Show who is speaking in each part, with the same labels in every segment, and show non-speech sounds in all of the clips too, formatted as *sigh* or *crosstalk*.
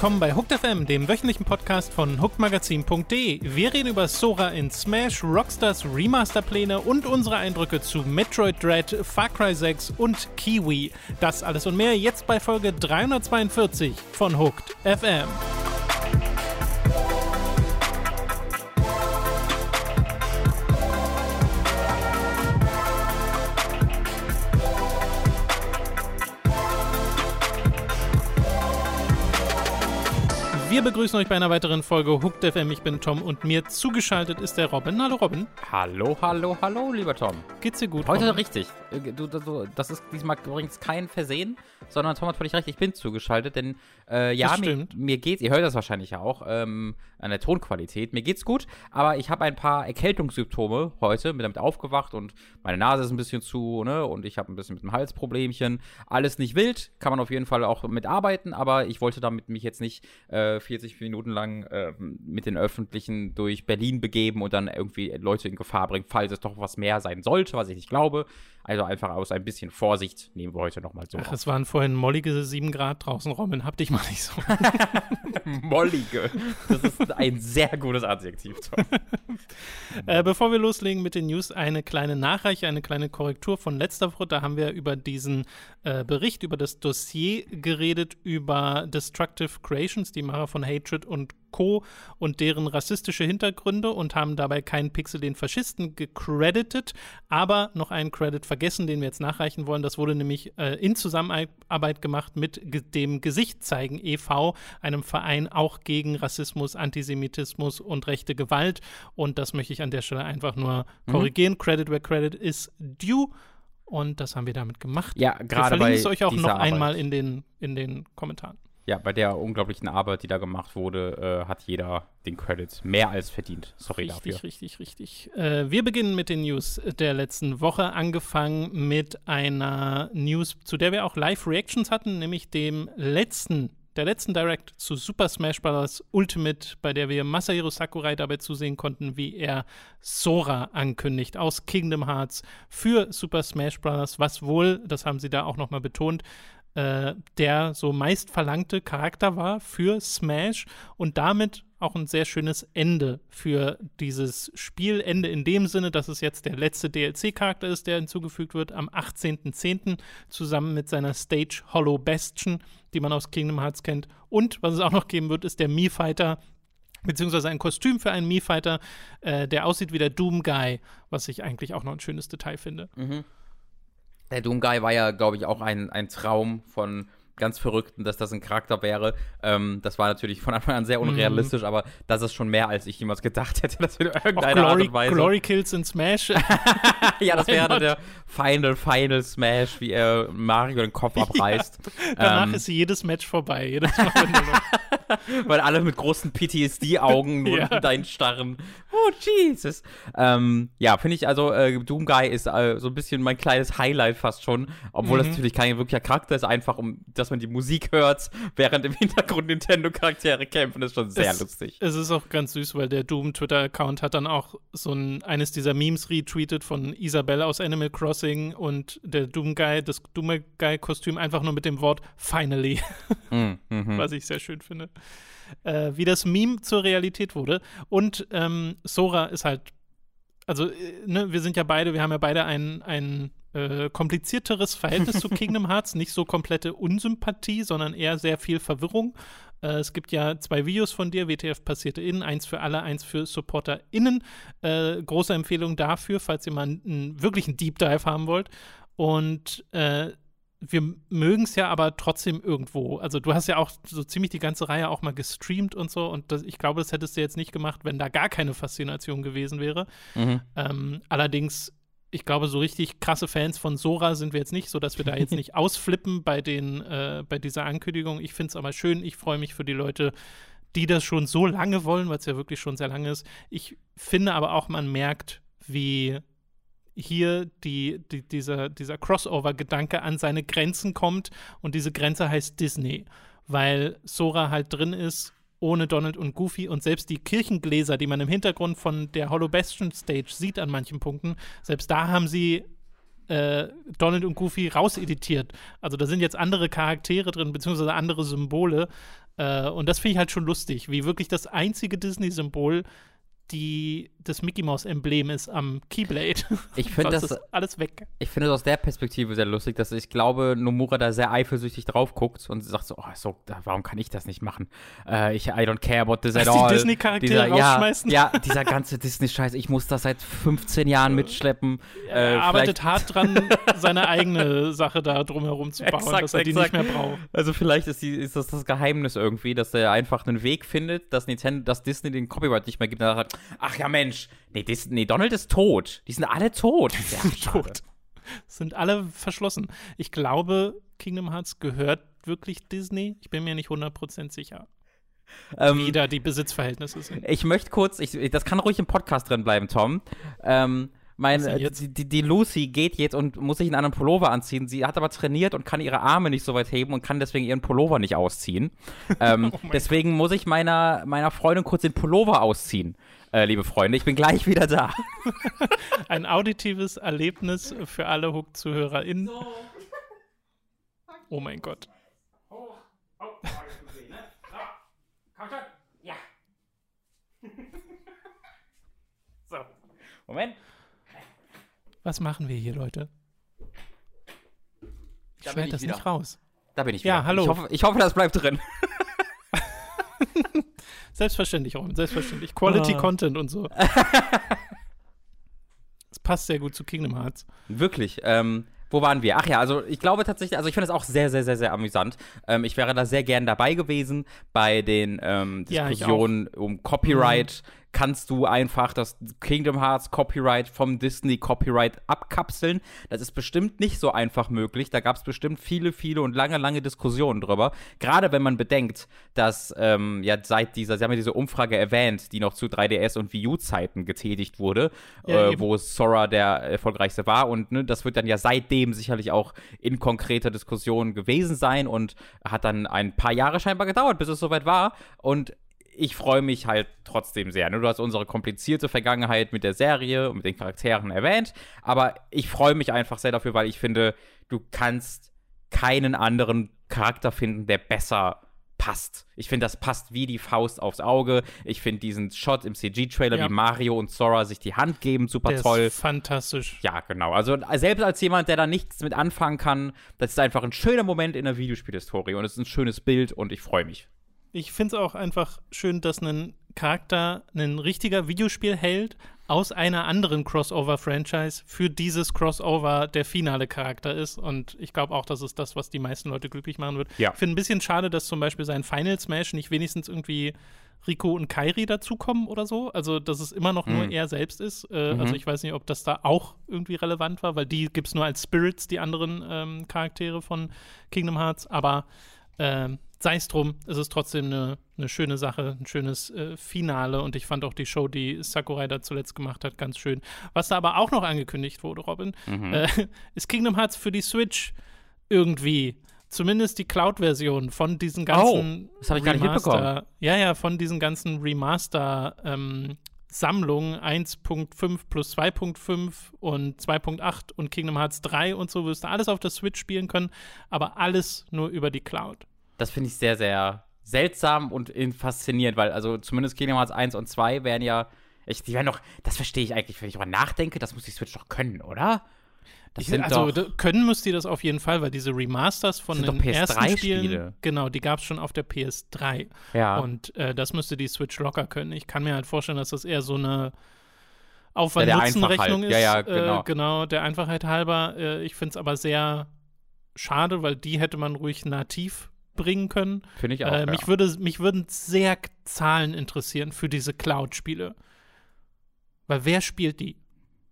Speaker 1: Willkommen bei Hooked FM, dem wöchentlichen Podcast von hookedmagazin.de. Wir reden über Sora in Smash, Rockstars Remasterpläne und unsere Eindrücke zu Metroid Dread, Far Cry 6 und Kiwi. Das alles und mehr jetzt bei Folge 342 von Hooked FM. Wir begrüßen euch bei einer weiteren Folge Hooked FM. Ich bin Tom und mir zugeschaltet ist der Robin. Hallo Robin.
Speaker 2: Hallo, hallo, hallo, lieber Tom.
Speaker 1: Geht's dir gut?
Speaker 2: Heute
Speaker 1: Robin?
Speaker 2: richtig. Äh, du, du, das ist diesmal übrigens kein Versehen, sondern Tom hat völlig recht. Ich bin zugeschaltet, denn äh, ja, mir, mir, geht's, ihr hört das wahrscheinlich ja auch ähm, an der Tonqualität. Mir geht's gut, aber ich habe ein paar Erkältungssymptome heute, bin damit aufgewacht und meine Nase ist ein bisschen zu, ne, und ich habe ein bisschen mit dem Halsproblemchen. Alles nicht wild, kann man auf jeden Fall auch mitarbeiten, aber ich wollte damit mich jetzt nicht äh, 40 Minuten lang äh, mit den Öffentlichen durch Berlin begeben und dann irgendwie Leute in Gefahr bringen, falls es doch was mehr sein sollte, was ich nicht glaube. Also einfach aus ein bisschen Vorsicht nehmen wir heute nochmal so.
Speaker 1: Ach, es waren vorhin mollige 7 Grad draußen, Robin. Hab dich mal nicht so. *laughs* *laughs*
Speaker 2: mollige. Das ist ein sehr gutes Adjektiv. *laughs*
Speaker 1: äh, bevor wir loslegen mit den News, eine kleine Nachreiche, eine kleine Korrektur von letzter Woche. Da haben wir über diesen äh, Bericht, über das Dossier geredet, über Destructive Creations, die Macher von Hatred und Co. und deren rassistische Hintergründe und haben dabei keinen Pixel den Faschisten gecredited, aber noch einen Credit vergessen, den wir jetzt nachreichen wollen. Das wurde nämlich äh, in Zusammenarbeit gemacht mit dem Gesicht zeigen e.V., einem Verein auch gegen Rassismus, Antisemitismus und rechte Gewalt. Und das möchte ich an der Stelle einfach nur mhm. korrigieren. Credit where credit is due. Und das haben wir damit gemacht.
Speaker 2: Ja, gerade
Speaker 1: bei es euch auch noch Arbeit. einmal in den, in den Kommentaren
Speaker 2: ja, bei der unglaublichen Arbeit, die da gemacht wurde, äh, hat jeder den Credit mehr als verdient. Sorry
Speaker 1: richtig,
Speaker 2: dafür.
Speaker 1: Richtig, richtig, richtig. Äh, wir beginnen mit den News der letzten Woche, angefangen mit einer News, zu der wir auch Live-Reactions hatten, nämlich dem letzten der letzten Direct zu Super Smash Bros. Ultimate, bei der wir Masahiro Sakurai dabei zusehen konnten, wie er Sora ankündigt aus Kingdom Hearts für Super Smash Bros., was wohl, das haben sie da auch nochmal betont, äh, der so meist verlangte Charakter war für Smash und damit auch ein sehr schönes Ende für dieses Spielende in dem Sinne, dass es jetzt der letzte DLC-Charakter ist, der hinzugefügt wird am 18.10. zusammen mit seiner Stage Hollow Bastion, die man aus Kingdom Hearts kennt. Und was es auch noch geben wird, ist der Mii Fighter, beziehungsweise ein Kostüm für einen Mii Fighter, äh, der aussieht wie der Doom Guy, was ich eigentlich auch noch ein schönes Detail finde.
Speaker 2: Mhm der Doom Guy war ja, glaube ich, auch ein, ein Traum von ganz Verrückten, dass das ein Charakter wäre. Ähm, das war natürlich von Anfang an sehr unrealistisch, mhm. aber das ist schon mehr, als ich jemals gedacht hätte, dass wir irgendeine Glory, Art und Weise.
Speaker 1: Glory Kills in Smash. *laughs*
Speaker 2: ja, das *laughs* wäre der Final, Final Smash, wie er Mario den Kopf *laughs* abreißt.
Speaker 1: Ja, danach ähm, ist jedes Match vorbei. Jedes Mal, *laughs*
Speaker 2: Weil alle mit großen PTSD-Augen nur *laughs* ja. dein starren. Oh, Jesus. Ähm, ja, finde ich also, äh, Doom Guy ist äh, so ein bisschen mein kleines Highlight fast schon. Obwohl mhm. das natürlich kein wirklicher Charakter ist, einfach um, dass man die Musik hört, während im Hintergrund Nintendo-Charaktere kämpfen, ist schon sehr
Speaker 1: es,
Speaker 2: lustig.
Speaker 1: Es ist auch ganz süß, weil der Doom-Twitter-Account hat dann auch so ein, eines dieser Memes retweetet von Isabelle aus Animal Crossing und der Doom Guy, das Doom Guy-Kostüm einfach nur mit dem Wort Finally. Mm, mhm. *laughs* Was ich sehr schön finde äh, wie das Meme zur Realität wurde. Und ähm, Sora ist halt, also, äh, ne, wir sind ja beide, wir haben ja beide ein, ein äh, komplizierteres Verhältnis zu *laughs* Kingdom Hearts, nicht so komplette Unsympathie, sondern eher sehr viel Verwirrung. Äh, es gibt ja zwei Videos von dir, WTF passierte innen, eins für alle, eins für SupporterInnen. Äh, große Empfehlung dafür, falls ihr mal einen, wirklich einen Deep Dive haben wollt. Und äh, wir mögen es ja aber trotzdem irgendwo. Also du hast ja auch so ziemlich die ganze Reihe auch mal gestreamt und so und das, ich glaube, das hättest du jetzt nicht gemacht, wenn da gar keine Faszination gewesen wäre. Mhm. Ähm, allerdings, ich glaube, so richtig krasse Fans von Sora sind wir jetzt nicht, sodass wir da jetzt *laughs* nicht ausflippen bei den, äh, bei dieser Ankündigung. Ich finde es aber schön, ich freue mich für die Leute, die das schon so lange wollen, weil es ja wirklich schon sehr lange ist. Ich finde aber auch, man merkt, wie hier die, die, dieser, dieser Crossover-Gedanke an seine Grenzen kommt und diese Grenze heißt Disney, weil Sora halt drin ist ohne Donald und Goofy und selbst die Kirchengläser, die man im Hintergrund von der Hollow Bastion Stage sieht an manchen Punkten, selbst da haben sie äh, Donald und Goofy rauseditiert. Also da sind jetzt andere Charaktere drin, beziehungsweise andere Symbole. Äh, und das finde ich halt schon lustig, wie wirklich das einzige Disney-Symbol die das Mickey Mouse Emblem ist am Keyblade. *laughs*
Speaker 2: Ich finde das
Speaker 1: alles weg.
Speaker 2: Ich finde es aus der Perspektive sehr lustig, dass ich glaube, Nomura da sehr eifersüchtig drauf guckt und sagt so, oh, so warum kann ich das nicht machen? Äh, ich I don't care about this at all.
Speaker 1: Die Disney Charaktere rausschmeißen.
Speaker 2: Ja, ja, dieser ganze Disney Scheiß, ich muss das seit 15 Jahren mitschleppen.
Speaker 1: Äh, er arbeitet hart dran, *laughs* seine eigene Sache da drumherum zu bauen, exakt, dass er die exakt. nicht mehr braucht.
Speaker 2: Also vielleicht ist, die, ist das das Geheimnis irgendwie, dass er einfach einen Weg findet, dass Nintendo, dass Disney den Copyright nicht mehr gibt. Und er sagt, ach ja Mensch, Nee, Dis nee, Donald ist tot. Die sind alle tot.
Speaker 1: Die sind tot. Sind alle verschlossen. Ich glaube, Kingdom Hearts gehört wirklich Disney. Ich bin mir nicht 100% sicher. Ähm, wie da die Besitzverhältnisse sind.
Speaker 2: Ich möchte kurz, ich, das kann ruhig im Podcast drin bleiben, Tom. Ähm, meine, die, die, Lucy geht jetzt und muss sich einen anderen Pullover anziehen. Sie hat aber trainiert und kann ihre Arme nicht so weit heben und kann deswegen ihren Pullover nicht ausziehen. *laughs* ähm, oh deswegen muss ich meiner, meiner Freundin kurz den Pullover ausziehen äh, liebe Freunde. Ich bin gleich wieder da. *laughs*
Speaker 1: Ein auditives Erlebnis für alle Hook-ZuhörerInnen. So. Oh mein Gott. Oh, oh, oh, gesehen, ne? so. Komm schon. Ja. *laughs* so. Moment. Was machen wir hier, Leute? Ich schneide das wieder. nicht raus.
Speaker 2: Da bin ich wieder.
Speaker 1: Ja, hallo.
Speaker 2: Ich hoffe, ich hoffe das bleibt drin. *laughs* *laughs*
Speaker 1: Selbstverständlich, Ron, selbstverständlich. Quality oh. Content und so. *laughs* Es passt sehr gut zu Kingdom Hearts.
Speaker 2: Wirklich. Ähm, wo waren wir? Ach ja, also ich glaube tatsächlich, also ich finde es auch sehr, sehr, sehr, sehr amüsant. Ähm, ich wäre da sehr gern dabei gewesen bei den ähm, Diskussionen ja, um Copyright. Mhm kannst du einfach das Kingdom Hearts Copyright vom Disney Copyright abkapseln. Das ist bestimmt nicht so einfach möglich. Da gab es bestimmt viele, viele und lange, lange Diskussionen drüber. Gerade wenn man bedenkt, dass ähm, ja seit dieser, sie haben ja diese Umfrage erwähnt, die noch zu 3DS und Wii U-Zeiten getätigt wurde, ja, äh, wo Sora der erfolgreichste war. Und ne, das wird dann ja seitdem sicherlich auch in konkreter Diskussion gewesen sein und hat dann ein paar Jahre scheinbar gedauert, bis es soweit war. Und ich freue mich halt trotzdem sehr. Ne? Du hast unsere komplizierte Vergangenheit mit der Serie und mit den Charakteren erwähnt, aber ich freue mich einfach sehr dafür, weil ich finde, du kannst keinen anderen Charakter finden, der besser passt. Ich finde, das passt wie die Faust aufs Auge. Ich finde diesen Shot im CG-Trailer, ja. wie Mario und Sora sich die Hand geben, super der toll. Ist
Speaker 1: fantastisch.
Speaker 2: Ja, genau. Also selbst als jemand, der da nichts mit anfangen kann, das ist einfach ein schöner Moment in der Videospielhistorie und es ist ein schönes Bild und ich freue mich
Speaker 1: ich finde es auch einfach schön, dass ein Charakter, ein richtiger Videospielheld aus einer anderen Crossover-Franchise für dieses Crossover der finale Charakter ist. Und ich glaube auch, das ist das, was die meisten Leute glücklich machen wird. Ja. Ich finde ein bisschen schade, dass zum Beispiel sein Final Smash nicht wenigstens irgendwie Rico und Kairi dazukommen oder so. Also, dass es immer noch mhm. nur er selbst ist. Äh, mhm. Also, ich weiß nicht, ob das da auch irgendwie relevant war, weil die gibt es nur als Spirits, die anderen ähm, Charaktere von Kingdom Hearts. Aber ähm, sei es drum, es ist trotzdem eine, eine schöne Sache, ein schönes äh, Finale und ich fand auch die Show, die Sakurai da zuletzt gemacht hat, ganz schön. Was da aber auch noch angekündigt wurde, Robin, mhm. äh, *laughs* ist Kingdom Hearts für die Switch irgendwie. Zumindest die Cloud-Version von diesen ganzen
Speaker 2: oh, das ich gar nicht mitbekommen.
Speaker 1: Ja, ja, von diesen ganzen Remaster ähm, Sammlungen 1.5 plus 2.5 und 2.8 und Kingdom Hearts 3 und so wirst du alles auf der Switch spielen können, aber alles nur über die Cloud
Speaker 2: das finde ich sehr, sehr seltsam und faszinierend, weil also zumindest Kingdom Hearts 1 und 2 wären ja, ich, die wären doch, das verstehe ich eigentlich, wenn ich darüber nachdenke, das muss die Switch doch können, oder?
Speaker 1: Ich, also doch, können müsst ihr das auf jeden Fall, weil diese Remasters von den ersten Spielen, genau, die gab es schon auf der PS3. Ja. Und äh, das müsste die Switch locker können. Ich kann mir halt vorstellen, dass das eher so eine Aufwand-Nutzen-Rechnung ist.
Speaker 2: Ja, ja, genau.
Speaker 1: Äh, genau, der Einfachheit halber. Äh, ich finde es aber sehr schade, weil die hätte man ruhig nativ bringen können.
Speaker 2: Finde ich auch. Äh,
Speaker 1: mich,
Speaker 2: ja.
Speaker 1: würde, mich würden sehr Zahlen interessieren für diese Cloud-Spiele. Weil wer spielt die?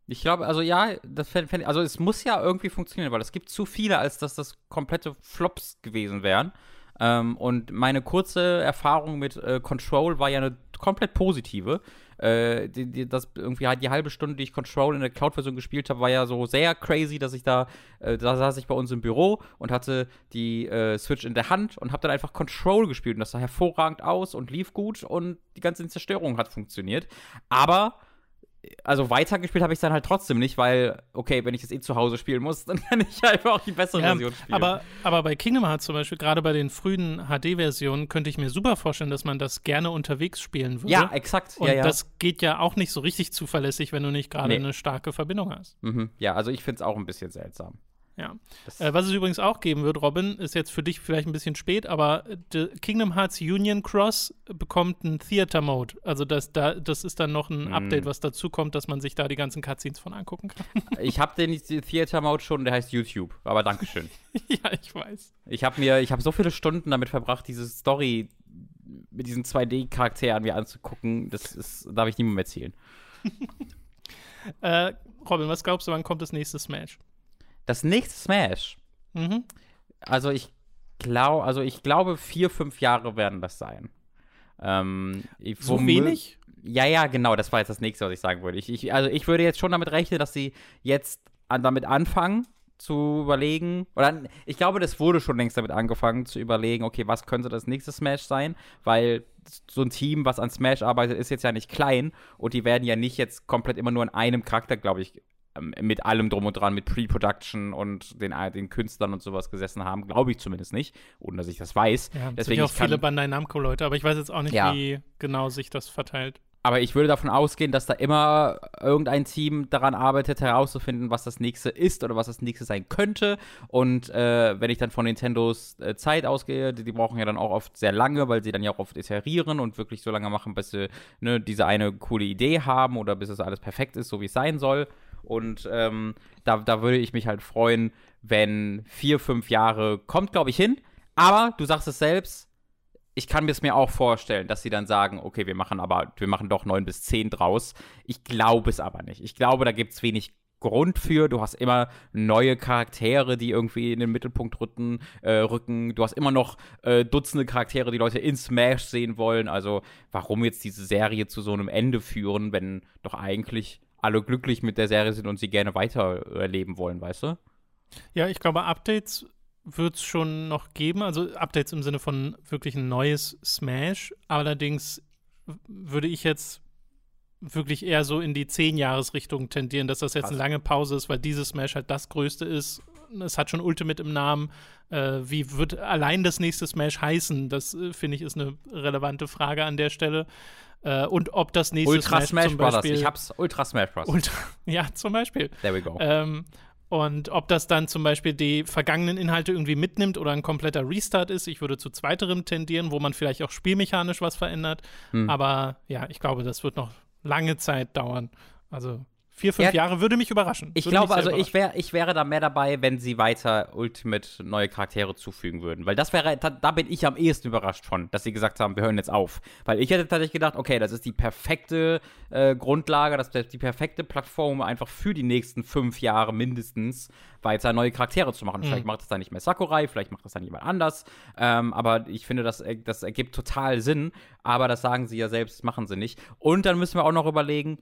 Speaker 2: Ich glaube, also ja, das fänd, fänd, also es muss ja irgendwie funktionieren, weil es gibt zu viele, als dass das komplette Flops gewesen wären. Ähm, und meine kurze Erfahrung mit äh, Control war ja eine komplett positive. Äh, die, die, das irgendwie halt die halbe Stunde, die ich Control in der Cloud-Version gespielt habe, war ja so sehr crazy, dass ich da, äh, da saß ich bei uns im Büro und hatte die äh, Switch in der Hand und habe dann einfach Control gespielt und das sah hervorragend aus und lief gut und die ganze Zerstörung hat funktioniert. Aber also weitergespielt habe ich dann halt trotzdem nicht, weil, okay, wenn ich es eh zu Hause spielen muss, *laughs* dann kann ich einfach auch die bessere ja, Version spielen.
Speaker 1: Aber, aber bei Kingdom Hearts zum Beispiel, gerade bei den frühen HD-Versionen, könnte ich mir super vorstellen, dass man das gerne unterwegs spielen würde.
Speaker 2: Ja, exakt.
Speaker 1: Und
Speaker 2: ja, ja.
Speaker 1: das geht ja auch nicht so richtig zuverlässig, wenn du nicht gerade nee. eine starke Verbindung hast.
Speaker 2: Mhm. Ja, also ich finde es auch ein bisschen seltsam.
Speaker 1: Ja. Äh, was es übrigens auch geben wird, Robin, ist jetzt für dich vielleicht ein bisschen spät, aber Kingdom Hearts Union Cross bekommt einen Theater Mode. Also das, da, das ist dann noch ein mm. Update, was dazu kommt, dass man sich da die ganzen Cutscenes von angucken kann. *laughs*
Speaker 2: Ich habe den Theater Mode schon, der heißt YouTube, aber Dankeschön. *laughs*
Speaker 1: ja, ich weiß.
Speaker 2: Ich habe mir, ich habe so viele Stunden damit verbracht, diese Story mit diesen 2D-Charakteren mir anzugucken. Das ist, darf ich niemandem erzählen. *laughs*
Speaker 1: äh, Robin, was glaubst du, wann kommt das nächste Smash?
Speaker 2: Das nächste Smash. Mhm. Also ich glaube, also ich glaube, vier, fünf Jahre werden das sein. Ähm,
Speaker 1: so wenig?
Speaker 2: Ja, ja, genau, das war jetzt das nächste, was ich sagen würde. Ich, ich, also ich würde jetzt schon damit rechnen, dass sie jetzt an, damit anfangen zu überlegen, oder ich glaube, das wurde schon längst damit angefangen zu überlegen, okay, was könnte das nächste Smash sein, weil so ein Team, was an Smash arbeitet, ist jetzt ja nicht klein und die werden ja nicht jetzt komplett immer nur in einem Charakter, glaube ich, mit allem drum und dran, mit Pre-Production und den, den Künstlern und sowas gesessen haben, glaube ich zumindest nicht, ohne dass ich das weiß.
Speaker 1: Ja, Deswegen sind ja auch viele Bandai Namco-Leute, aber ich weiß jetzt auch nicht, ja. wie genau sich das verteilt.
Speaker 2: Aber ich würde davon ausgehen, dass da immer irgendein Team daran arbeitet, herauszufinden, was das nächste ist oder was das nächste sein könnte. Und äh, wenn ich dann von Nintendos äh, Zeit ausgehe, die, die, brauchen ja dann auch oft sehr lange, weil sie dann ja auch oft iterieren und wirklich so lange machen, bis sie ne, diese eine coole Idee haben oder bis es alles perfekt ist, so wie es sein soll. Und ähm, da, da würde ich mich halt freuen, wenn vier, fünf Jahre kommt, glaube ich, hin. Aber du sagst es selbst, ich kann mir es mir auch vorstellen, dass sie dann sagen, okay, wir machen aber, wir machen doch neun bis zehn draus. Ich glaube es aber nicht. Ich glaube, da gibt es wenig Grund für. Du hast immer neue Charaktere, die irgendwie in den Mittelpunkt rücken. Äh, rücken. Du hast immer noch äh, Dutzende Charaktere, die Leute in Smash sehen wollen. Also warum jetzt diese Serie zu so einem Ende führen, wenn doch eigentlich alle glücklich mit der Serie sind und sie gerne weiter erleben wollen, weißt du?
Speaker 1: Ja, ich glaube, Updates wird es schon noch geben. Also Updates im Sinne von wirklich ein neues Smash. Allerdings würde ich jetzt wirklich eher so in die Zehn-Jahres-Richtung tendieren, dass das jetzt Krass. eine lange Pause ist, weil dieses Smash halt das größte ist. Es hat schon Ultimate im Namen. Äh, wie wird allein das nächste Smash heißen? Das äh, finde ich ist eine relevante Frage an der Stelle. Äh, und ob das nächste
Speaker 2: Ultra Smash, Smash Brothers. Ich hab's. Ultra Smash Bros.
Speaker 1: Ultra, *laughs* ja, zum Beispiel.
Speaker 2: There we go.
Speaker 1: Ähm, und ob das dann zum Beispiel die vergangenen Inhalte irgendwie mitnimmt oder ein kompletter Restart ist, ich würde zu zweiterem tendieren, wo man vielleicht auch spielmechanisch was verändert. Hm. Aber ja, ich glaube, das wird noch lange Zeit dauern. Also Vier, fünf ja, Jahre würde mich überraschen.
Speaker 2: Ich glaube, also ich, wär, ich wäre da mehr dabei, wenn sie weiter Ultimate neue Charaktere zufügen würden. Weil das wäre, da, da, bin ich am ehesten überrascht von, dass sie gesagt haben, wir hören jetzt auf. Weil ich hätte tatsächlich gedacht, okay, das ist die perfekte äh, Grundlage, das ist die perfekte Plattform einfach für die nächsten fünf Jahre mindestens weiter neue Charaktere zu machen. Mhm. Vielleicht macht das dann nicht mehr Sakurai, vielleicht macht das dann jemand anders. Ähm, aber ich finde, das, das ergibt total Sinn. Aber das sagen sie ja selbst, machen sie nicht. Und dann müssen wir auch noch überlegen,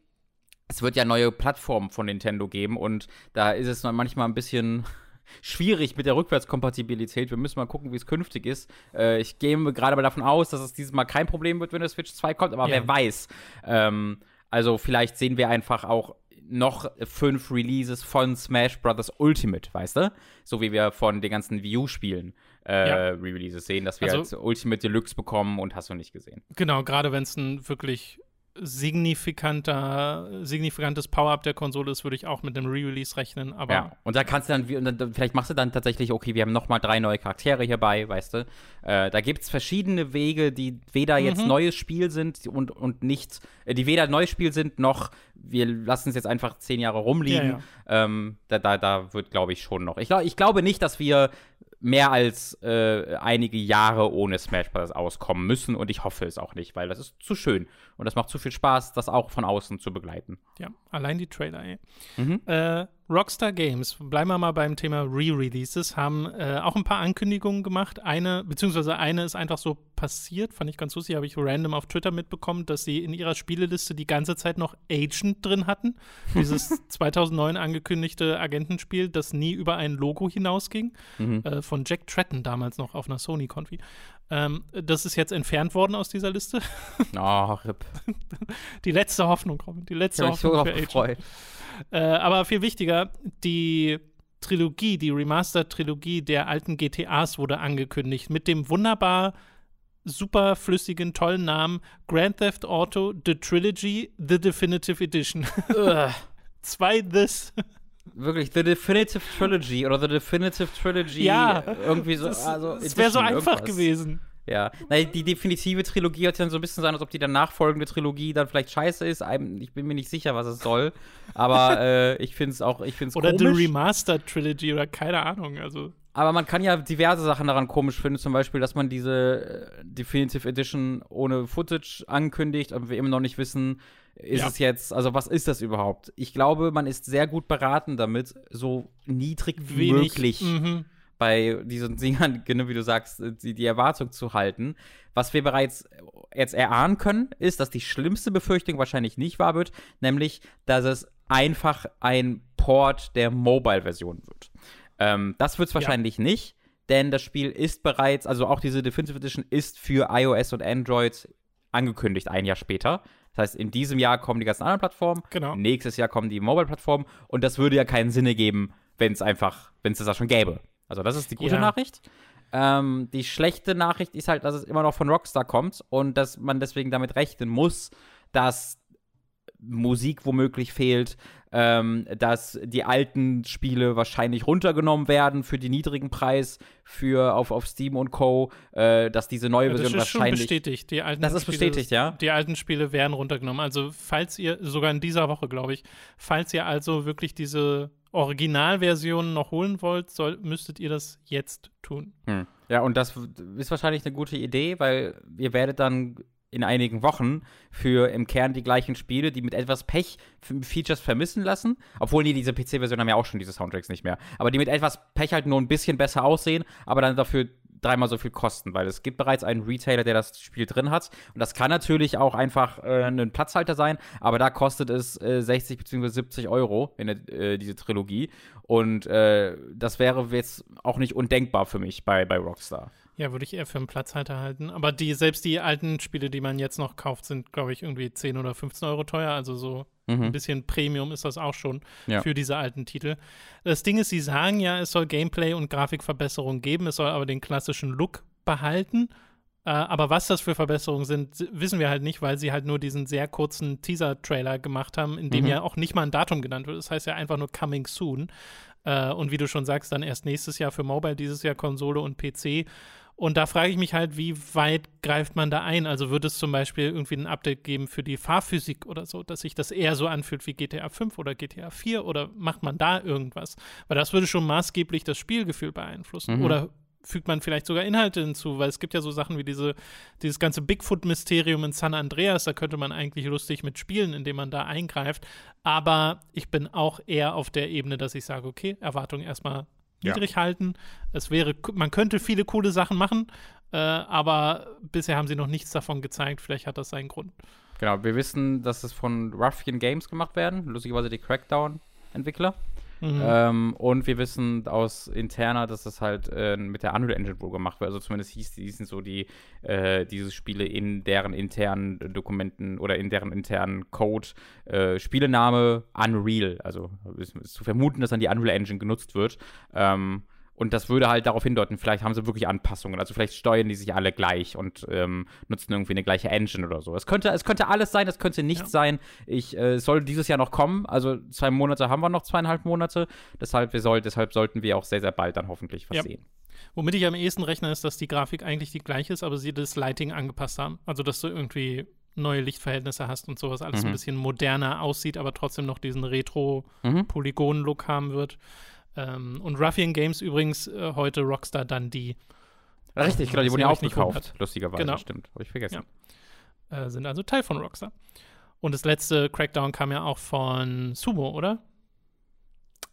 Speaker 2: es wird ja neue Plattformen von Nintendo geben und da ist es manchmal ein bisschen *laughs* schwierig mit der Rückwärtskompatibilität. Wir müssen mal gucken, wie es künftig ist. Äh, ich gehe gerade mal davon aus, dass es dieses Mal kein Problem wird, wenn der Switch 2 kommt, aber ja. wer weiß. Ähm, also vielleicht sehen wir einfach auch noch fünf Releases von Smash Bros. Ultimate, weißt du? So wie wir von den ganzen Wii U-Spielen äh, ja. Re-Releases sehen, dass wir also, halt Ultimate Deluxe bekommen und hast du nicht gesehen.
Speaker 1: Genau, gerade wenn es ein wirklich signifikanter, signifikantes Power-Up der Konsole ist, würde ich auch mit einem Re-Release rechnen. Aber ja,
Speaker 2: und da kannst du dann, dann, vielleicht machst du dann tatsächlich, okay, wir haben nochmal drei neue Charaktere hierbei, weißt du. Äh, da gibt es verschiedene Wege, die weder jetzt mhm. neues Spiel sind und, und nicht, äh, die weder neues Spiel sind, noch wir lassen es jetzt einfach zehn Jahre rumliegen. Ja, ja. Ähm, da, da, da wird, glaube ich, schon noch. Ich, glaub, ich glaube nicht, dass wir mehr als äh, einige Jahre ohne Smash Bros. auskommen müssen und ich hoffe es auch nicht, weil das ist zu schön und das macht zu viel Spaß, das auch von außen zu begleiten.
Speaker 1: Ja, allein die Trailer, ey. Mhm. Äh, Rockstar Games, bleiben wir mal beim Thema Re-Releases, haben äh, auch ein paar Ankündigungen gemacht. Eine, beziehungsweise eine ist einfach so passiert, fand ich ganz lustig, habe ich random auf Twitter mitbekommen, dass sie in ihrer Spieleliste die ganze Zeit noch Agent drin hatten. Dieses *laughs* 2009 angekündigte Agentenspiel, das nie über ein Logo hinausging, mhm. äh, von Jack Tretton damals noch auf einer Sony-Konfi. Ähm, das ist jetzt entfernt worden aus dieser Liste. *laughs*
Speaker 2: Oh, RIP. *laughs*
Speaker 1: Die letzte Hoffnung, Robin. Die letzte ich Hoffnung so für. Gefreut. Äh, aber viel wichtiger, die Trilogie, die Remastered-Trilogie der alten GTAs wurde angekündigt mit dem wunderbar super flüssigen, tollen Namen Grand Theft Auto The Trilogy The Definitive Edition. *laughs* Zwei This.
Speaker 2: Wirklich, The Definitive Trilogy oder The Definitive Trilogy.
Speaker 1: Ja,
Speaker 2: irgendwie so.
Speaker 1: Das,
Speaker 2: also,
Speaker 1: es wäre so einfach irgendwas. gewesen.
Speaker 2: Ja, Nein, die definitive Trilogie hat ja so ein bisschen sein, als ob die dann nachfolgende Trilogie dann vielleicht scheiße ist. Ich bin mir nicht sicher, was es soll. Aber *laughs* äh, ich finde es auch, ich finde
Speaker 1: Oder komisch. The Remastered Trilogy oder keine Ahnung. Also.
Speaker 2: Aber man kann ja diverse Sachen daran komisch finden. Zum Beispiel, dass man diese äh, Definitive Edition ohne Footage ankündigt und wir immer noch nicht wissen, ist ja. es jetzt, also was ist das überhaupt? Ich glaube, man ist sehr gut beraten damit, so niedrig wie Wenig. möglich. Mhm bei diesen *laughs* Singern, genau wie du sagst, die, die Erwartung zu halten. Was wir bereits jetzt erahnen können, ist, dass die schlimmste Befürchtung wahrscheinlich nicht wahr wird, nämlich, dass es einfach ein Port der Mobile-Version wird. Ähm, das wird es wahrscheinlich ja. nicht, denn das Spiel ist bereits, also auch diese Definitive Edition ist für iOS und Android angekündigt, ein Jahr später. Das heißt, in diesem Jahr kommen die ganzen anderen Plattformen,
Speaker 1: genau.
Speaker 2: nächstes Jahr kommen die Mobile-Plattformen und das würde ja keinen Sinne geben, wenn es einfach, wenn es das auch schon gäbe. Also das ist die gute ja. Nachricht. Ähm, die schlechte Nachricht ist halt, dass es immer noch von Rockstar kommt und dass man deswegen damit rechnen muss, dass Musik womöglich fehlt, ähm, dass die alten Spiele wahrscheinlich runtergenommen werden für den niedrigen Preis für auf, auf Steam und Co. Äh, dass diese neue Version das ist wahrscheinlich
Speaker 1: schon bestätigt. Die alten
Speaker 2: das ist Spiele, bestätigt, ja.
Speaker 1: Die alten Spiele werden runtergenommen. Also falls ihr sogar in dieser Woche, glaube ich, falls ihr also wirklich diese Originalversion noch holen wollt, soll, müsstet ihr das jetzt tun.
Speaker 2: Hm. Ja, und das ist wahrscheinlich eine gute Idee, weil ihr werdet dann in einigen Wochen für im Kern die gleichen Spiele, die mit etwas Pech Features vermissen lassen. Obwohl, nee, diese PC-Version haben ja auch schon diese Soundtracks nicht mehr. Aber die mit etwas Pech halt nur ein bisschen besser aussehen, aber dann dafür dreimal so viel kosten, weil es gibt bereits einen Retailer, der das Spiel drin hat. Und das kann natürlich auch einfach äh, ein Platzhalter sein, aber da kostet es äh, 60 bzw. 70 Euro in der, äh, diese Trilogie. Und äh, das wäre jetzt auch nicht undenkbar für mich bei, bei Rockstar.
Speaker 1: Ja, würde ich eher für einen Platzhalter halten. Aber die, selbst die alten Spiele, die man jetzt noch kauft, sind, glaube ich, irgendwie 10 oder 15 Euro teuer. Also so mhm. ein bisschen Premium ist das auch schon ja. für diese alten Titel. Das Ding ist, sie sagen ja, es soll Gameplay und Grafikverbesserungen geben, es soll aber den klassischen Look behalten. Äh, aber was das für Verbesserungen sind, wissen wir halt nicht, weil sie halt nur diesen sehr kurzen Teaser-Trailer gemacht haben, in dem mhm. ja auch nicht mal ein Datum genannt wird. Das heißt ja einfach nur Coming Soon. Äh, und wie du schon sagst, dann erst nächstes Jahr für Mobile, dieses Jahr Konsole und PC. Und da frage ich mich halt, wie weit greift man da ein? Also würde es zum Beispiel irgendwie ein Update geben für die Fahrphysik oder so, dass sich das eher so anfühlt wie GTA 5 oder GTA 4 oder macht man da irgendwas? Weil das würde schon maßgeblich das Spielgefühl beeinflussen. Mhm. Oder fügt man vielleicht sogar Inhalte hinzu, weil es gibt ja so Sachen wie diese, dieses ganze Bigfoot-Mysterium in San Andreas, da könnte man eigentlich lustig mit spielen, indem man da eingreift. Aber ich bin auch eher auf der Ebene, dass ich sage, okay, Erwartung erstmal niedrig ja. halten. Es wäre, man könnte viele coole Sachen machen, äh, aber bisher haben sie noch nichts davon gezeigt. Vielleicht hat das seinen Grund.
Speaker 2: Genau, wir wissen, dass es von Ruffian Games gemacht werden, lustigerweise die Crackdown-Entwickler. Mhm. Ähm, und wir wissen aus interner, dass das halt äh, mit der Unreal Engine wohl gemacht wird. Also zumindest hieß, hießen so die, äh, diese Spiele in deren internen Dokumenten oder in deren internen Code. Äh, Spielename Unreal. Also ist, ist, zu vermuten, dass dann die Unreal Engine genutzt wird. Ähm, und das würde halt darauf hindeuten, vielleicht haben sie wirklich Anpassungen. Also vielleicht steuern die sich alle gleich und ähm, nutzen irgendwie eine gleiche Engine oder so. Es könnte, es könnte alles sein, es könnte nichts ja. sein. Ich äh, soll dieses Jahr noch kommen. Also zwei Monate haben wir noch, zweieinhalb Monate. Deshalb, wir soll, deshalb sollten wir auch sehr, sehr bald dann hoffentlich was ja. sehen.
Speaker 1: Womit ich am ehesten rechne, ist, dass die Grafik eigentlich die gleiche ist, aber sie das Lighting angepasst haben. Also, dass du irgendwie neue Lichtverhältnisse hast und sowas alles mhm. ein bisschen moderner aussieht, aber trotzdem noch diesen Retro-Polygon-Look haben wird. Ähm, und Ruffian Games übrigens äh, heute Rockstar Dundee.
Speaker 2: Richtig, genau, die wurden ja aufgekauft, lustigerweise,
Speaker 1: genau.
Speaker 2: stimmt. Habe ich vergessen.
Speaker 1: Ja. Äh, sind also Teil von Rockstar. Und das letzte Crackdown kam ja auch von Sumo, oder?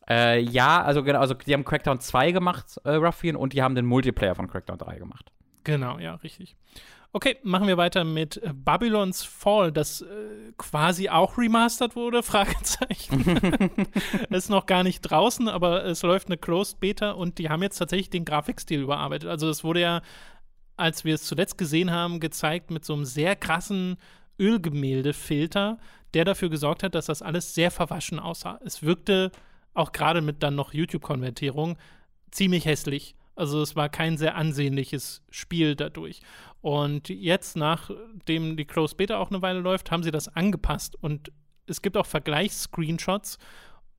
Speaker 2: Äh, ja, also genau, also die haben Crackdown 2 gemacht, äh, Ruffian, und die haben den Multiplayer von Crackdown 3 gemacht.
Speaker 1: Genau, ja, richtig. Okay, machen wir weiter mit äh, Babylon's Fall, das äh, quasi auch remastered wurde, *laughs* Fragezeichen. *laughs* ist noch gar nicht draußen, aber es läuft eine Closed Beta und die haben jetzt tatsächlich den Grafikstil überarbeitet. Also es wurde ja, als wir es zuletzt gesehen haben, gezeigt mit so einem sehr krassen Ölgemäldefilter, der dafür gesorgt hat, dass das alles sehr verwaschen aussah. Es wirkte auch gerade mit dann noch YouTube-Konvertierung ziemlich hässlich. Also es war kein sehr ansehnliches Spiel dadurch. Und jetzt, nachdem die Closed Beta auch eine Weile läuft, haben sie das angepasst. Und es gibt auch Vergleichs-Screenshots.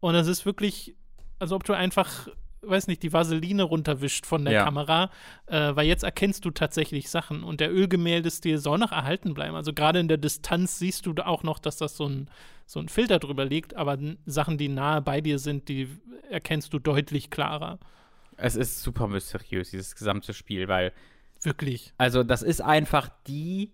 Speaker 1: Und es ist wirklich, als ob du einfach, weiß nicht, die Vaseline runterwischt von der ja. Kamera. Äh, weil jetzt erkennst du tatsächlich Sachen. Und der Ölgemäldestil soll noch erhalten bleiben. Also gerade in der Distanz siehst du auch noch, dass das so ein, so ein Filter drüber liegt. Aber Sachen, die nahe bei dir sind, die erkennst du deutlich klarer.
Speaker 2: Es ist super mysteriös, dieses gesamte Spiel, weil.
Speaker 1: Wirklich.
Speaker 2: Also, das ist einfach die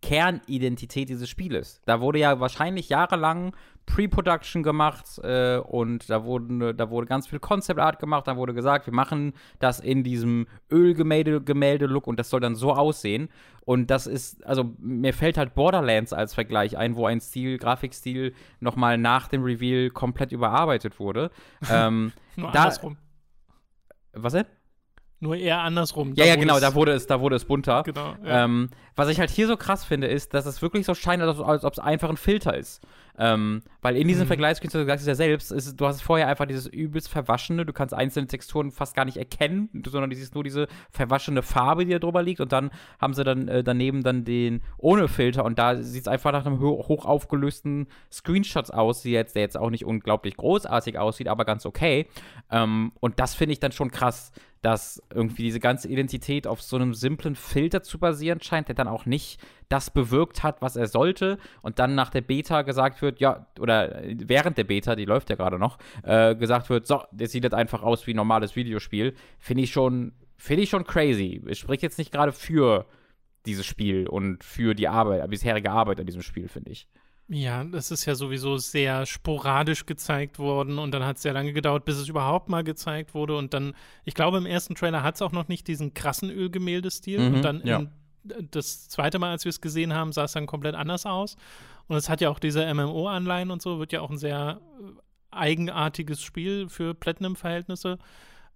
Speaker 2: Kernidentität dieses Spieles. Da wurde ja wahrscheinlich jahrelang Pre-Production gemacht äh, und da, wurden, da wurde ganz viel Concept Art gemacht. Da wurde gesagt, wir machen das in diesem Ölgemälde-Look und das soll dann so aussehen. Und das ist, also mir fällt halt Borderlands als Vergleich ein, wo ein Stil, Grafikstil nochmal nach dem Reveal komplett überarbeitet wurde. *laughs* ähm,
Speaker 1: Nur da, andersrum.
Speaker 2: Was denn?
Speaker 1: Nur eher andersrum.
Speaker 2: Ja, ja, genau, da wurde es, da wurde es bunter.
Speaker 1: Genau.
Speaker 2: Ja. Ähm, was ich halt hier so krass finde, ist, dass es wirklich so scheint, als, als ob es einfach ein Filter ist. Ähm, weil in diesem mhm. Vergleichskünstler, du sagst es ja selbst, ist, du hast vorher einfach dieses übelst Verwaschene, du kannst einzelne Texturen fast gar nicht erkennen, sondern du siehst nur diese verwaschene Farbe, die da drüber liegt und dann haben sie dann äh, daneben dann den ohne Filter und da sieht es einfach nach einem ho hoch aufgelösten Screenshot aus, die jetzt, der jetzt auch nicht unglaublich großartig aussieht, aber ganz okay. Ähm, und das finde ich dann schon krass, dass irgendwie diese ganze Identität auf so einem simplen Filter zu basieren scheint, der dann auch nicht das bewirkt hat, was er sollte und dann nach der Beta gesagt wird, ja, oder während der Beta, die läuft ja gerade noch, äh, gesagt wird, so, das sieht jetzt einfach aus wie ein normales Videospiel, finde ich schon, finde ich schon crazy. Es spricht jetzt nicht gerade für dieses Spiel und für die Arbeit, bisherige Arbeit an diesem Spiel, finde ich.
Speaker 1: Ja, das ist ja sowieso sehr sporadisch gezeigt worden und dann hat es sehr lange gedauert, bis es überhaupt mal gezeigt wurde. Und dann, ich glaube, im ersten Trailer hat es auch noch nicht diesen krassen Ölgemäldestil. Mhm, und dann ja. in, das zweite Mal, als wir es gesehen haben, sah es dann komplett anders aus. Und es hat ja auch diese MMO-Anleihen und so, wird ja auch ein sehr äh, eigenartiges Spiel für Platinum-Verhältnisse.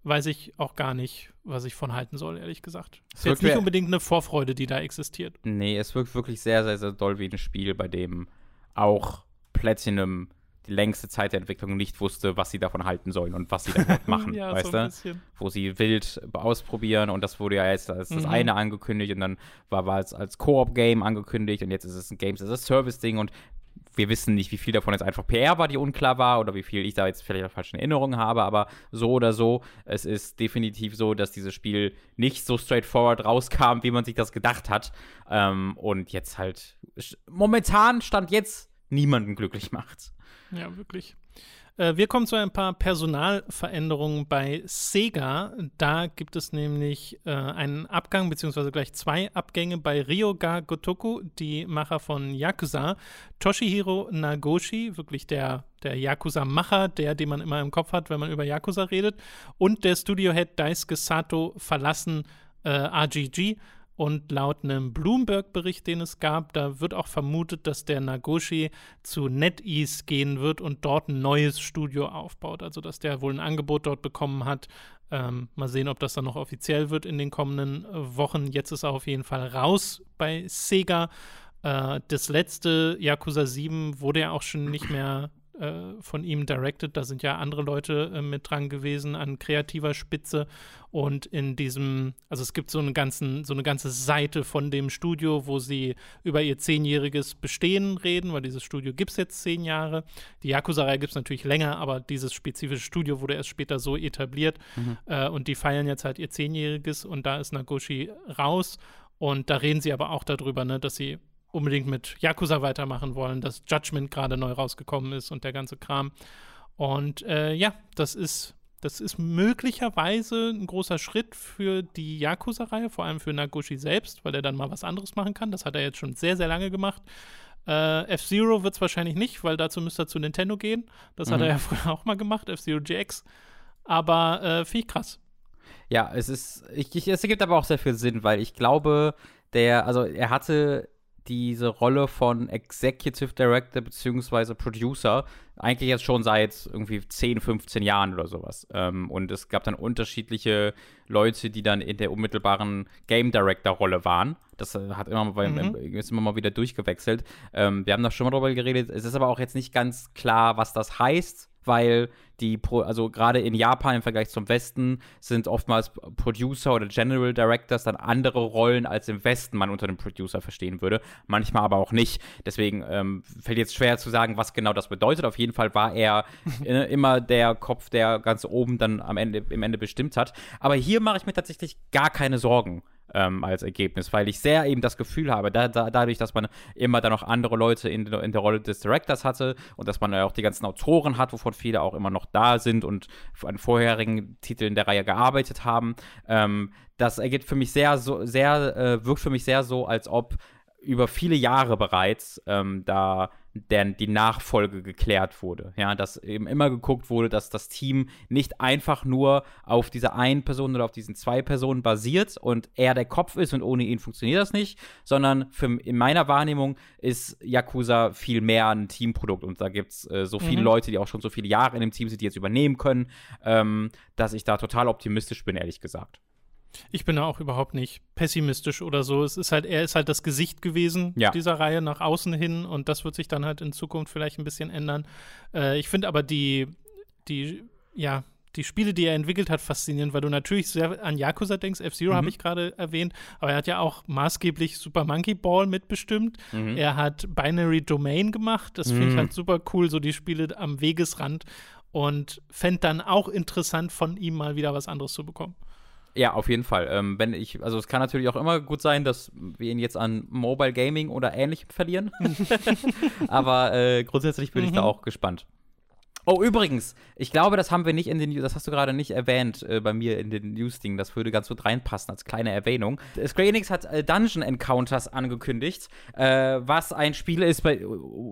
Speaker 1: Weiß ich auch gar nicht, was ich von halten soll, ehrlich gesagt. Es ist jetzt nicht unbedingt eine Vorfreude, die da existiert.
Speaker 2: Nee, es wirkt wirklich sehr, sehr, sehr doll wie ein Spiel, bei dem auch Platinum die längste Zeit der Entwicklung nicht wusste, was sie davon halten sollen und was sie damit *laughs* machen, ja, weißt so du? Wo sie wild ausprobieren und das wurde ja jetzt als das mhm. eine angekündigt und dann war, war es als Koop-Game angekündigt und jetzt ist es ein Games as a Service-Ding und wir wissen nicht, wie viel davon jetzt einfach PR war, die unklar war, oder wie viel ich da jetzt vielleicht falsche Erinnerungen habe, aber so oder so, es ist definitiv so, dass dieses Spiel nicht so straightforward rauskam, wie man sich das gedacht hat. Ähm, und jetzt halt, momentan stand jetzt niemanden glücklich macht.
Speaker 1: Ja, wirklich. Äh, wir kommen zu ein paar Personalveränderungen bei Sega. Da gibt es nämlich äh, einen Abgang, beziehungsweise gleich zwei Abgänge bei Ryoga Gotoku, die Macher von Yakuza. Toshihiro Nagoshi, wirklich der, der Yakuza-Macher, der, den man immer im Kopf hat, wenn man über Yakuza redet. Und der Studio-Head Daisuke Sato verlassen äh, RGG und laut einem Bloomberg-Bericht, den es gab, da wird auch vermutet, dass der Nagoshi zu NetEase gehen wird und dort ein neues Studio aufbaut. Also, dass der wohl ein Angebot dort bekommen hat. Ähm, mal sehen, ob das dann noch offiziell wird in den kommenden äh, Wochen. Jetzt ist er auf jeden Fall raus bei Sega. Äh, das letzte Yakuza 7 wurde ja auch schon nicht mehr äh, von ihm directed. Da sind ja andere Leute äh, mit dran gewesen an kreativer Spitze. Und in diesem, also es gibt so, einen ganzen, so eine ganze Seite von dem Studio, wo sie über ihr zehnjähriges Bestehen reden, weil dieses Studio gibt es jetzt zehn Jahre. Die Yakuza-Reihe gibt es natürlich länger, aber dieses spezifische Studio wurde erst später so etabliert. Mhm. Äh, und die feiern jetzt halt ihr zehnjähriges und da ist Nagoshi raus. Und da reden sie aber auch darüber, ne, dass sie unbedingt mit Yakuza weitermachen wollen, dass Judgment gerade neu rausgekommen ist und der ganze Kram. Und äh, ja, das ist, das ist möglicherweise ein großer Schritt für die Yakuza-Reihe, vor allem für Nagoshi selbst, weil er dann mal was anderes machen kann. Das hat er jetzt schon sehr, sehr lange gemacht. Äh, F-Zero wird es wahrscheinlich nicht, weil dazu müsste er zu Nintendo gehen. Das mhm. hat er ja *laughs* früher auch mal gemacht, F-Zero GX. Aber äh, finde ich krass.
Speaker 2: Ja, es ist, ich, ich, es ergibt aber auch sehr viel Sinn, weil ich glaube, der, also er hatte diese Rolle von Executive Director bzw. Producer eigentlich jetzt schon seit irgendwie 10, 15 Jahren oder sowas. Ähm, und es gab dann unterschiedliche Leute, die dann in der unmittelbaren Game Director-Rolle waren. Das äh, hat immer mal, mhm. ist immer mal wieder durchgewechselt. Ähm, wir haben da schon mal drüber geredet. Es ist aber auch jetzt nicht ganz klar, was das heißt weil die, Pro also gerade in Japan im Vergleich zum Westen sind oftmals Producer oder General Directors dann andere Rollen, als im Westen man unter einem Producer verstehen würde. Manchmal aber auch nicht. Deswegen ähm, fällt jetzt schwer zu sagen, was genau das bedeutet. Auf jeden Fall war er *laughs* äh, immer der Kopf, der ganz oben dann am Ende, im Ende bestimmt hat. Aber hier mache ich mir tatsächlich gar keine Sorgen ähm, als Ergebnis, weil ich sehr eben das Gefühl habe, da, da, dadurch, dass man immer dann noch andere Leute in, in, der Rolle des Directors hatte und dass man ja auch die ganzen Autoren hat, wovon viele auch immer noch da sind und an vorherigen Titeln der Reihe gearbeitet haben, ähm, das ergibt für mich sehr so, sehr, äh, wirkt für mich sehr so, als ob über viele Jahre bereits ähm, da der, die Nachfolge geklärt wurde. Ja, dass eben immer geguckt wurde, dass das Team nicht einfach nur auf dieser einen Person oder auf diesen zwei Personen basiert und er der Kopf ist und ohne ihn funktioniert das nicht, sondern für, in meiner Wahrnehmung ist Yakuza viel mehr ein Teamprodukt und da gibt es äh, so viele mhm. Leute, die auch schon so viele Jahre in dem Team sind, die jetzt übernehmen können, ähm, dass ich da total optimistisch bin, ehrlich gesagt.
Speaker 1: Ich bin da auch überhaupt nicht pessimistisch oder so. Es ist halt, er ist halt das Gesicht gewesen ja. dieser Reihe nach außen hin und das wird sich dann halt in Zukunft vielleicht ein bisschen ändern. Äh, ich finde aber die, die, ja, die Spiele, die er entwickelt hat, faszinierend, weil du natürlich sehr an Yakuza denkst. F-Zero mhm. habe ich gerade erwähnt, aber er hat ja auch maßgeblich Super Monkey Ball mitbestimmt. Mhm. Er hat Binary Domain gemacht. Das finde ich mhm. halt super cool, so die Spiele am Wegesrand. Und fände dann auch interessant, von ihm mal wieder was anderes zu bekommen.
Speaker 2: Ja, auf jeden Fall. Ähm, wenn ich, also es kann natürlich auch immer gut sein, dass wir ihn jetzt an Mobile Gaming oder ähnlichem verlieren. *laughs* *laughs* Aber äh, grundsätzlich bin mhm. ich da mhm. auch gespannt. Oh, übrigens, ich glaube, das haben wir nicht in den, das hast du gerade nicht erwähnt äh, bei mir in den News-Ding. Das würde ganz gut reinpassen als kleine Erwähnung. Square Enix hat äh, Dungeon Encounters angekündigt, äh, was ein Spiel ist, bei,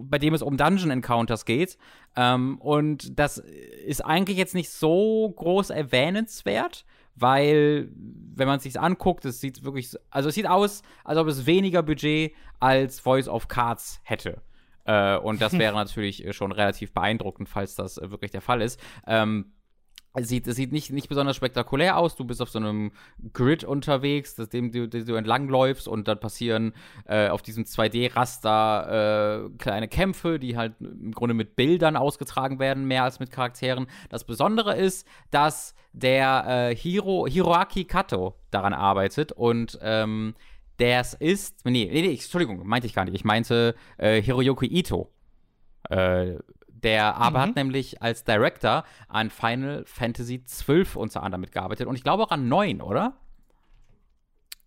Speaker 2: bei dem es um Dungeon Encounters geht. Ähm, und das ist eigentlich jetzt nicht so groß erwähnenswert weil, wenn man es sich anguckt, es sieht wirklich, also es sieht aus, als ob es weniger Budget als Voice of Cards hätte. Äh, und das wäre *laughs* natürlich schon relativ beeindruckend, falls das äh, wirklich der Fall ist. Ähm, es sieht, sieht nicht, nicht besonders spektakulär aus. Du bist auf so einem Grid unterwegs, das, dem du, dem du entlangläufst und dann passieren äh, auf diesem 2D-Raster äh, kleine Kämpfe, die halt im Grunde mit Bildern ausgetragen werden, mehr als mit Charakteren. Das Besondere ist, dass der äh, Hiro, Hiroaki Kato daran arbeitet und ähm, das ist. Nee, nee, nee, Entschuldigung, meinte ich gar nicht. Ich meinte äh, Hiroyuki Ito. Äh, der aber mhm. hat nämlich als Director an Final Fantasy XII unter anderem mitgearbeitet und ich glaube auch an 9, oder?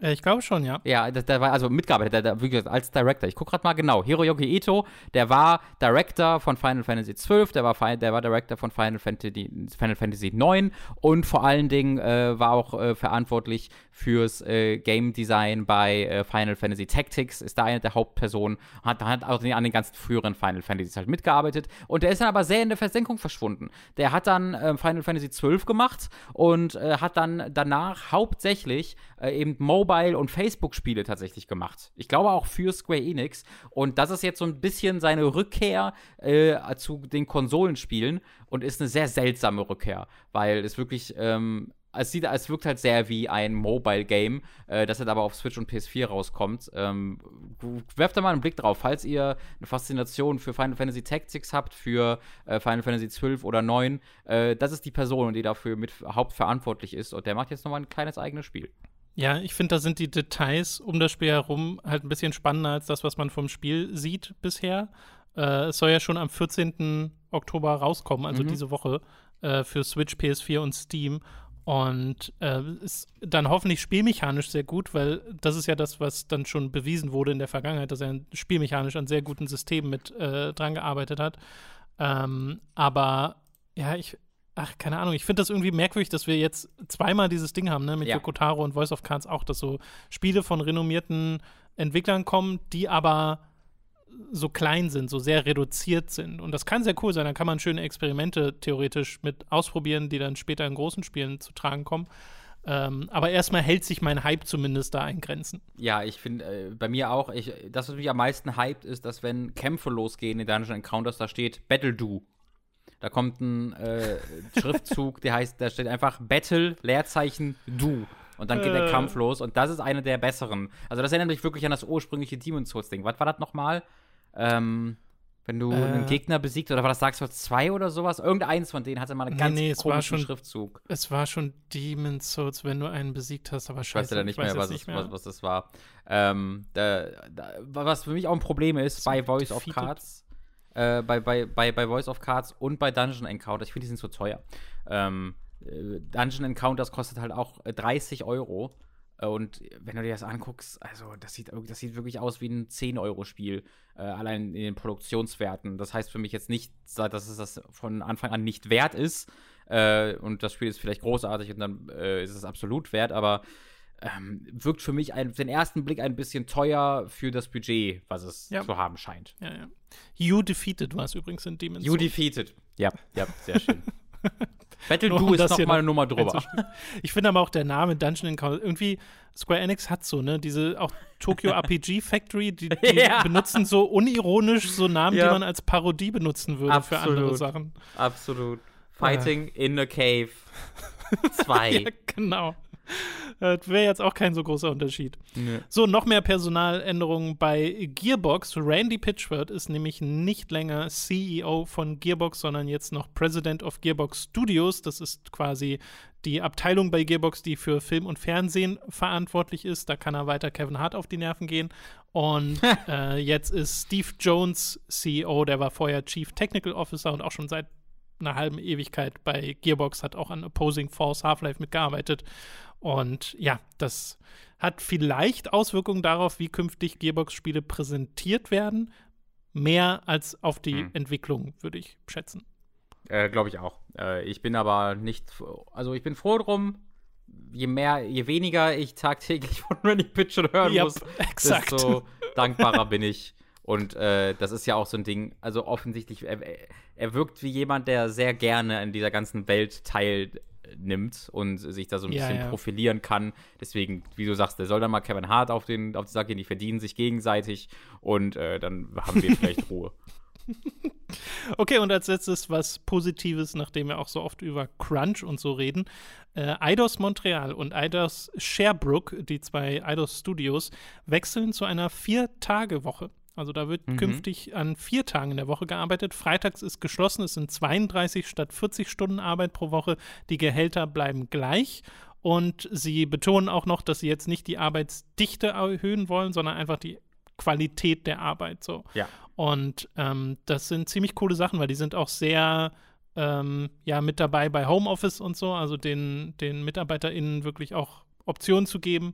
Speaker 1: Äh, ich glaube schon, ja.
Speaker 2: Ja, der, war also mitgearbeitet, der, der, als Director. Ich gucke gerade mal genau. Hiroyuki Ito, der war Director von Final Fantasy XII, der war, der war Director von Final Fantasy, Final Fantasy IX und vor allen Dingen äh, war auch äh, verantwortlich fürs äh, Game Design bei äh, Final Fantasy Tactics, ist da eine der Hauptpersonen, hat, hat auch an den ganzen früheren Final Fantasies halt mitgearbeitet und der ist dann aber sehr in der Versenkung verschwunden. Der hat dann äh, Final Fantasy XII gemacht und hat dann danach hauptsächlich eben Mobile Mobile- und Facebook-Spiele tatsächlich gemacht. Ich glaube auch für Square Enix. Und das ist jetzt so ein bisschen seine Rückkehr äh, zu den Konsolenspielen und ist eine sehr seltsame Rückkehr, weil es wirklich. Ähm, es, sieht, es wirkt halt sehr wie ein Mobile-Game, äh, das halt aber auf Switch und PS4 rauskommt. Ähm, werft da mal einen Blick drauf, falls ihr eine Faszination für Final Fantasy Tactics habt, für äh, Final Fantasy 12 oder 9. Äh, das ist die Person, die dafür mit hauptverantwortlich ist und der macht jetzt nochmal ein kleines eigenes Spiel.
Speaker 1: Ja, ich finde, da sind die Details um das Spiel herum halt ein bisschen spannender als das, was man vom Spiel sieht bisher. Äh, es soll ja schon am 14. Oktober rauskommen, also mhm. diese Woche, äh, für Switch, PS4 und Steam. Und äh, ist dann hoffentlich spielmechanisch sehr gut, weil das ist ja das, was dann schon bewiesen wurde in der Vergangenheit, dass er spielmechanisch an sehr guten Systemen mit äh, dran gearbeitet hat. Ähm, aber ja, ich, ach, keine Ahnung, ich finde das irgendwie merkwürdig, dass wir jetzt zweimal dieses Ding haben, ne, mit ja. Yokotaro und Voice of Cards auch, dass so Spiele von renommierten Entwicklern kommen, die aber so klein sind, so sehr reduziert sind. Und das kann sehr cool sein. Da kann man schöne Experimente theoretisch mit ausprobieren, die dann später in großen Spielen zu tragen kommen. Ähm, aber erstmal hält sich mein Hype zumindest da in Grenzen.
Speaker 2: Ja, ich finde, äh, bei mir auch, ich, das, was mich am meisten hypt, ist, dass wenn Kämpfe losgehen in Dungeon Encounters, da steht Battle Do. Da kommt ein äh, Schriftzug, der heißt, da steht einfach Battle, Leerzeichen, Do. Und dann geht äh. der Kampf los und das ist eine der besseren. Also das erinnert mich wirklich an das ursprüngliche Demon's Souls-Ding. Was war das nochmal? Ähm, wenn du äh, einen Gegner besiegt, oder war das Dark Souls 2 oder sowas? Irgendeins von denen hatte mal einen ganz nee, komischen
Speaker 1: schon,
Speaker 2: Schriftzug.
Speaker 1: Es war schon Demon's Souls, wenn du einen besiegt hast, aber scheiße.
Speaker 2: Weißt du da nicht mehr, was, nicht mehr. Was, was, das war. Ähm, da, da, was für mich auch ein Problem ist, das bei Voice of Cards, äh, bei, bei, bei, Voice of Cards und bei Dungeon Encounter, ich finde, die sind so teuer. Ähm, äh, Dungeon Encounters kostet halt auch 30 äh, Euro. Und wenn du dir das anguckst, also das sieht, das sieht wirklich aus wie ein 10-Euro-Spiel, äh, allein in den Produktionswerten. Das heißt für mich jetzt nicht, dass es das von Anfang an nicht wert ist. Äh, und das Spiel ist vielleicht großartig und dann äh, ist es absolut wert, aber ähm, wirkt für mich auf den ersten Blick ein bisschen teuer für das Budget, was es ja. zu haben scheint.
Speaker 1: Ja, ja. You Defeated war es übrigens in Demon's
Speaker 2: You Defeated. Ja, ja, sehr schön. *laughs* Battle Do ist noch mal eine Nummer drüber.
Speaker 1: Ich finde aber auch der Name Dungeon Encounter, irgendwie Square Enix hat so, ne, diese auch Tokyo *laughs* RPG Factory, die, die ja. benutzen so unironisch so Namen, ja. die man als Parodie benutzen würde Absolut. für andere Sachen.
Speaker 2: Absolut. Fighting ja. in a Cave *laughs* 2. ja,
Speaker 1: genau. Das wäre jetzt auch kein so großer Unterschied. Nee. So, noch mehr Personaländerungen bei Gearbox. Randy Pitchford ist nämlich nicht länger CEO von Gearbox, sondern jetzt noch President of Gearbox Studios. Das ist quasi die Abteilung bei Gearbox, die für Film und Fernsehen verantwortlich ist. Da kann er weiter Kevin Hart auf die Nerven gehen. Und *laughs* äh, jetzt ist Steve Jones CEO, der war vorher Chief Technical Officer und auch schon seit einer halben Ewigkeit bei Gearbox, hat auch an Opposing Force Half-Life mitgearbeitet. Und ja, das hat vielleicht Auswirkungen darauf, wie künftig Gearbox-Spiele präsentiert werden. Mehr als auf die hm. Entwicklung, würde ich schätzen.
Speaker 2: Äh, Glaube ich auch. Äh, ich bin aber nicht, also ich bin froh drum, je mehr, je weniger ich tagtäglich *laughs* von Randy Pitch schon hören yep, muss, exakt. desto dankbarer bin ich. Und äh, das ist ja auch so ein Ding, also offensichtlich, er, er wirkt wie jemand, der sehr gerne in dieser ganzen Welt teil nimmt und sich da so ein ja, bisschen ja. profilieren kann. Deswegen, wie du sagst, der soll dann mal Kevin Hart auf den, auf den Sack gehen, die verdienen sich gegenseitig und äh, dann haben wir vielleicht *laughs* Ruhe.
Speaker 1: Okay, und als letztes was Positives, nachdem wir auch so oft über Crunch und so reden. Äh, Eidos Montreal und Eidos Sherbrooke, die zwei Eidos Studios, wechseln zu einer Vier-Tage-Woche. Also da wird mhm. künftig an vier Tagen in der Woche gearbeitet. Freitags ist geschlossen, es sind 32 statt 40 Stunden Arbeit pro Woche. Die Gehälter bleiben gleich. Und sie betonen auch noch, dass sie jetzt nicht die Arbeitsdichte erhöhen wollen, sondern einfach die Qualität der Arbeit. So.
Speaker 2: Ja.
Speaker 1: Und ähm, das sind ziemlich coole Sachen, weil die sind auch sehr ähm, ja, mit dabei bei Homeoffice und so, also den, den MitarbeiterInnen wirklich auch Optionen zu geben.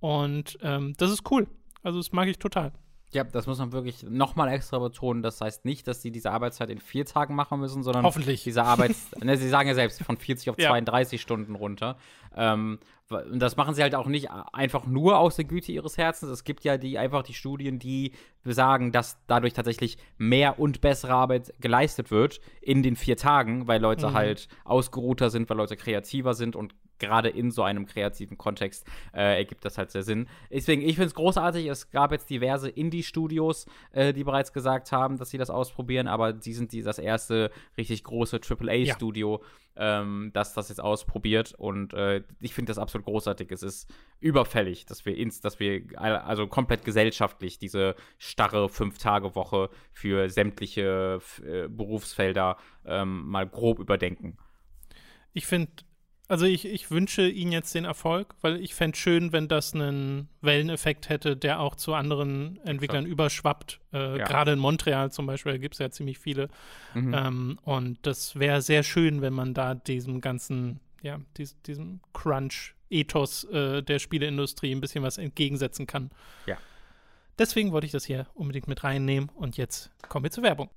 Speaker 1: Und ähm, das ist cool. Also das mag ich total.
Speaker 2: Ja, das muss man wirklich nochmal extra betonen. Das heißt nicht, dass sie diese Arbeitszeit in vier Tagen machen müssen, sondern
Speaker 1: Hoffentlich.
Speaker 2: diese Arbeits... *laughs* ne, sie sagen ja selbst von 40 auf ja. 32 Stunden runter. Ähm, und das machen sie halt auch nicht einfach nur aus der Güte ihres Herzens. Es gibt ja die einfach die Studien, die sagen, dass dadurch tatsächlich mehr und bessere Arbeit geleistet wird in den vier Tagen, weil Leute mhm. halt ausgeruhter sind, weil Leute kreativer sind und gerade in so einem kreativen Kontext äh, ergibt das halt sehr Sinn. Deswegen, ich finde es großartig. Es gab jetzt diverse Indie-Studios, äh, die bereits gesagt haben, dass sie das ausprobieren, aber sie sind die, das erste richtig große AAA-Studio, ja. ähm, das das jetzt ausprobiert. Und äh, ich finde das absolut großartig. Es ist überfällig, dass wir ins, dass wir also komplett gesellschaftlich diese starre Fünf-Tage-Woche für sämtliche äh, Berufsfelder ähm, mal grob überdenken.
Speaker 1: Ich finde also ich, ich wünsche ihnen jetzt den Erfolg, weil ich fände schön, wenn das einen Welleneffekt hätte, der auch zu anderen Entwicklern Klar. überschwappt. Äh, ja. Gerade in Montreal zum Beispiel gibt es ja ziemlich viele. Mhm. Ähm, und das wäre sehr schön, wenn man da diesem ganzen, ja, dies, diesem Crunch-Ethos äh, der Spieleindustrie ein bisschen was entgegensetzen kann.
Speaker 2: Ja.
Speaker 1: Deswegen wollte ich das hier unbedingt mit reinnehmen und jetzt kommen wir zur Werbung.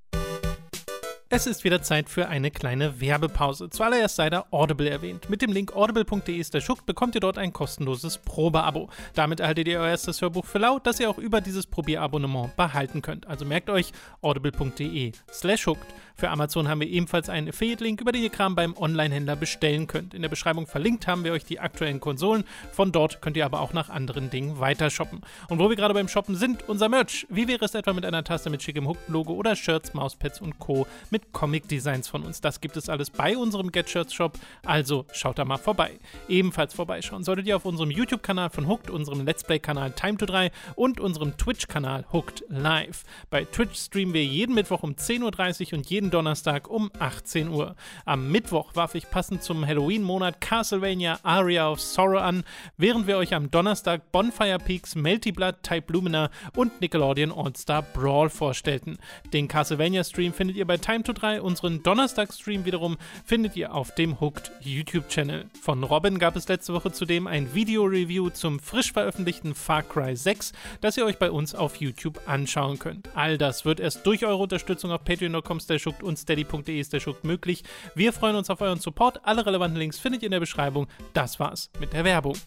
Speaker 1: Es ist wieder Zeit für eine kleine Werbepause. Zuallererst sei da Audible erwähnt. Mit dem Link audible.de bekommt ihr dort ein kostenloses Probeabo. Damit erhaltet ihr euer erstes Hörbuch für laut, das ihr auch über dieses Probierabonnement behalten könnt. Also merkt euch audible.de slash hooked. Für Amazon haben wir ebenfalls einen Affiliate-Link, über den ihr Kram beim Online-Händler bestellen könnt. In der Beschreibung verlinkt haben wir euch die aktuellen Konsolen. Von dort könnt ihr aber auch nach anderen Dingen weiter shoppen. Und wo wir gerade beim Shoppen sind, unser Merch. Wie wäre es etwa mit einer Taste mit schickem Hooked-Logo oder Shirts, Mauspads und Co. mit Comic-Designs von uns. Das gibt es alles bei unserem Get Shirts Shop, also schaut da mal vorbei. Ebenfalls vorbeischauen solltet ihr auf unserem YouTube-Kanal von Hooked, unserem Let's Play-Kanal Time to 3 und unserem Twitch-Kanal Hooked Live. Bei Twitch streamen wir jeden Mittwoch um 10.30 Uhr und jeden Donnerstag um 18 Uhr. Am Mittwoch warf ich passend zum Halloween-Monat Castlevania Aria of Sorrow an, während wir euch am Donnerstag Bonfire Peaks, Melty Blood, Type Lumina und Nickelodeon All-Star Brawl vorstellten. Den Castlevania-Stream findet ihr bei Time to 3. Unseren Donnerstag-Stream wiederum findet ihr auf dem Hooked YouTube-Channel. Von Robin gab es letzte Woche zudem ein Video-Review zum frisch veröffentlichten Far Cry 6, das ihr euch bei uns auf YouTube anschauen könnt. All das wird erst durch eure Unterstützung auf patreon.com und steady.de möglich. Wir freuen uns auf euren Support. Alle relevanten Links findet ihr in der Beschreibung. Das war's mit der Werbung.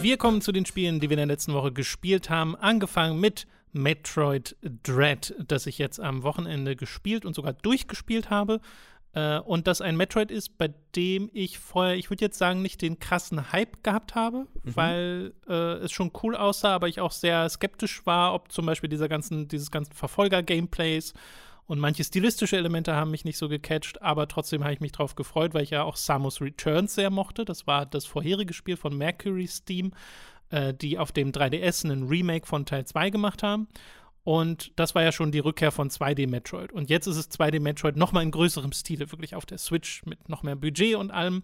Speaker 1: Wir kommen zu den Spielen, die wir in der letzten Woche gespielt haben. Angefangen mit Metroid Dread, das ich jetzt am Wochenende gespielt und sogar durchgespielt habe. Äh, und das ein Metroid ist, bei dem ich vorher, ich würde jetzt sagen, nicht den krassen Hype gehabt habe, mhm. weil äh, es schon cool aussah, aber ich auch sehr skeptisch war, ob zum Beispiel dieser ganzen, dieses ganzen Verfolger-Gameplays und manche stilistische Elemente haben mich nicht so gecatcht, aber trotzdem habe ich mich drauf gefreut, weil ich ja auch Samus Returns sehr mochte. Das war das vorherige Spiel von Mercury Steam äh, die auf dem 3DS einen Remake von Teil 2 gemacht haben. Und das war ja schon die Rückkehr von 2D Metroid. Und jetzt ist es 2D Metroid nochmal in größerem Stile, wirklich auf der Switch mit noch mehr Budget und allem.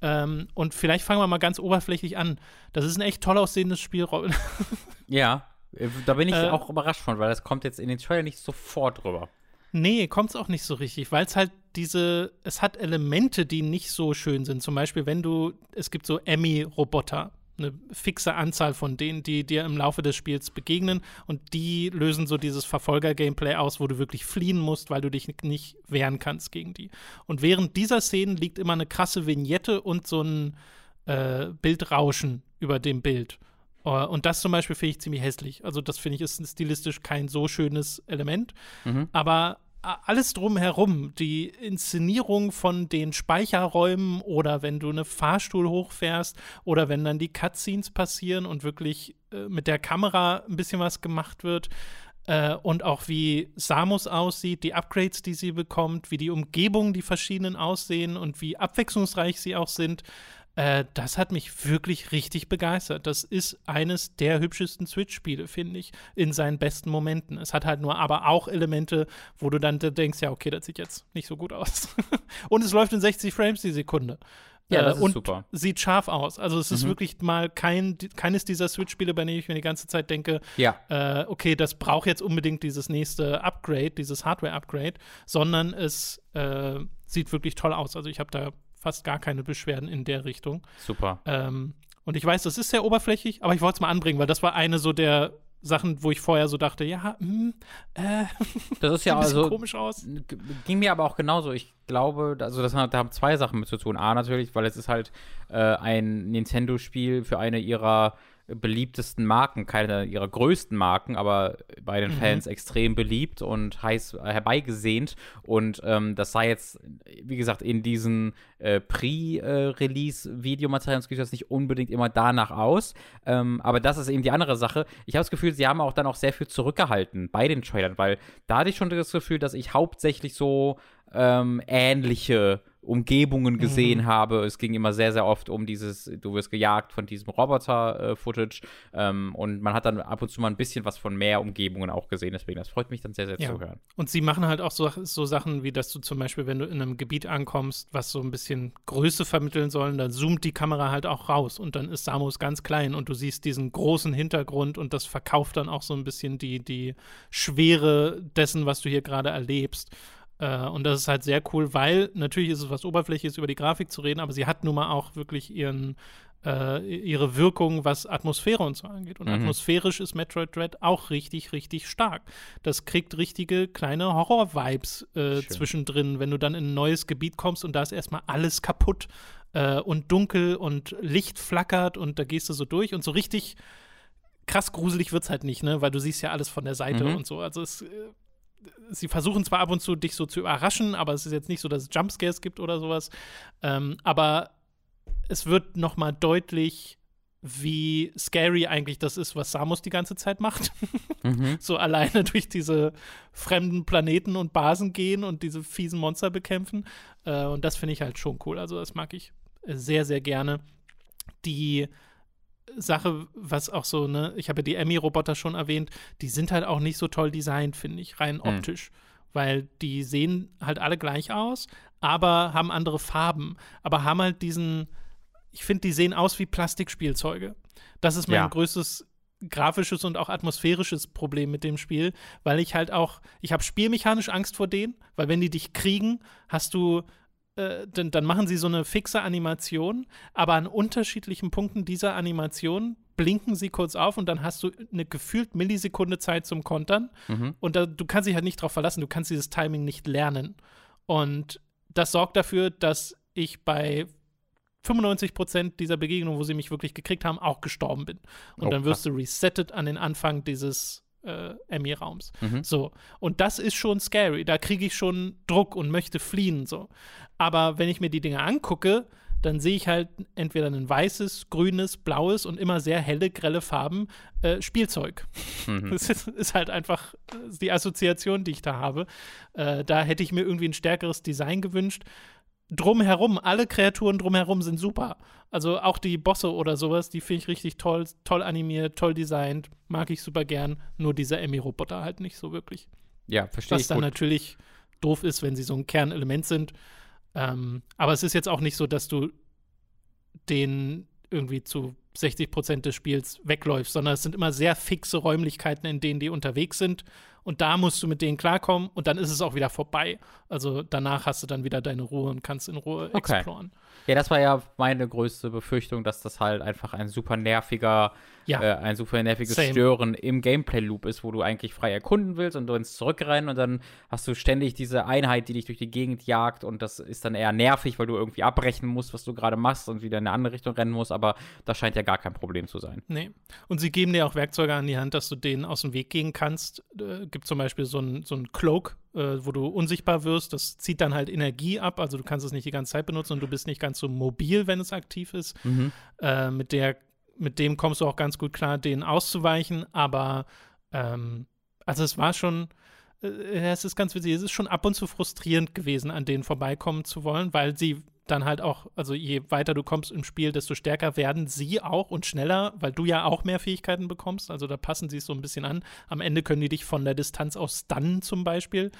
Speaker 1: Ähm, und vielleicht fangen wir mal ganz oberflächlich an. Das ist ein echt toll aussehendes Spiel, Robin. *laughs*
Speaker 2: ja, äh, da bin ich äh, auch überrascht von, weil das kommt jetzt in den Trailer nicht sofort rüber.
Speaker 1: Nee, kommt es auch nicht so richtig, weil es halt diese, es hat Elemente, die nicht so schön sind. Zum Beispiel, wenn du, es gibt so Emmy-Roboter, eine fixe Anzahl von denen, die dir im Laufe des Spiels begegnen und die lösen so dieses Verfolger-Gameplay aus, wo du wirklich fliehen musst, weil du dich nicht wehren kannst gegen die. Und während dieser Szenen liegt immer eine krasse Vignette und so ein äh, Bildrauschen über dem Bild. Uh, und das zum Beispiel finde ich ziemlich hässlich. Also, das finde ich ist stilistisch kein so schönes Element. Mhm. Aber alles drumherum, die Inszenierung von den Speicherräumen oder wenn du eine Fahrstuhl hochfährst oder wenn dann die Cutscenes passieren und wirklich äh, mit der Kamera ein bisschen was gemacht wird äh, und auch wie Samus aussieht, die Upgrades, die sie bekommt, wie die Umgebungen, die verschiedenen aussehen und wie abwechslungsreich sie auch sind. Äh, das hat mich wirklich richtig begeistert. Das ist eines der hübschesten Switch-Spiele, finde ich, in seinen besten Momenten. Es hat halt nur aber auch Elemente, wo du dann denkst, ja, okay, das sieht jetzt nicht so gut aus. *laughs* und es läuft in 60 Frames die Sekunde.
Speaker 2: Ja, das äh, ist
Speaker 1: und
Speaker 2: super.
Speaker 1: sieht scharf aus. Also es ist mhm. wirklich mal kein, keines dieser Switch-Spiele, bei denen ich mir die ganze Zeit denke,
Speaker 2: ja.
Speaker 1: äh, okay, das braucht jetzt unbedingt dieses nächste Upgrade, dieses Hardware-Upgrade, sondern es äh, sieht wirklich toll aus. Also ich habe da fast gar keine Beschwerden in der Richtung.
Speaker 2: Super.
Speaker 1: Ähm, und ich weiß, das ist sehr oberflächlich, aber ich wollte es mal anbringen, weil das war eine so der Sachen, wo ich vorher so dachte, ja, mh, äh, *laughs*
Speaker 2: das ist ja *laughs* also
Speaker 1: komisch aus.
Speaker 2: Ging mir aber auch genauso. Ich glaube, also das hat, da haben zwei Sachen mit zu tun. A natürlich, weil es ist halt äh, ein Nintendo-Spiel für eine ihrer beliebtesten Marken, keine ihrer größten Marken, aber bei den mhm. Fans extrem beliebt und heiß herbeigesehnt. Und ähm, das sei jetzt, wie gesagt, in diesen äh, Pre-Release-Videomaterialien das nicht unbedingt immer danach aus. Ähm, aber das ist eben die andere Sache. Ich habe das Gefühl, sie haben auch dann auch sehr viel zurückgehalten bei den Trailern, weil da hatte ich schon das Gefühl, dass ich hauptsächlich so ähm, ähnliche Umgebungen gesehen mhm. habe. Es ging immer sehr, sehr oft um dieses, du wirst gejagt von diesem Roboter-Footage ähm, und man hat dann ab und zu mal ein bisschen was von mehr Umgebungen auch gesehen. Deswegen, das freut mich dann sehr, sehr ja. zu hören.
Speaker 1: Und sie machen halt auch so, so Sachen, wie dass du zum Beispiel, wenn du in einem Gebiet ankommst, was so ein bisschen Größe vermitteln soll, dann zoomt die Kamera halt auch raus und dann ist Samus ganz klein und du siehst diesen großen Hintergrund und das verkauft dann auch so ein bisschen die, die Schwere dessen, was du hier gerade erlebst. Äh, und das ist halt sehr cool, weil natürlich ist es was Oberflächliches über die Grafik zu reden, aber sie hat nun mal auch wirklich ihren äh, ihre Wirkung, was Atmosphäre und so angeht. Und mhm. atmosphärisch ist Metroid Dread auch richtig, richtig stark. Das kriegt richtige kleine Horror-Vibes äh, zwischendrin, wenn du dann in ein neues Gebiet kommst und da ist erstmal alles kaputt äh, und dunkel und Licht flackert und da gehst du so durch und so richtig krass gruselig wird es halt nicht, ne? Weil du siehst ja alles von der Seite mhm. und so. Also es äh, sie versuchen zwar ab und zu dich so zu überraschen, aber es ist jetzt nicht so, dass es Jumpscares gibt oder sowas. Ähm, aber es wird noch mal deutlich, wie scary eigentlich das ist, was Samus die ganze Zeit macht. *laughs* Mhm. so alleine durch diese fremden Planeten und Basen gehen und diese fiesen Monster bekämpfen. Äh, und das finde ich halt schon cool. Also das mag ich sehr, sehr gerne. Die Sache, was auch so, ne, ich habe ja die Emmy-Roboter schon erwähnt, die sind halt auch nicht so toll designt, finde ich, rein mhm. optisch. Weil die sehen halt alle gleich aus, aber haben andere Farben, aber haben halt diesen, ich finde, die sehen aus wie Plastikspielzeuge. Das ist mein ja. größtes grafisches und auch atmosphärisches Problem mit dem Spiel, weil ich halt auch, ich habe spielmechanisch Angst vor denen, weil wenn die dich kriegen, hast du äh, dann, dann, machen sie so eine fixe Animation, aber an unterschiedlichen Punkten dieser Animation blinken sie kurz auf und dann hast du eine gefühlt Millisekunde Zeit zum Kontern. Mhm. Und da, du kannst dich halt nicht darauf verlassen, du kannst dieses Timing nicht lernen. Und das sorgt dafür, dass ich bei 95 Prozent dieser Begegnungen, wo sie mich wirklich gekriegt haben, auch gestorben bin. Und oh, dann wirst du resettet an den Anfang dieses äh, Emmy-Raums. Mhm. So. Und das ist schon scary. Da kriege ich schon Druck und möchte fliehen. So. Aber wenn ich mir die Dinge angucke, dann sehe ich halt entweder ein weißes, grünes, blaues und immer sehr helle, grelle Farben äh, Spielzeug. Mhm. Das ist, ist, halt einfach die Assoziation, die ich da habe. Äh, da hätte ich mir irgendwie ein stärkeres Design gewünscht drumherum, alle Kreaturen drumherum sind super. Also auch die Bosse oder sowas, die finde ich richtig toll, toll animiert, toll designt, mag ich super gern. Nur dieser Emmy-Roboter halt nicht so wirklich.
Speaker 2: Ja, verstehe
Speaker 1: ich. Was dann gut. natürlich doof ist, wenn sie so ein Kernelement sind. Ähm, aber es ist jetzt auch nicht so, dass du den irgendwie zu 60 Prozent des Spiels wegläufst, sondern es sind immer sehr fixe Räumlichkeiten, in denen die unterwegs sind und da musst du mit denen klarkommen und dann ist es auch wieder vorbei. Also danach hast du dann wieder deine Ruhe und kannst in Ruhe okay. exploren.
Speaker 2: Ja, das war ja meine größte Befürchtung, dass das halt einfach ein super nerviger, ja. äh, ein super nerviges Same. Stören im Gameplay-Loop ist, wo du eigentlich frei erkunden willst und du ins Zurückrennen und dann hast du ständig diese Einheit, die dich durch die Gegend jagt und das ist dann eher nervig, weil du irgendwie abbrechen musst, was du gerade machst und wieder in eine andere Richtung rennen musst, aber das scheint ja gar kein Problem zu sein.
Speaker 1: Nee. Und sie geben dir auch Werkzeuge an die Hand, dass du denen aus dem Weg gehen kannst. Äh, gibt zum Beispiel so ein, so ein Cloak, äh, wo du unsichtbar wirst. Das zieht dann halt Energie ab, also du kannst es nicht die ganze Zeit benutzen und du bist nicht ganz so mobil, wenn es aktiv ist. Mhm. Äh, mit, der, mit dem kommst du auch ganz gut klar, denen auszuweichen, aber ähm, also es war schon, äh, es ist ganz witzig, es ist schon ab und zu frustrierend gewesen, an denen vorbeikommen zu wollen, weil sie dann halt auch, also je weiter du kommst im Spiel, desto stärker werden sie auch und schneller, weil du ja auch mehr Fähigkeiten bekommst. Also da passen sie es so ein bisschen an. Am Ende können die dich von der Distanz aus stunnen zum Beispiel.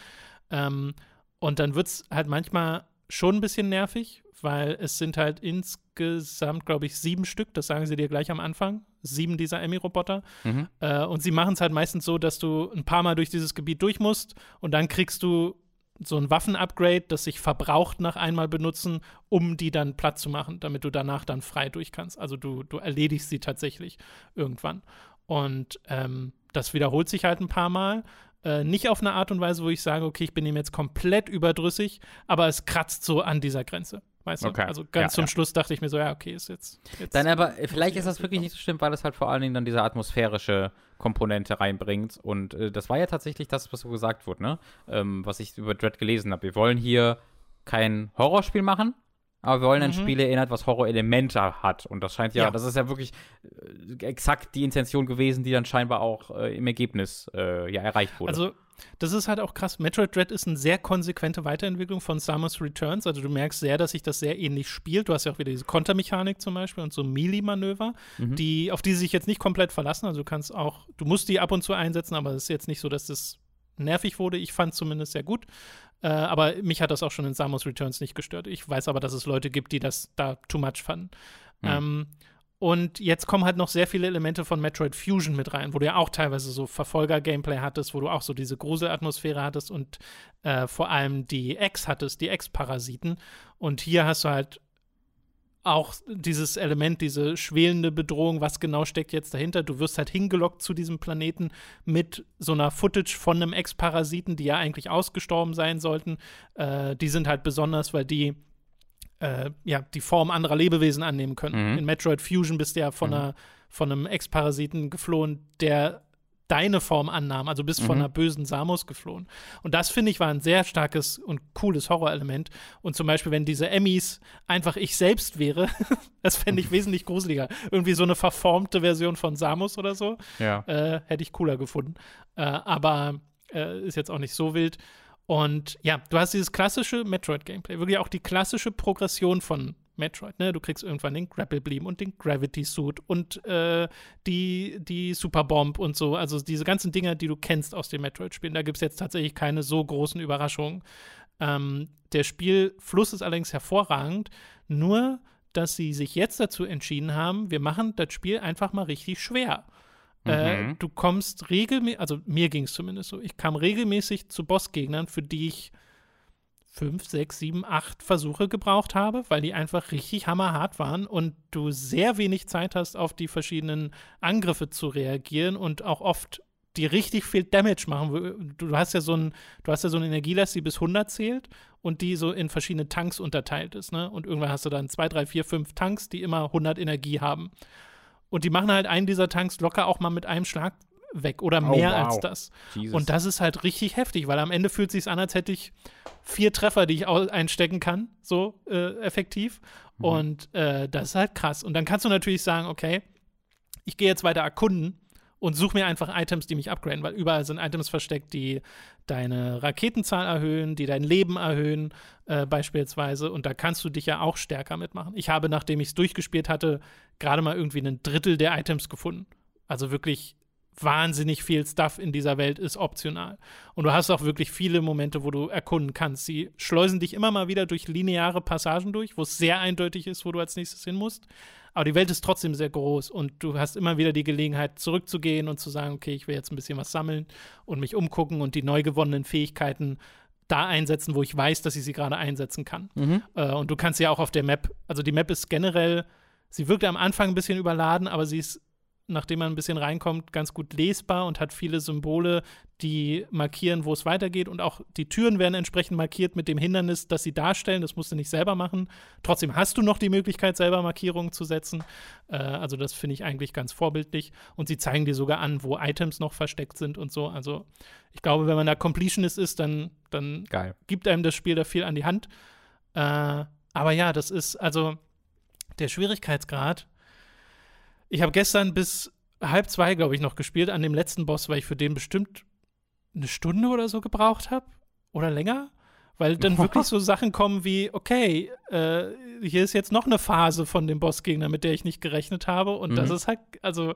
Speaker 1: Ähm, und dann wird es halt manchmal schon ein bisschen nervig, weil es sind halt insgesamt, glaube ich, sieben Stück, das sagen sie dir gleich am Anfang, sieben dieser Emmy-Roboter. Mhm. Äh, und sie machen es halt meistens so, dass du ein paar Mal durch dieses Gebiet durch musst und dann kriegst du so ein Waffenupgrade, das sich verbraucht nach einmal benutzen, um die dann platt zu machen, damit du danach dann frei durch kannst. Also du, du erledigst sie tatsächlich irgendwann. Und ähm, das wiederholt sich halt ein paar Mal. Äh, nicht auf eine Art und Weise, wo ich sage, okay, ich bin ihm jetzt komplett überdrüssig, aber es kratzt so an dieser Grenze. Weißt okay. du? Also ganz ja, zum ja. Schluss dachte ich mir so, ja, okay, ist jetzt. jetzt
Speaker 2: dann aber, vielleicht ist das wirklich nicht so schlimm, weil es halt vor allen Dingen dann diese atmosphärische Komponente reinbringt. Und äh, das war ja tatsächlich das, was so gesagt wurde, ne? Ähm, was ich über Dread gelesen habe. Wir wollen hier kein Horrorspiel machen, aber wir wollen ein mhm. Spiel erinnern, was Horrorelemente hat. Und das scheint ja, ja, das ist ja wirklich äh, exakt die Intention gewesen, die dann scheinbar auch äh, im Ergebnis äh, ja erreicht wurde.
Speaker 1: Also das ist halt auch krass. Metroid Dread ist eine sehr konsequente Weiterentwicklung von Samus Returns. Also du merkst sehr, dass sich das sehr ähnlich spielt. Du hast ja auch wieder diese Kontermechanik zum Beispiel und so Melee-Manöver, mhm. die, auf die sie sich jetzt nicht komplett verlassen. Also du kannst auch, du musst die ab und zu einsetzen, aber es ist jetzt nicht so, dass das nervig wurde. Ich fand es zumindest sehr gut. Äh, aber mich hat das auch schon in Samus Returns nicht gestört. Ich weiß aber, dass es Leute gibt, die das da too much fanden. Mhm. Ähm, und jetzt kommen halt noch sehr viele Elemente von Metroid Fusion mit rein, wo du ja auch teilweise so Verfolger-Gameplay hattest, wo du auch so diese Gruselatmosphäre hattest und äh, vor allem die Ex hattest, die Ex-Parasiten. Und hier hast du halt auch dieses Element, diese schwelende Bedrohung, was genau steckt jetzt dahinter? Du wirst halt hingelockt zu diesem Planeten mit so einer Footage von einem Ex-Parasiten, die ja eigentlich ausgestorben sein sollten. Äh, die sind halt besonders, weil die äh, ja, die Form anderer Lebewesen annehmen können. Mhm. In Metroid Fusion bist du ja von, mhm. einer, von einem Ex-Parasiten geflohen, der deine Form annahm. Also bist mhm. von einer bösen Samus geflohen. Und das, finde ich, war ein sehr starkes und cooles Horrorelement. Und zum Beispiel, wenn diese Emmys einfach ich selbst wäre, *laughs* das fände ich wesentlich gruseliger. Irgendwie so eine verformte Version von Samus oder so.
Speaker 2: Ja.
Speaker 1: Äh, hätte ich cooler gefunden. Äh, aber äh, ist jetzt auch nicht so wild. Und ja, du hast dieses klassische Metroid-Gameplay, wirklich auch die klassische Progression von Metroid, ne? Du kriegst irgendwann den Grapple Beam und den Gravity Suit und äh, die, die Super Bomb und so. Also diese ganzen Dinger, die du kennst aus den Metroid-Spielen. Da gibt es jetzt tatsächlich keine so großen Überraschungen. Ähm, der Spielfluss ist allerdings hervorragend, nur dass sie sich jetzt dazu entschieden haben, wir machen das Spiel einfach mal richtig schwer. Äh, mhm. Äh, du kommst regelmäßig, also mir ging es zumindest so, ich kam regelmäßig zu Bossgegnern, für die ich fünf, sechs, sieben, acht Versuche gebraucht habe, weil die einfach richtig hammerhart waren und du sehr wenig Zeit hast, auf die verschiedenen Angriffe zu reagieren und auch oft die richtig viel Damage machen. Du hast ja so ein, du hast ja so eine Energielast, die bis 100 zählt und die so in verschiedene Tanks unterteilt ist, ne? Und irgendwann hast du dann zwei, drei, vier, fünf Tanks, die immer 100 Energie haben. Und die machen halt einen dieser Tanks locker auch mal mit einem Schlag weg oder oh, mehr oh, wow. als das. Jesus. Und das ist halt richtig heftig, weil am Ende fühlt es sich an, als hätte ich vier Treffer, die ich einstecken kann, so äh, effektiv. Mhm. Und äh, das ist halt krass. Und dann kannst du natürlich sagen, okay, ich gehe jetzt weiter erkunden und suche mir einfach Items, die mich upgraden, weil überall sind Items versteckt, die deine Raketenzahl erhöhen, die dein Leben erhöhen, äh, beispielsweise. Und da kannst du dich ja auch stärker mitmachen. Ich habe, nachdem ich es durchgespielt hatte, gerade mal irgendwie ein Drittel der Items gefunden. Also wirklich wahnsinnig viel Stuff in dieser Welt ist optional. Und du hast auch wirklich viele Momente, wo du erkunden kannst. Sie schleusen dich immer mal wieder durch lineare Passagen durch, wo es sehr eindeutig ist, wo du als nächstes hin musst. Aber die Welt ist trotzdem sehr groß und du hast immer wieder die Gelegenheit, zurückzugehen und zu sagen, okay, ich will jetzt ein bisschen was sammeln und mich umgucken und die neu gewonnenen Fähigkeiten da einsetzen, wo ich weiß, dass ich sie gerade einsetzen kann. Mhm. Äh, und du kannst ja auch auf der Map, also die Map ist generell, sie wirkt am Anfang ein bisschen überladen, aber sie ist nachdem man ein bisschen reinkommt, ganz gut lesbar und hat viele Symbole, die markieren, wo es weitergeht. Und auch die Türen werden entsprechend markiert mit dem Hindernis, das sie darstellen. Das musst du nicht selber machen. Trotzdem hast du noch die Möglichkeit, selber Markierungen zu setzen. Äh, also, das finde ich eigentlich ganz vorbildlich. Und sie zeigen dir sogar an, wo Items noch versteckt sind und so. Also, ich glaube, wenn man da Completionist ist, dann, dann gibt einem das Spiel da viel an die Hand. Äh, aber ja, das ist also der Schwierigkeitsgrad ich habe gestern bis halb zwei, glaube ich, noch gespielt an dem letzten Boss, weil ich für den bestimmt eine Stunde oder so gebraucht habe. Oder länger. Weil dann wirklich *laughs* so Sachen kommen wie, okay, äh, hier ist jetzt noch eine Phase von dem Bossgegner, mit der ich nicht gerechnet habe. Und mhm. das ist halt, also,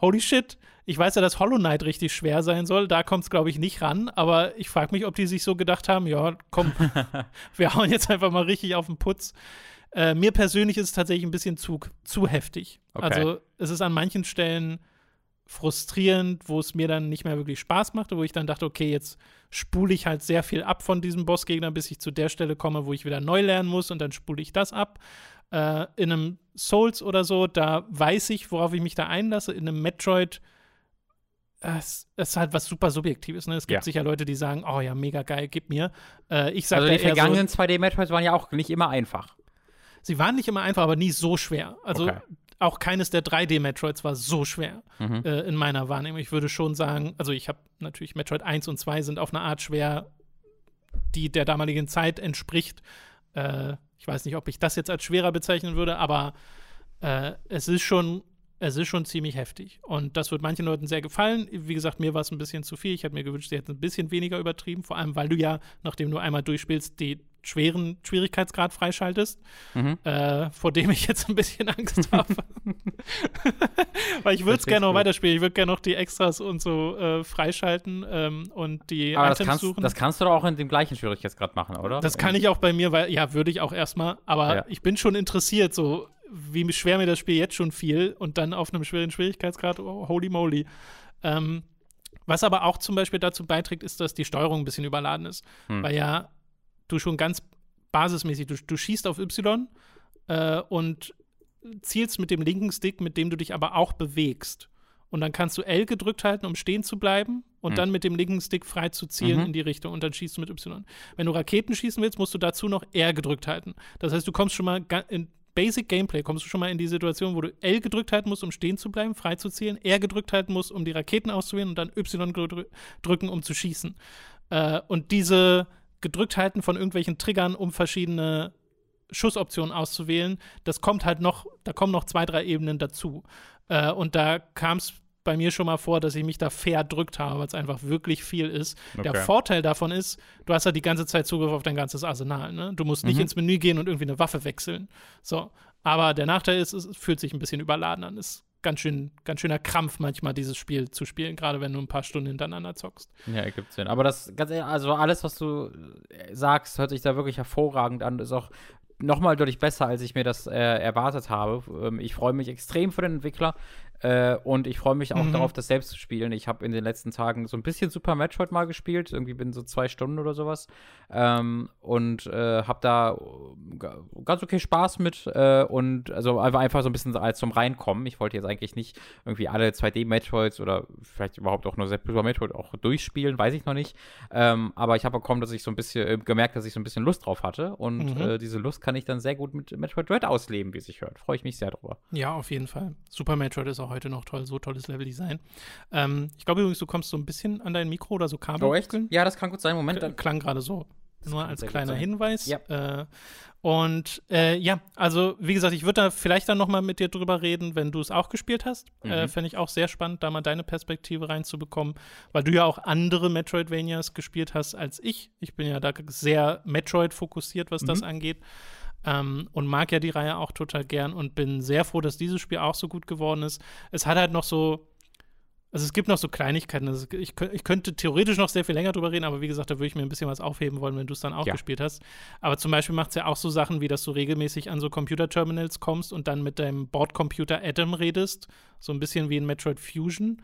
Speaker 1: holy shit. Ich weiß ja, dass Hollow Knight richtig schwer sein soll. Da kommt es, glaube ich, nicht ran. Aber ich frage mich, ob die sich so gedacht haben, ja, komm, *laughs* wir hauen jetzt einfach mal richtig auf den Putz. Äh, mir persönlich ist es tatsächlich ein bisschen zu, zu heftig. Okay. Also es ist an manchen Stellen frustrierend, wo es mir dann nicht mehr wirklich Spaß machte, wo ich dann dachte, okay, jetzt spule ich halt sehr viel ab von diesem Bossgegner, bis ich zu der Stelle komme, wo ich wieder neu lernen muss und dann spule ich das ab. Äh, in einem Souls oder so, da weiß ich, worauf ich mich da einlasse. In einem Metroid es, ist halt was super Subjektives. Ne? Es gibt ja. sicher Leute, die sagen, oh ja, mega geil, gib mir. Äh, ich sag
Speaker 2: also die vergangenen so, 2D-Metroids waren ja auch nicht immer einfach.
Speaker 1: Sie waren nicht immer einfach, aber nie so schwer. Also okay. auch keines der 3D-Metroids war so schwer mhm. äh, in meiner Wahrnehmung. Ich würde schon sagen, also ich habe natürlich Metroid 1 und 2 sind auf eine Art schwer, die der damaligen Zeit entspricht. Äh, ich weiß nicht, ob ich das jetzt als schwerer bezeichnen würde, aber äh, es ist schon es ist schon ziemlich heftig. Und das wird manchen Leuten sehr gefallen. Wie gesagt, mir war es ein bisschen zu viel. Ich hätte mir gewünscht, sie hätten ein bisschen weniger übertrieben. Vor allem, weil du ja, nachdem du einmal durchspielst, die schweren Schwierigkeitsgrad freischaltest, mhm. äh, vor dem ich jetzt ein bisschen Angst *laughs* habe. *laughs* Weil ich würde es gerne noch weiterspielen. Ich würde gerne noch die Extras und so äh, freischalten ähm, und die
Speaker 2: aber Items das kannst, suchen. Das kannst du doch auch in dem gleichen Schwierigkeitsgrad machen, oder?
Speaker 1: Das kann ich auch bei mir, weil, ja, würde ich auch erstmal. Aber ja. ich bin schon interessiert, so wie schwer mir das Spiel jetzt schon fiel und dann auf einem schweren Schwierigkeitsgrad, oh, holy moly. Ähm, was aber auch zum Beispiel dazu beiträgt, ist, dass die Steuerung ein bisschen überladen ist. Hm. Weil ja du schon ganz basismäßig, du, du schießt auf Y äh, und zielst mit dem linken Stick, mit dem du dich aber auch bewegst. Und dann kannst du L gedrückt halten, um stehen zu bleiben und mhm. dann mit dem linken Stick frei zu zielen mhm. in die Richtung und dann schießt du mit Y. Wenn du Raketen schießen willst, musst du dazu noch R gedrückt halten. Das heißt, du kommst schon mal in Basic Gameplay kommst du schon mal in die Situation, wo du L gedrückt halten musst, um stehen zu bleiben, frei zu zielen, R gedrückt halten musst, um die Raketen auszuwählen und dann Y drücken, um zu schießen. Äh, und diese gedrückt halten von irgendwelchen Triggern, um verschiedene Schussoptionen auszuwählen, das kommt halt noch, da kommen noch zwei, drei Ebenen dazu. Äh, und da kam es bei mir schon mal vor, dass ich mich da verdrückt habe, weil es einfach wirklich viel ist. Okay. Der Vorteil davon ist, du hast halt die ganze Zeit Zugriff auf dein ganzes Arsenal. Ne? Du musst nicht mhm. ins Menü gehen und irgendwie eine Waffe wechseln. So. Aber der Nachteil ist, es fühlt sich ein bisschen überladen an. Es ganz schön, ganz schöner Krampf manchmal, dieses Spiel zu spielen, gerade wenn du ein paar Stunden hintereinander zockst.
Speaker 2: Ja, ergibt Sinn. Aber das, ganz ehrlich, also alles, was du sagst, hört sich da wirklich hervorragend an. Ist auch nochmal deutlich besser, als ich mir das äh, erwartet habe. Ähm, ich freue mich extrem für den Entwickler. Äh, und ich freue mich auch mhm. darauf, das selbst zu spielen. Ich habe in den letzten Tagen so ein bisschen Super Metroid mal gespielt. Irgendwie bin so zwei Stunden oder sowas. Ähm, und äh, habe da äh, ganz okay Spaß mit. Äh, und also einfach, so ein bisschen als zum Reinkommen. Ich wollte jetzt eigentlich nicht irgendwie alle 2D-Metroids oder vielleicht überhaupt auch nur Super Metroid auch durchspielen, weiß ich noch nicht. Ähm, aber ich habe bekommen, dass ich so ein bisschen äh, gemerkt, dass ich so ein bisschen Lust drauf hatte. Und mhm. Äh, diese Lust kann ich dann sehr gut mit Metroid Dread ausleben, wie sich hört. Freue ich mich sehr drüber.
Speaker 1: Ja, auf jeden Fall. Super Metroid ist auch heute noch toll, so tolles Leveldesign. Ähm, ich glaube übrigens, du kommst so ein bisschen an dein Mikro oder so Kabel.
Speaker 2: Oh, echt? Ja, das kann gut sein. Moment. Dann.
Speaker 1: Klang gerade so. Das Nur als kleiner Hinweis. Ja. Äh, und äh, ja, also wie gesagt, ich würde da vielleicht dann noch mal mit dir drüber reden, wenn du es auch gespielt hast. Äh, mhm. Äh, Fände ich auch sehr spannend, da mal deine Perspektive reinzubekommen, weil du ja auch andere Metroidvanias gespielt hast als ich. Ich bin ja da sehr Metroid fokussiert, was mhm. das angeht. Ähm, und mag ja die Reihe auch total gern und bin sehr froh, dass dieses Spiel auch so gut geworden ist. Es hat halt noch so, also es gibt noch so Kleinigkeiten. Also ich, ich, könnte theoretisch noch sehr viel länger drüber reden, aber wie gesagt, da würde ich mir ein bisschen was aufheben wollen, wenn du es dann auch ja. gespielt hast. Aber zum Beispiel macht es ja auch so Sachen, wie dass du regelmäßig an so Computerterminals kommst und dann mit deinem Bordcomputer Adam redest. So ein bisschen wie in Metroid Fusion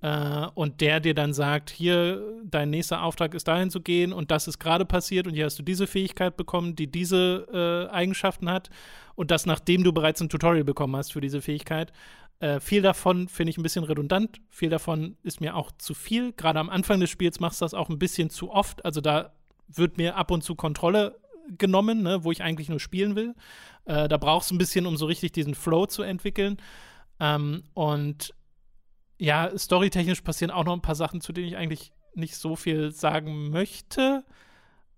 Speaker 1: äh, und der dir dann sagt, hier, dein nächster Auftrag ist dahin zu gehen und das ist gerade passiert und hier hast du diese Fähigkeit bekommen, die diese äh, Eigenschaften hat und das nachdem du bereits ein Tutorial bekommen hast für diese Fähigkeit. Äh, viel davon finde ich ein bisschen redundant, viel davon ist mir auch zu viel. Gerade am Anfang des Spiels machst du das auch ein bisschen zu oft, also da wird mir ab und zu Kontrolle genommen, ne, wo ich eigentlich nur spielen will. Äh, da brauchst du ein bisschen, um so richtig diesen Flow zu entwickeln. Ähm, und ja, storytechnisch passieren auch noch ein paar Sachen, zu denen ich eigentlich nicht so viel sagen möchte.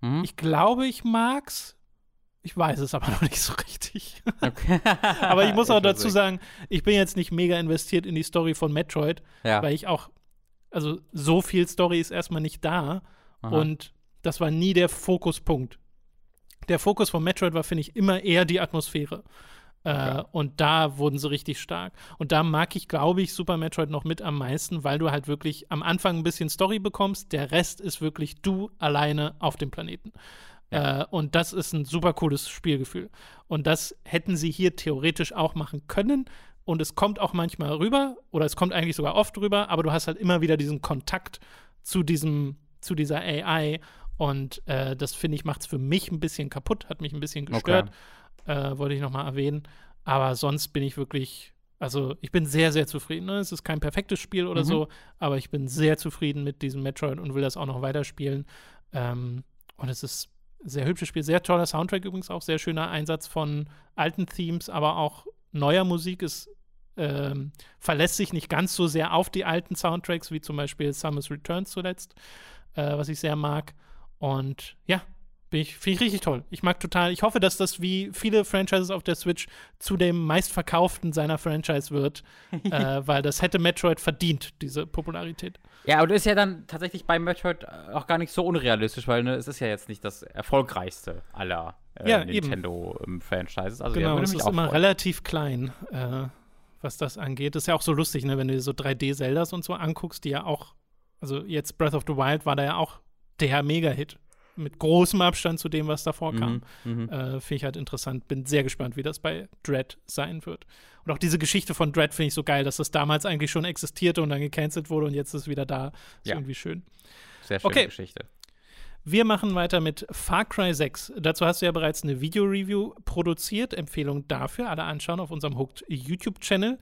Speaker 1: Hm? Ich glaube, ich mag's. Ich weiß es aber *laughs* noch nicht so richtig. Okay. *laughs* aber ich muss auch dazu sagen, ich bin jetzt nicht mega investiert in die Story von Metroid, ja. weil ich auch, also so viel Story ist erstmal nicht da Aha. und das war nie der Fokuspunkt. Der Fokus von Metroid war, finde ich, immer eher die Atmosphäre. Äh, und da wurden sie richtig stark. Und da mag ich, glaube ich, Super Metroid noch mit am meisten, weil du halt wirklich am Anfang ein bisschen Story bekommst. Der Rest ist wirklich du alleine auf dem Planeten. Ja. Äh, und das ist ein super cooles Spielgefühl. Und das hätten sie hier theoretisch auch machen können. Und es kommt auch manchmal rüber, oder es kommt eigentlich sogar oft rüber, aber du hast halt immer wieder diesen Kontakt zu diesem, zu dieser AI. Und äh, das finde ich, macht es für mich ein bisschen kaputt, hat mich ein bisschen gestört. Okay äh, wollte ich nochmal erwähnen. Aber sonst bin ich wirklich, also ich bin sehr, sehr zufrieden. Ne? Es ist kein perfektes Spiel oder mhm. so, aber ich bin sehr zufrieden mit diesem Metroid und will das auch noch weiterspielen. Ähm, und es ist ein sehr hübsches Spiel, sehr toller Soundtrack übrigens auch, sehr schöner Einsatz von alten Themes, aber auch neuer Musik ist ähm, verlässt sich nicht ganz so sehr auf die alten Soundtracks, wie zum Beispiel Summer's Return zuletzt, äh, was ich sehr mag. Und ja, Finde ich, find ich richtig toll. Ich mag total. Ich hoffe, dass das wie viele Franchises auf der Switch zu dem meistverkauften seiner Franchise wird, *laughs* äh, weil das hätte Metroid verdient, diese Popularität.
Speaker 2: Ja, und ist ja dann tatsächlich bei Metroid auch gar nicht so unrealistisch, weil ne, es ist ja jetzt nicht das erfolgreichste aller äh, ja, Nintendo-Franchises.
Speaker 1: Also, genau, es ist immer freuen. relativ klein, äh, was das angeht. Das ist ja auch so lustig, ne, wenn du dir so 3D-Zeldas und so anguckst, die ja auch, also jetzt Breath of the Wild war da ja auch der Mega-Hit mit großem Abstand zu dem, was davor kam. Mhm, mhm, äh, finde ich halt interessant. Bin sehr gespannt, wie das bei Dread sein wird. Und auch diese Geschichte von Dread finde ich so geil, dass das damals eigentlich schon existierte und dann gecancelt wurde und jetzt ist es wieder da. Ist ja. irgendwie schön.
Speaker 2: Sehr schöne okay. Geschichte.
Speaker 1: Wir machen weiter mit Far Cry 6. Dazu hast du ja bereits eine Video-Review produziert. Empfehlung dafür, alle anschauen auf unserem Hooked YouTube-Channel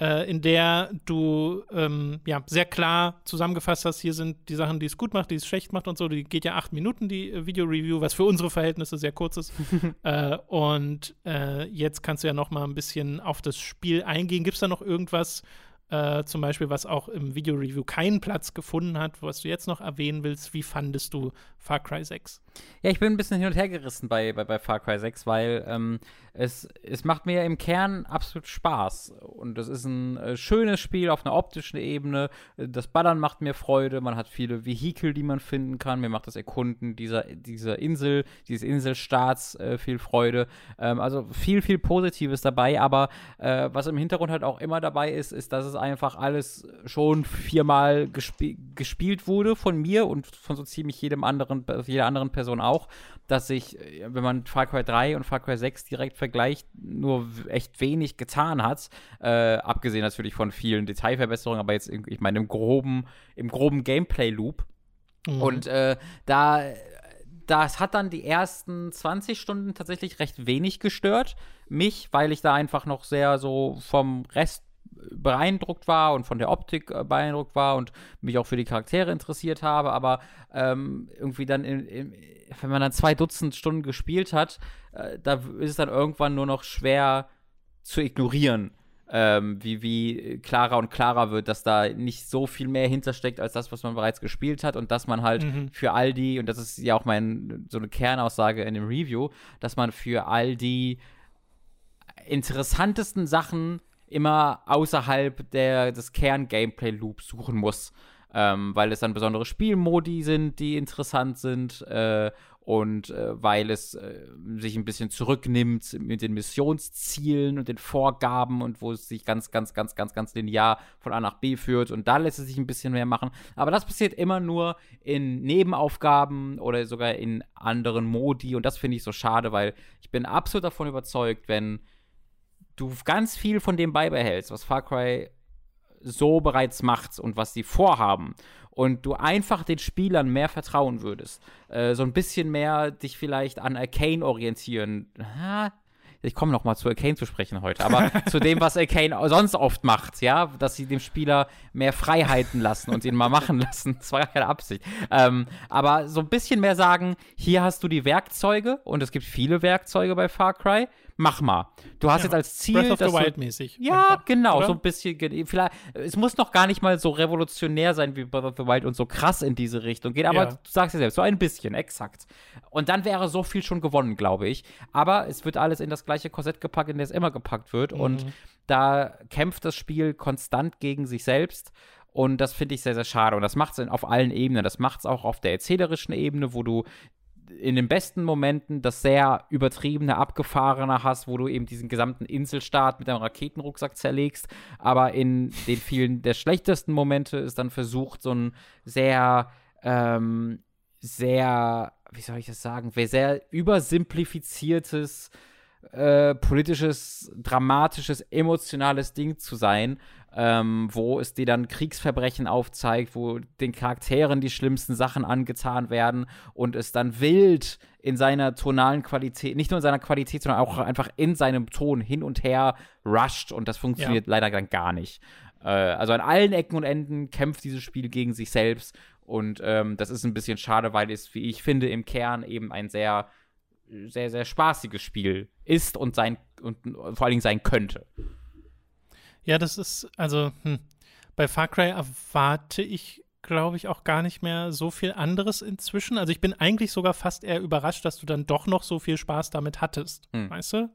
Speaker 1: äh, in der du ähm, ja, sehr klar zusammengefasst hast, hier sind die Sachen, die es gut macht, die es schlecht macht und so. Die geht ja acht Minuten, die äh, Video-Review, was für unsere Verhältnisse sehr kurz ist. *laughs* äh, und äh, jetzt kannst du ja noch mal ein bisschen auf das Spiel eingehen. Gibt es da noch irgendwas, äh, zum Beispiel, was auch im Video-Review keinen Platz gefunden hat, was du jetzt noch erwähnen willst? Wie fandest du Far Cry 6?
Speaker 2: Ja, ich bin ein bisschen hin und her gerissen bei, bei, bei Far Cry 6, weil ähm, es, es macht mir im Kern absolut Spaß. Und es ist ein äh, schönes Spiel auf einer optischen Ebene. Das Ballern macht mir Freude. Man hat viele Vehikel, die man finden kann. Mir macht das Erkunden dieser, dieser Insel, dieses Inselstaats äh, viel Freude. Ähm, also viel, viel Positives dabei. Aber äh, was im Hintergrund halt auch immer dabei ist, ist, dass es einfach alles schon viermal gesp gespielt wurde von mir und von so ziemlich jedem anderen, jeder anderen Person auch, dass sich, wenn man Far Cry 3 und Far Cry 6 direkt vergleicht, nur echt wenig getan hat. Äh, abgesehen natürlich von vielen Detailverbesserungen, aber jetzt, ich meine, im groben, im groben Gameplay-Loop. Mhm. Und äh, da das hat dann die ersten 20 Stunden tatsächlich recht wenig gestört. Mich, weil ich da einfach noch sehr so vom Rest beeindruckt war und von der Optik äh, beeindruckt war und mich auch für die Charaktere interessiert habe, aber ähm, irgendwie dann, in, in, wenn man dann zwei Dutzend Stunden gespielt hat, äh, da ist es dann irgendwann nur noch schwer zu ignorieren. Ähm, wie, wie klarer und klarer wird, dass da nicht so viel mehr hintersteckt als das, was man bereits gespielt hat und dass man halt mhm. für all die, und das ist ja auch mein, so eine Kernaussage in dem Review, dass man für all die interessantesten Sachen immer außerhalb der, des Kern-Gameplay-Loops suchen muss. Ähm, weil es dann besondere Spielmodi sind, die interessant sind äh, und äh, weil es äh, sich ein bisschen zurücknimmt mit den Missionszielen und den Vorgaben und wo es sich ganz, ganz, ganz, ganz, ganz linear von A nach B führt und da lässt es sich ein bisschen mehr machen. Aber das passiert immer nur in Nebenaufgaben oder sogar in anderen Modi und das finde ich so schade, weil ich bin absolut davon überzeugt, wenn du ganz viel von dem beibehältst, was Far Cry so bereits macht und was sie vorhaben und du einfach den Spielern mehr vertrauen würdest, äh, so ein bisschen mehr dich vielleicht an Arcane orientieren. Ha, ich komme noch mal zu Arcane zu sprechen heute, aber *laughs* zu dem, was Arcane sonst oft macht, ja, dass sie dem Spieler mehr Freiheiten lassen und ihn mal machen *laughs* lassen. Das war ja keine Absicht. Ähm, aber so ein bisschen mehr sagen, hier hast du die Werkzeuge und es gibt viele Werkzeuge bei Far Cry mach mal. Du hast ja, jetzt als Ziel. Breath
Speaker 1: of the Wild mäßig.
Speaker 2: Ja, einfach, genau, oder? so ein bisschen. Vielleicht, es muss noch gar nicht mal so revolutionär sein wie Breath of the Wild und so krass in diese Richtung gehen, aber ja. du sagst ja selbst, so ein bisschen, exakt. Und dann wäre so viel schon gewonnen, glaube ich. Aber es wird alles in das gleiche Korsett gepackt, in das es immer gepackt wird. Mhm. Und da kämpft das Spiel konstant gegen sich selbst. Und das finde ich sehr, sehr schade. Und das macht es auf allen Ebenen. Das macht es auch auf der erzählerischen Ebene, wo du in den besten Momenten das sehr übertriebene, abgefahrene hast, wo du eben diesen gesamten Inselstaat mit einem Raketenrucksack zerlegst. Aber in den vielen der schlechtesten Momente ist dann versucht, so ein sehr, ähm, sehr, wie soll ich das sagen, sehr übersimplifiziertes, äh, politisches, dramatisches, emotionales Ding zu sein, ähm, wo es dir dann Kriegsverbrechen aufzeigt, wo den Charakteren die schlimmsten Sachen angetan werden und es dann wild in seiner tonalen Qualität, nicht nur in seiner Qualität, sondern auch einfach in seinem Ton hin und her rusht und das funktioniert ja. leider dann gar nicht. Äh, also an allen Ecken und Enden kämpft dieses Spiel gegen sich selbst und ähm, das ist ein bisschen schade, weil es, wie ich finde, im Kern eben ein sehr sehr, sehr spaßiges Spiel ist und sein und vor allen Dingen sein könnte.
Speaker 1: Ja, das ist, also, hm. bei Far Cry erwarte ich, glaube ich, auch gar nicht mehr so viel anderes inzwischen. Also ich bin eigentlich sogar fast eher überrascht, dass du dann doch noch so viel Spaß damit hattest. Hm. Weißt du?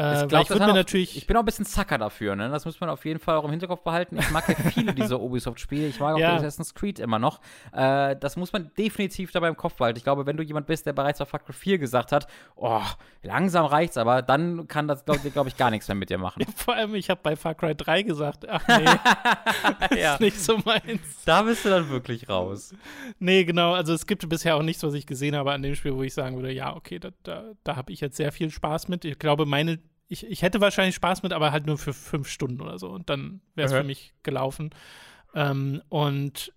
Speaker 2: Äh, ich, glaub, ich, natürlich ich bin auch ein bisschen Zacker dafür, ne? Das muss man auf jeden Fall auch im Hinterkopf behalten. Ich mag ja viele dieser *laughs* Ubisoft-Spiele. Ich mag auch ja. Assassin's Creed immer noch. Äh, das muss man definitiv dabei im Kopf behalten. Ich glaube, wenn du jemand bist, der bereits bei Far Cry 4 gesagt hat, oh, langsam reicht's, aber dann kann das, glaube glaub ich, gar nichts mehr mit dir machen. *laughs*
Speaker 1: Ja, vor allem, ich habe bei Far Cry 3 gesagt, ach *laughs* nee, ja. ist nicht so meins.
Speaker 2: Da bist du dann wirklich raus.
Speaker 1: Nee, genau. Also es gibt bisher auch nichts, was ich gesehen habe an dem Spiel, wo ich sagen würde, ja, okay, da, da, da habe ich jetzt sehr viel Spaß mit. Ich glaube, meine ich, ich hätte wahrscheinlich Spaß mit, aber halt nur für fünf Stunden oder so. Und dann wäre es okay. für mich gelaufen. Ähm, und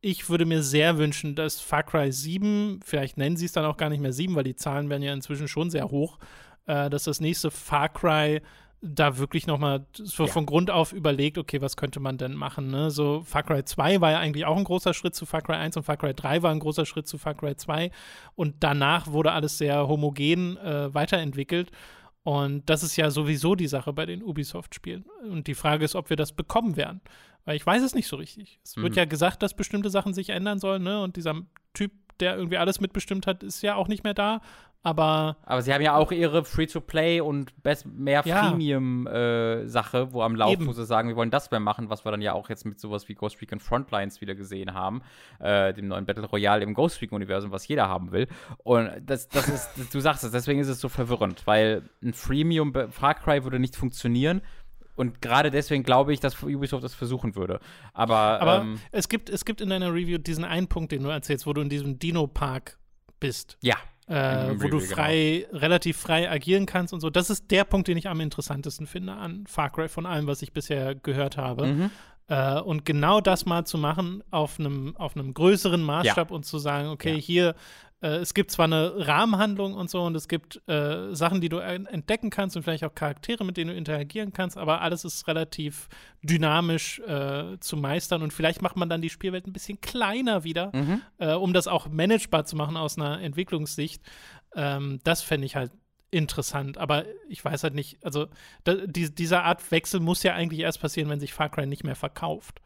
Speaker 1: ich würde mir sehr wünschen, dass Far Cry 7, vielleicht nennen sie es dann auch gar nicht mehr 7, weil die Zahlen werden ja inzwischen schon sehr hoch, äh, dass das nächste Far Cry da wirklich nochmal so ja. von Grund auf überlegt, okay, was könnte man denn machen? Ne? So Far Cry 2 war ja eigentlich auch ein großer Schritt zu Far Cry 1 und Far Cry 3 war ein großer Schritt zu Far Cry 2 und danach wurde alles sehr homogen äh, weiterentwickelt. Und das ist ja sowieso die Sache bei den Ubisoft-Spielen. Und die Frage ist, ob wir das bekommen werden. Weil ich weiß es nicht so richtig. Es mhm. wird ja gesagt, dass bestimmte Sachen sich ändern sollen, ne? Und dieser Typ, der irgendwie alles mitbestimmt hat, ist ja auch nicht mehr da. Aber,
Speaker 2: aber sie haben ja auch ihre Free-to-Play und mehr ja. Freemium-Sache, äh, wo am Laufen, Eben. wo sie sagen, wir wollen das mehr machen, was wir dann ja auch jetzt mit sowas wie Ghost Recon Frontlines wieder gesehen haben, äh, dem neuen Battle Royale im Ghost Recon-Universum, was jeder haben will. Und das, das ist, du sagst es, deswegen ist es so verwirrend, weil ein Freemium Far Cry würde nicht funktionieren. Und gerade deswegen glaube ich, dass Ubisoft das versuchen würde. Aber,
Speaker 1: Aber ähm, es, gibt, es gibt in deiner Review diesen einen Punkt, den du erzählst, wo du in diesem Dino-Park bist.
Speaker 2: Ja.
Speaker 1: Äh, wo du frei, genau. relativ frei agieren kannst und so. Das ist der Punkt, den ich am interessantesten finde an Far Cry von allem, was ich bisher gehört habe. Mhm. Äh, und genau das mal zu machen auf einem auf größeren Maßstab ja. und zu sagen, okay, ja. hier äh, es gibt zwar eine Rahmenhandlung und so und es gibt äh, Sachen, die du entdecken kannst und vielleicht auch Charaktere, mit denen du interagieren kannst, aber alles ist relativ dynamisch äh, zu meistern und vielleicht macht man dann die Spielwelt ein bisschen kleiner wieder, mhm. Äh, um das auch managebar zu machen aus einer Entwicklungssicht. Ähm, das fände ich halt interessant, aber ich weiß halt nicht, also da, die, dieser Art Wechsel muss ja eigentlich erst passieren, wenn sich Far Cry nicht mehr verkauft.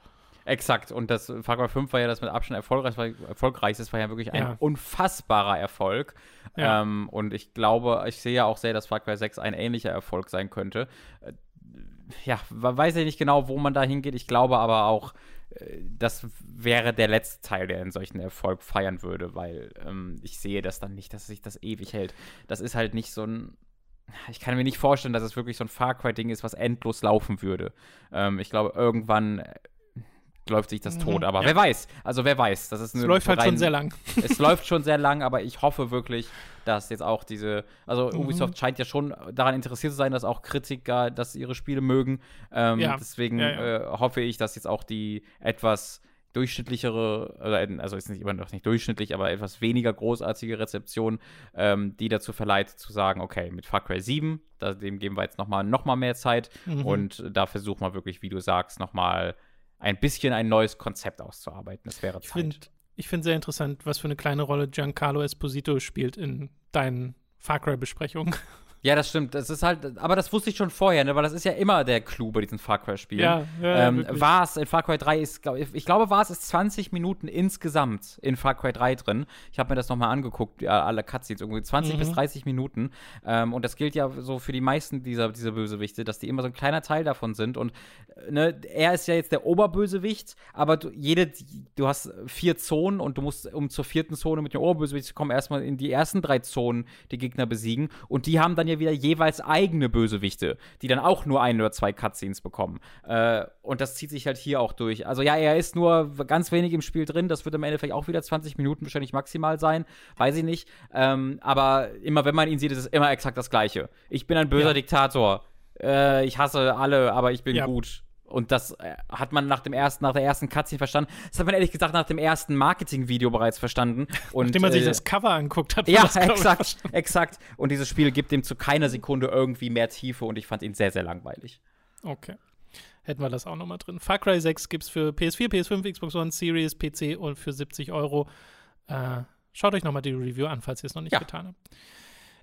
Speaker 2: Exakt. Und das Far Cry 5 war ja das mit Abstand erfolgreich, erfolgreich. Das war ja wirklich ein ja. unfassbarer Erfolg. Ja. Ähm, und ich glaube, ich sehe ja auch sehr, dass Far Cry 6 ein ähnlicher Erfolg sein könnte. Äh, ja, weiß ich nicht genau, wo man da hingeht. Ich glaube aber auch, äh, das wäre der letzte Teil, der einen solchen Erfolg feiern würde, weil ähm, ich sehe das dann nicht, dass sich das ewig hält. Das ist halt nicht so ein ich kann mir nicht vorstellen, dass es wirklich so ein Far Cry-Ding ist, was endlos laufen würde. Ähm, ich glaube, irgendwann läuft sich das mhm, tot. Aber ja. wer weiß. Also wer weiß. Das ist
Speaker 1: es läuft halt schon sehr lang. *laughs*
Speaker 2: es läuft schon sehr lang, aber ich hoffe wirklich, dass jetzt auch diese, also mhm. Ubisoft scheint ja schon daran interessiert zu sein, dass auch Kritiker, dass ihre Spiele mögen. Ähm, ja. Deswegen ja, äh, hoffe ich, dass jetzt auch die etwas durchschnittlichere, also ist nicht immer noch nicht durchschnittlich, aber etwas weniger großartige Rezeption, ähm, die dazu verleiht, zu sagen, okay, mit Far Cry 7, da, dem geben wir jetzt noch mal, noch mal mehr Zeit mhm. und da versuchen wir wirklich, wie du sagst, noch mal ein bisschen ein neues Konzept auszuarbeiten. Es wäre
Speaker 1: Zeit. Ich finde sehr interessant, was für eine kleine Rolle Giancarlo Esposito spielt in deinen Far Cry-Besprechungen.
Speaker 2: Ja, das stimmt. Das ist halt, aber das wusste ich schon vorher, ne? weil das ist ja immer der Clou bei diesen Far Cry-Spielen.
Speaker 1: Ja, ja,
Speaker 2: ähm, war es in Far Cry 3 ist, glaub, ich, ich glaube, war es ist 20 Minuten insgesamt in Far Cry 3 drin. Ich habe mir das nochmal angeguckt, alle Cutscenes, irgendwie 20 mhm. bis 30 Minuten. Ähm, und das gilt ja so für die meisten dieser, dieser Bösewichte, dass die immer so ein kleiner Teil davon sind. Und ne, er ist ja jetzt der Oberbösewicht, aber du, jede, du hast vier Zonen und du musst, um zur vierten Zone mit dem Oberbösewicht zu kommen, erstmal in die ersten drei Zonen die Gegner besiegen. Und die haben dann ja wieder jeweils eigene Bösewichte, die dann auch nur ein oder zwei Cutscenes bekommen. Äh, und das zieht sich halt hier auch durch. Also ja, er ist nur ganz wenig im Spiel drin. Das wird am Ende vielleicht auch wieder 20 Minuten wahrscheinlich maximal sein. Weiß ich nicht. Ähm, aber immer, wenn man ihn sieht, ist es immer exakt das Gleiche. Ich bin ein böser ja. Diktator. Äh, ich hasse alle, aber ich bin ja. gut. Und das äh, hat man nach dem ersten, nach der ersten Cutscene verstanden. Das hat man ehrlich gesagt nach dem ersten Marketing-Video bereits verstanden. *laughs* Und,
Speaker 1: Nachdem man äh, sich das Cover anguckt hat.
Speaker 2: Ja, das, exakt, exakt. Und dieses Spiel gibt dem zu keiner Sekunde irgendwie mehr Tiefe und ich fand ihn sehr, sehr langweilig.
Speaker 1: Okay. Hätten wir das auch nochmal drin. Far Cry 6 gibt es für PS4, PS5, Xbox One, Series, PC und für 70 Euro. Äh, schaut euch nochmal die Review an, falls ihr es noch nicht ja. getan habt.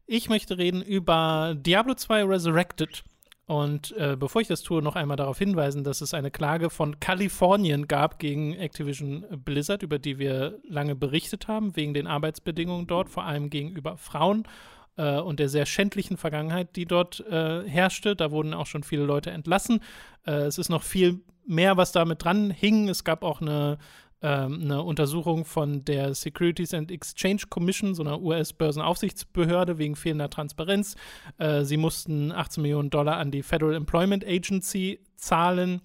Speaker 1: Ich möchte reden über Diablo 2 Resurrected. Und äh, bevor ich das tue, noch einmal darauf hinweisen, dass es eine Klage von Kalifornien gab gegen Activision Blizzard, über die wir lange berichtet haben, wegen den Arbeitsbedingungen dort, vor allem gegenüber Frauen äh, und der sehr schändlichen Vergangenheit, die dort äh, herrschte. Da wurden auch schon viele Leute entlassen. Äh, es ist noch viel mehr, was damit dran hing. Es gab auch eine ähm, eine Untersuchung von der Securities and Exchange Commission, so einer US-Börsenaufsichtsbehörde, wegen fehlender Transparenz. Äh, sie mussten 18 Millionen Dollar an die Federal Employment Agency zahlen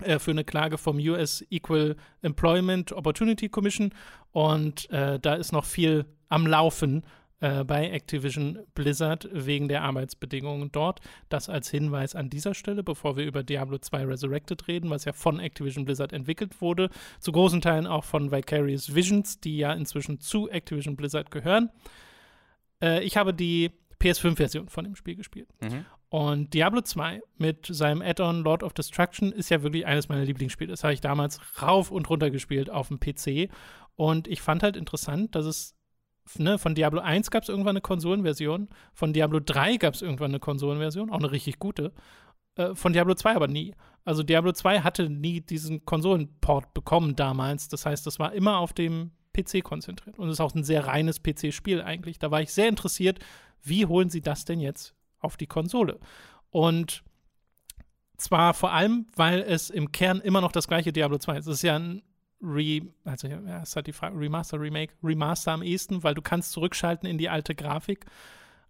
Speaker 1: äh, für eine Klage vom US Equal Employment Opportunity Commission. Und äh, da ist noch viel am Laufen. Äh, bei Activision Blizzard wegen der Arbeitsbedingungen dort. Das als Hinweis an dieser Stelle, bevor wir über Diablo 2 Resurrected reden, was ja von Activision Blizzard entwickelt wurde, zu großen Teilen auch von Vicarious Visions, die ja inzwischen zu Activision Blizzard gehören. Äh, ich habe die PS5-Version von dem Spiel gespielt. Mhm. Und Diablo 2 mit seinem Add-on Lord of Destruction ist ja wirklich eines meiner Lieblingsspiele. Das habe ich damals rauf und runter gespielt auf dem PC. Und ich fand halt interessant, dass es ne, von Diablo 1 gab es irgendwann eine Konsolenversion, von Diablo 3 gab es irgendwann eine Konsolenversion, auch eine richtig gute. Äh, von Diablo 2 aber nie. Also Diablo 2 hatte nie diesen Konsolenport bekommen damals. Das heißt, das war immer auf dem PC konzentriert. Und es ist auch ein sehr reines PC-Spiel eigentlich. Da war ich sehr interessiert, wie holen sie das denn jetzt auf die Konsole? Und zwar vor allem, weil es im Kern immer noch das gleiche Diablo 2 ist. Es ist ja ein Re, also ja, ist halt die Frage, Remaster, Remake, Remaster am ehesten, weil du kannst zurückschalten in die alte Grafik.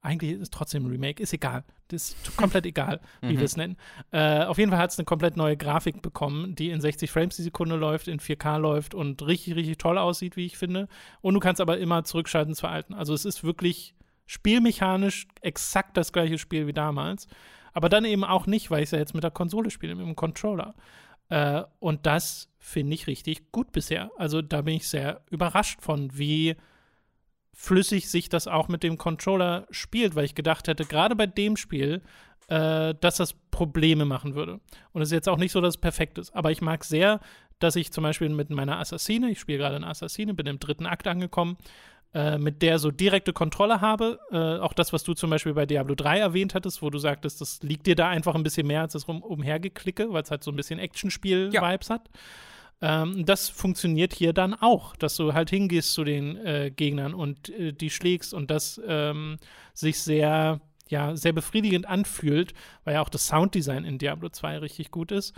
Speaker 1: Eigentlich ist es trotzdem ein Remake, ist egal. Das ist komplett egal, wie mhm. wir es nennen. Äh, auf jeden Fall hat es eine komplett neue Grafik bekommen, die in 60 Frames die Sekunde läuft, in 4K läuft und richtig, richtig toll aussieht, wie ich finde. Und du kannst aber immer zurückschalten zur alten. Also es ist wirklich spielmechanisch exakt das gleiche Spiel wie damals. Aber dann eben auch nicht, weil ich es ja jetzt mit der Konsole spiele, mit dem Controller. Äh, und das finde ich richtig gut bisher. Also da bin ich sehr überrascht von, wie flüssig sich das auch mit dem Controller spielt, weil ich gedacht hätte, gerade bei dem Spiel, äh, dass das Probleme machen würde. Und es ist jetzt auch nicht so, dass es perfekt ist. Aber ich mag sehr, dass ich zum Beispiel mit meiner Assassine, ich spiele gerade eine Assassine, bin im dritten Akt angekommen, äh, mit der so direkte Kontrolle habe. Äh, auch das, was du zum Beispiel bei Diablo 3 erwähnt hattest, wo du sagtest, das liegt dir da einfach ein bisschen mehr als das rum, umhergeklicke, weil es halt so ein bisschen Actionspiel-Vibes ja. hat. Ähm, das funktioniert hier dann auch, dass du halt hingehst zu den äh, Gegnern und äh, die schlägst und das ähm, sich sehr, ja, sehr befriedigend anfühlt, weil ja auch das Sounddesign in Diablo 2 richtig gut ist.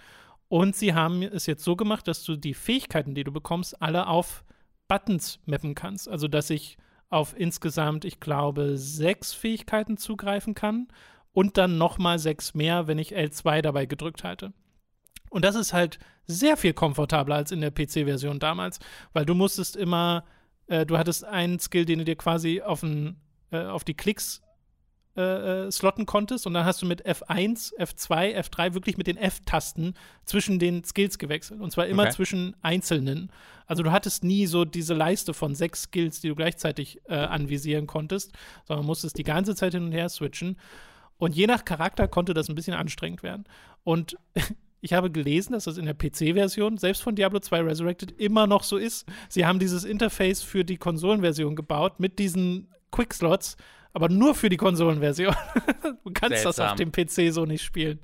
Speaker 1: Und sie haben es jetzt so gemacht, dass du die Fähigkeiten, die du bekommst, alle auf Buttons mappen kannst. Also, dass ich auf insgesamt, ich glaube, sechs Fähigkeiten zugreifen kann und dann nochmal sechs mehr, wenn ich L2 dabei gedrückt halte. Und das ist halt sehr viel komfortabler als in der PC-Version damals, weil du musstest immer, äh, du hattest einen Skill, den du dir quasi auf, ein, äh, auf die Klicks äh, äh, slotten konntest und dann hast du mit F1, F2, F3 wirklich mit den F-Tasten zwischen den Skills gewechselt und zwar immer okay. zwischen einzelnen. Also du hattest nie so diese Leiste von sechs Skills, die du gleichzeitig äh, anvisieren konntest, sondern musstest die ganze Zeit hin und her switchen. Und je nach Charakter konnte das ein bisschen anstrengend werden. Und *laughs* ich habe gelesen, dass das in der PC-Version, selbst von Diablo 2 Resurrected, immer noch so ist. Sie haben dieses Interface für die Konsolenversion gebaut mit diesen Quickslots, aber nur für die Konsolenversion. *laughs* du kannst Seltsam. das auf dem PC so nicht spielen.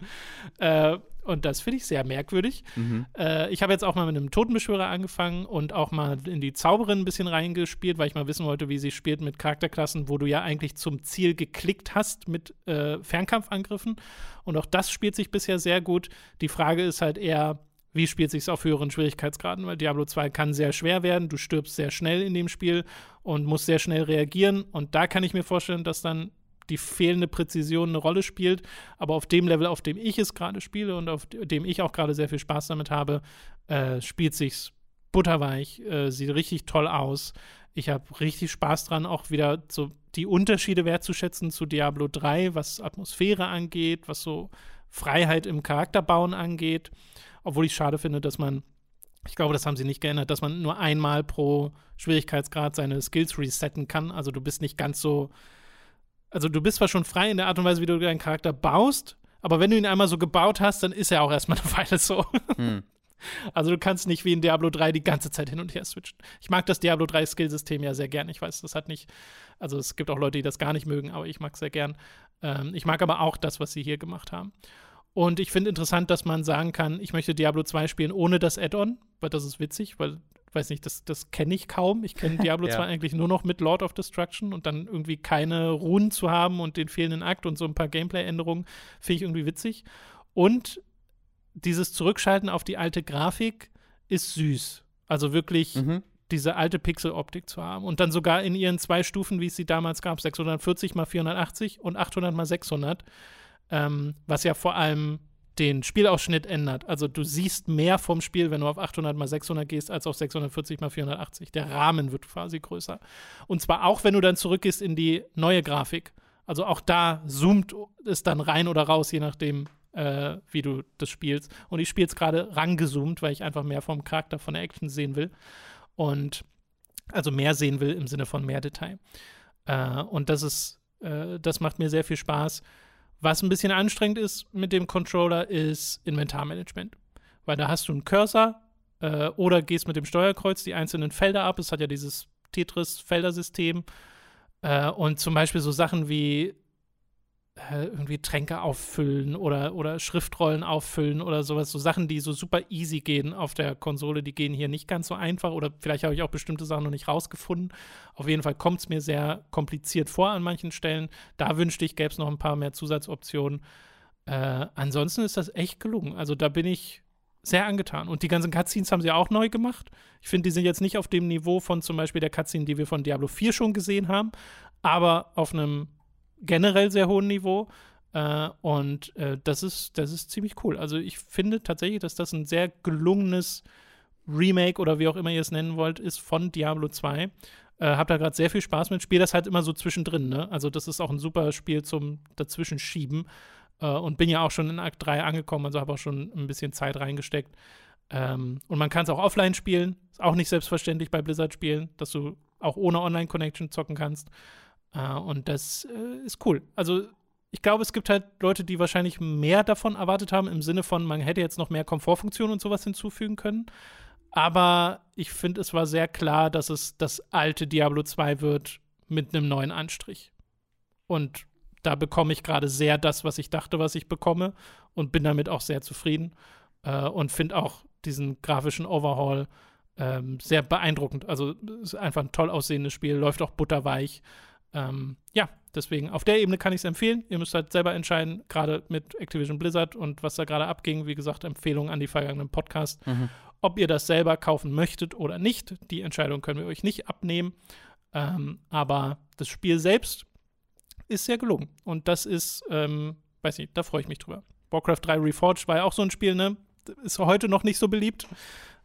Speaker 1: Äh, und das finde ich sehr merkwürdig. Mhm. Äh, ich habe jetzt auch mal mit einem Totenbeschwörer angefangen und auch mal in die Zauberin ein bisschen reingespielt, weil ich mal wissen wollte, wie sie spielt mit Charakterklassen, wo du ja eigentlich zum Ziel geklickt hast mit äh, Fernkampfangriffen. Und auch das spielt sich bisher sehr gut. Die Frage ist halt eher, wie spielt sich auf höheren Schwierigkeitsgraden, weil Diablo 2 kann sehr schwer werden, du stirbst sehr schnell in dem Spiel und musst sehr schnell reagieren und da kann ich mir vorstellen, dass dann die fehlende Präzision eine Rolle spielt, aber auf dem Level, auf dem ich es gerade spiele und auf dem ich auch gerade sehr viel Spaß damit habe, äh, spielt sich's butterweich, äh, sieht richtig toll aus. Ich habe richtig Spaß dran, auch wieder so die Unterschiede wertzuschätzen zu Diablo 3, was Atmosphäre angeht, was so Freiheit im Charakterbauen angeht. Obwohl ich schade finde, dass man, ich glaube, das haben sie nicht geändert, dass man nur einmal pro Schwierigkeitsgrad seine Skills resetten kann. Also du bist nicht ganz so. Also du bist zwar schon frei in der Art und Weise, wie du deinen Charakter baust, aber wenn du ihn einmal so gebaut hast, dann ist er auch erstmal eine *laughs* Weile so. Hm. Also du kannst nicht wie in Diablo 3 die ganze Zeit hin und her switchen. Ich mag das Diablo 3 Skillsystem ja sehr gern. Ich weiß, das hat nicht, also es gibt auch Leute, die das gar nicht mögen, aber ich mag es sehr gern. Ähm, ich mag aber auch das, was sie hier gemacht haben. Und ich finde interessant, dass man sagen kann, ich möchte Diablo 2 spielen ohne das Add-on, weil das ist witzig, weil, weiß nicht, das, das kenne ich kaum. Ich kenne *laughs* Diablo ja. 2 eigentlich nur noch mit Lord of Destruction und dann irgendwie keine Runen zu haben und den fehlenden Akt und so ein paar Gameplay-Änderungen finde ich irgendwie witzig. Und dieses Zurückschalten auf die alte Grafik ist süß. Also wirklich mhm. diese alte Pixel-Optik zu haben. Und dann sogar in ihren zwei Stufen, wie es sie damals gab, 640 mal 480 und 800 mal 600 ähm, was ja vor allem den Spielausschnitt ändert. Also du siehst mehr vom Spiel, wenn du auf 800 x 600 gehst, als auf 640 x 480. Der Rahmen wird quasi größer. Und zwar auch, wenn du dann zurückgehst in die neue Grafik. Also auch da zoomt es dann rein oder raus, je nachdem, äh, wie du das spielst. Und ich spiele es gerade rangezoomt, weil ich einfach mehr vom Charakter, von der Action sehen will. Und also mehr sehen will im Sinne von mehr Detail. Äh, und das ist, äh, das macht mir sehr viel Spaß. Was ein bisschen anstrengend ist mit dem Controller, ist Inventarmanagement. Weil da hast du einen Cursor äh, oder gehst mit dem Steuerkreuz die einzelnen Felder ab. Es hat ja dieses Tetris-Feldersystem. Äh, und zum Beispiel so Sachen wie äh, irgendwie Tränke auffüllen oder, oder Schriftrollen auffüllen oder sowas. So Sachen, die so super easy gehen auf der Konsole, die gehen hier nicht ganz so einfach oder vielleicht habe ich auch bestimmte Sachen noch nicht rausgefunden. Auf jeden Fall kommt es mir sehr kompliziert vor an manchen Stellen. Da wünschte ich, gäbe es noch ein paar mehr Zusatzoptionen. Äh, ansonsten ist das echt gelungen. Also da bin ich sehr angetan. Und die ganzen Cutscenes haben sie auch neu gemacht. Ich finde, die sind jetzt nicht auf dem Niveau von zum Beispiel der Cutscene, die wir von Diablo 4 schon gesehen haben, aber auf einem generell sehr hohen Niveau. Äh, und äh, das, ist, das ist ziemlich cool. Also ich finde tatsächlich, dass das ein sehr gelungenes Remake oder wie auch immer ihr es nennen wollt, ist von Diablo 2. Äh, hab da gerade sehr viel Spaß mit. Spiel das halt immer so zwischendrin, ne? Also das ist auch ein super Spiel zum Dazwischenschieben. Äh, und bin ja auch schon in Akt 3 angekommen, also habe auch schon ein bisschen Zeit reingesteckt. Ähm, und man kann es auch offline spielen. Ist auch nicht selbstverständlich bei Blizzard-Spielen, dass du auch ohne Online-Connection zocken kannst. Uh, und das äh, ist cool. Also, ich glaube, es gibt halt Leute, die wahrscheinlich mehr davon erwartet haben, im Sinne von, man hätte jetzt noch mehr Komfortfunktionen und sowas hinzufügen können. Aber ich finde, es war sehr klar, dass es das alte Diablo 2 wird mit einem neuen Anstrich. Und da bekomme ich gerade sehr das, was ich dachte, was ich bekomme. Und bin damit auch sehr zufrieden. Äh, und finde auch diesen grafischen Overhaul ähm, sehr beeindruckend. Also, es ist einfach ein toll aussehendes Spiel, läuft auch butterweich. Ähm, ja, deswegen auf der Ebene kann ich es empfehlen. Ihr müsst halt selber entscheiden, gerade mit Activision Blizzard und was da gerade abging. Wie gesagt, Empfehlung an die vergangenen Podcasts, mhm. ob ihr das selber kaufen möchtet oder nicht. Die Entscheidung können wir euch nicht abnehmen. Ähm, aber das Spiel selbst ist sehr gelungen. Und das ist, ähm, weiß nicht, da freue ich mich drüber. Warcraft 3 Reforged war ja auch so ein Spiel, ne? Ist heute noch nicht so beliebt.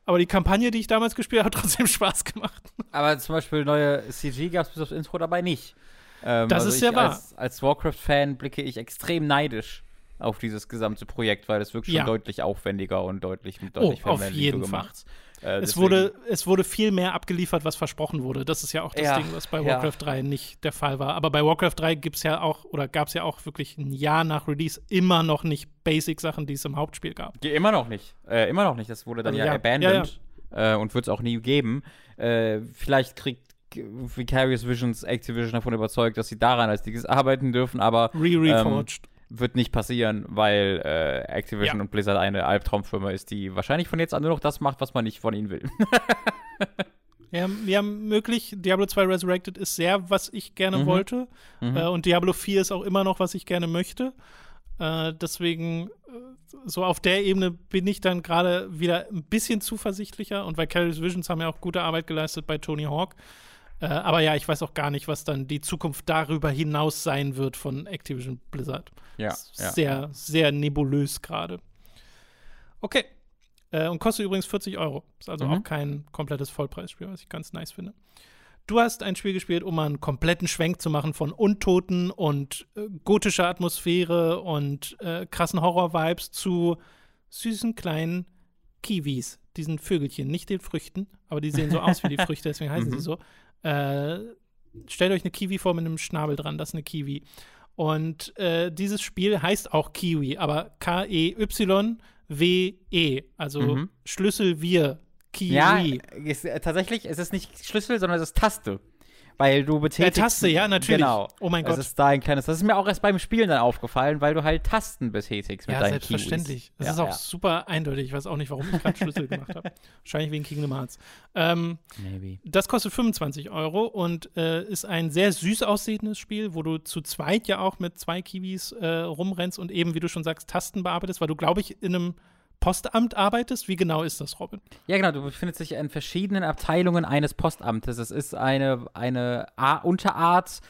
Speaker 1: Aber die Kampagne, die ich damals gespielt habe, hat trotzdem *laughs* Spaß gemacht.
Speaker 2: Aber zum Beispiel neue CG gab es bis aufs Intro dabei nicht.
Speaker 1: Ähm, das also ist ja wahr.
Speaker 2: Als, als Warcraft-Fan blicke ich extrem neidisch auf dieses gesamte Projekt, weil es wirklich ja. schon deutlich aufwendiger und deutlich, deutlich
Speaker 1: oh, auf jeden gemacht. Fall. Äh, es, wurde, es wurde viel mehr abgeliefert, was versprochen wurde. Das ist ja auch das ja, Ding, was bei Warcraft ja. 3 nicht der Fall war. Aber bei Warcraft 3 gibt es ja auch, oder gab es ja auch wirklich ein Jahr nach Release immer noch nicht Basic-Sachen, die es im Hauptspiel gab.
Speaker 2: Immer noch nicht. Äh, immer noch nicht. Das wurde dann also, ja, abandoned äh, und wird es auch nie geben. Äh, vielleicht kriegt Vicarious Visions Activision davon überzeugt, dass sie daran als Dickes arbeiten dürfen, aber.
Speaker 1: Re-reforged.
Speaker 2: Ähm, wird nicht passieren, weil äh, Activision ja. und Blizzard eine Albtraumfirma ist, die wahrscheinlich von jetzt an nur noch das macht, was man nicht von ihnen will. *laughs*
Speaker 1: ja, ja, möglich. Diablo 2 Resurrected ist sehr, was ich gerne mhm. wollte. Mhm. Äh, und Diablo 4 ist auch immer noch, was ich gerne möchte. Äh, deswegen, äh, so auf der Ebene bin ich dann gerade wieder ein bisschen zuversichtlicher. Und Vicarious Visions haben ja auch gute Arbeit geleistet bei Tony Hawk. Äh, aber ja, ich weiß auch gar nicht, was dann die Zukunft darüber hinaus sein wird von Activision Blizzard.
Speaker 2: Ja.
Speaker 1: ja. Sehr, sehr nebulös gerade. Okay. Äh, und kostet übrigens 40 Euro. Ist also mhm. auch kein komplettes Vollpreisspiel, was ich ganz nice finde. Du hast ein Spiel gespielt, um einen kompletten Schwenk zu machen von Untoten und äh, gotischer Atmosphäre und äh, krassen Horror-Vibes zu süßen kleinen Kiwis, diesen Vögelchen, nicht den Früchten, aber die sehen so aus wie die Früchte, deswegen heißen sie *laughs* mhm. so. Äh, stellt euch eine Kiwi vor mit einem Schnabel dran, das ist eine Kiwi. Und äh, dieses Spiel heißt auch Kiwi, aber K-E-Y-W-E, also mhm. Schlüssel wir, Kiwi.
Speaker 2: Ja, ist, äh, tatsächlich ist es nicht Schlüssel, sondern es ist Taste weil du betätigst.
Speaker 1: Ja, Taste, ja, natürlich.
Speaker 2: Genau.
Speaker 1: Oh mein Gott.
Speaker 2: Das ist da ein kleines. Das ist mir auch erst beim Spielen dann aufgefallen, weil du halt Tasten betätigst mit ja, deinen
Speaker 1: selbstverständlich.
Speaker 2: Kiwis.
Speaker 1: Das ja, ist auch ja. super eindeutig. Ich weiß auch nicht, warum ich gerade Schlüssel *laughs* gemacht habe. Wahrscheinlich wegen Kingdom Hearts. Ähm, Maybe. Das kostet 25 Euro und äh, ist ein sehr süß aussehendes Spiel, wo du zu zweit ja auch mit zwei Kiwis äh, rumrennst und eben, wie du schon sagst, Tasten bearbeitest, weil du, glaube ich, in einem Postamt arbeitest? Wie genau ist das, Robin?
Speaker 2: Ja, genau. Du befindest dich in verschiedenen Abteilungen eines Postamtes. Es ist eine, eine A Unterart.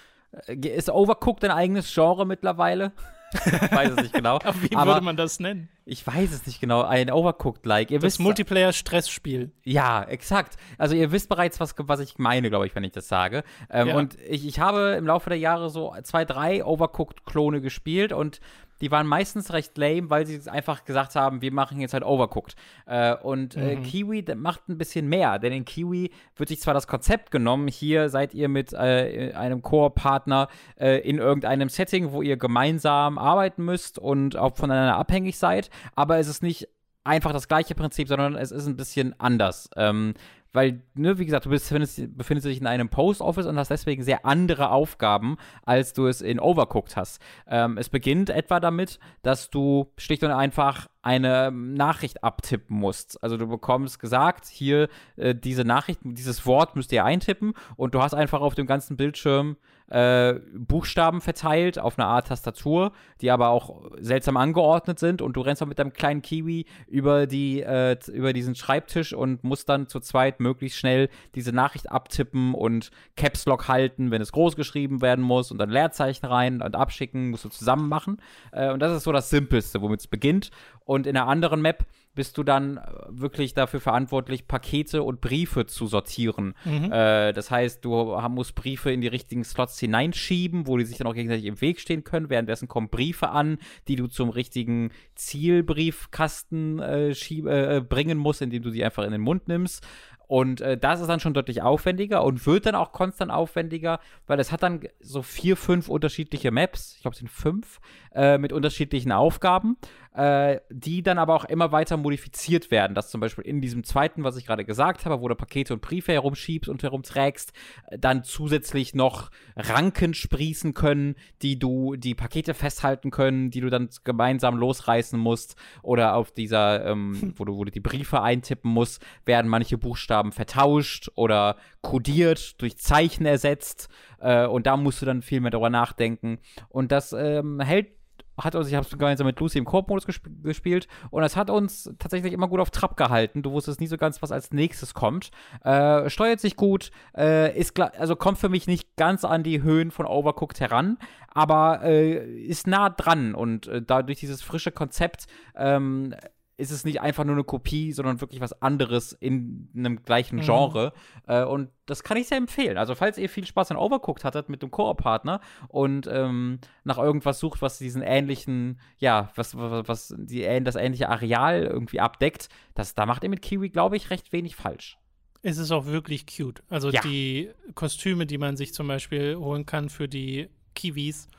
Speaker 2: Äh, ist Overcooked ein eigenes Genre mittlerweile? ich weiß es nicht genau. *laughs*
Speaker 1: Aber wie aber würde man das nennen?
Speaker 2: Ich weiß es nicht genau. Ein Overcooked-like.
Speaker 1: Das Multiplayer-Stressspiel.
Speaker 2: Ja, exakt. Also ihr wisst bereits, was, was ich meine, glaube ich, wenn ich das sage. Ähm, ja. Und ich, ich habe im Laufe der Jahre so zwei, drei Overcooked-Klone gespielt und die waren meistens recht lame, weil sie einfach gesagt haben, wir machen jetzt halt Overcooked. Äh, und äh, mhm. Kiwi macht ein bisschen mehr, denn in Kiwi wird sich zwar das Konzept genommen, hier seid ihr mit äh, einem Core-Partner äh, in irgendeinem Setting, wo ihr gemeinsam arbeiten müsst und auch voneinander abhängig seid, aber es ist nicht einfach das gleiche Prinzip, sondern es ist ein bisschen anders. Ähm, weil, ne, wie gesagt, du bist, befindest, befindest dich in einem Post Office und hast deswegen sehr andere Aufgaben, als du es in Overcooked hast. Ähm, es beginnt etwa damit, dass du schlicht und einfach eine Nachricht abtippen musst. Also du bekommst gesagt, hier äh, diese Nachricht, dieses Wort müsst ihr eintippen und du hast einfach auf dem ganzen Bildschirm äh, Buchstaben verteilt auf eine Art Tastatur, die aber auch seltsam angeordnet sind und du rennst auch mit deinem kleinen Kiwi über, die, äh, über diesen Schreibtisch und musst dann zu zweit möglichst schnell diese Nachricht abtippen und Caps Lock halten, wenn es groß geschrieben werden muss und dann Leerzeichen rein und abschicken, musst du zusammen machen. Äh, und das ist so das Simpelste, womit es beginnt. Und in einer anderen Map bist du dann äh, wirklich dafür verantwortlich, Pakete und Briefe zu sortieren. Mhm. Äh, das heißt, du musst Briefe in die richtigen Slots hineinschieben, wo die sich dann auch gegenseitig im Weg stehen können. Währenddessen kommen Briefe an, die du zum richtigen Zielbriefkasten äh, äh, bringen musst, indem du sie einfach in den Mund nimmst. Und äh, das ist dann schon deutlich aufwendiger und wird dann auch konstant aufwendiger, weil es hat dann so vier, fünf unterschiedliche Maps, ich glaube es sind fünf, äh, mit unterschiedlichen Aufgaben, äh, die dann aber auch immer weiter modifiziert werden. Dass zum Beispiel in diesem zweiten, was ich gerade gesagt habe, wo du Pakete und Briefe herumschiebst und herumträgst, dann zusätzlich noch Ranken sprießen können, die du die Pakete festhalten können, die du dann gemeinsam losreißen musst. Oder auf dieser, ähm, *laughs* wo, du, wo du die Briefe eintippen musst, werden manche Buchstaben vertauscht oder kodiert, durch Zeichen ersetzt. Äh, und da musst du dann viel mehr darüber nachdenken. Und das ähm, hält hat uns, ich habe es gemeinsam mit Lucy im Koop-Modus gesp gespielt und es hat uns tatsächlich immer gut auf Trab gehalten. Du wusstest nie so ganz, was als nächstes kommt. Äh, steuert sich gut, äh, ist also kommt für mich nicht ganz an die Höhen von Overcooked heran, aber äh, ist nah dran und äh, dadurch dieses frische Konzept ähm, ist es nicht einfach nur eine Kopie, sondern wirklich was anderes in einem gleichen mhm. Genre. Mhm. Äh, und das kann ich sehr empfehlen. Also, falls ihr viel Spaß an Overcooked hattet mit dem Koop-Partner und ähm, nach irgendwas sucht, was diesen ähnlichen, ja, was, was, was die, das ähnliche Areal irgendwie abdeckt, das, da macht ihr mit Kiwi, glaube ich, recht wenig falsch.
Speaker 1: Es ist auch wirklich cute. Also ja. die Kostüme, die man sich zum Beispiel holen kann für die Kiwis,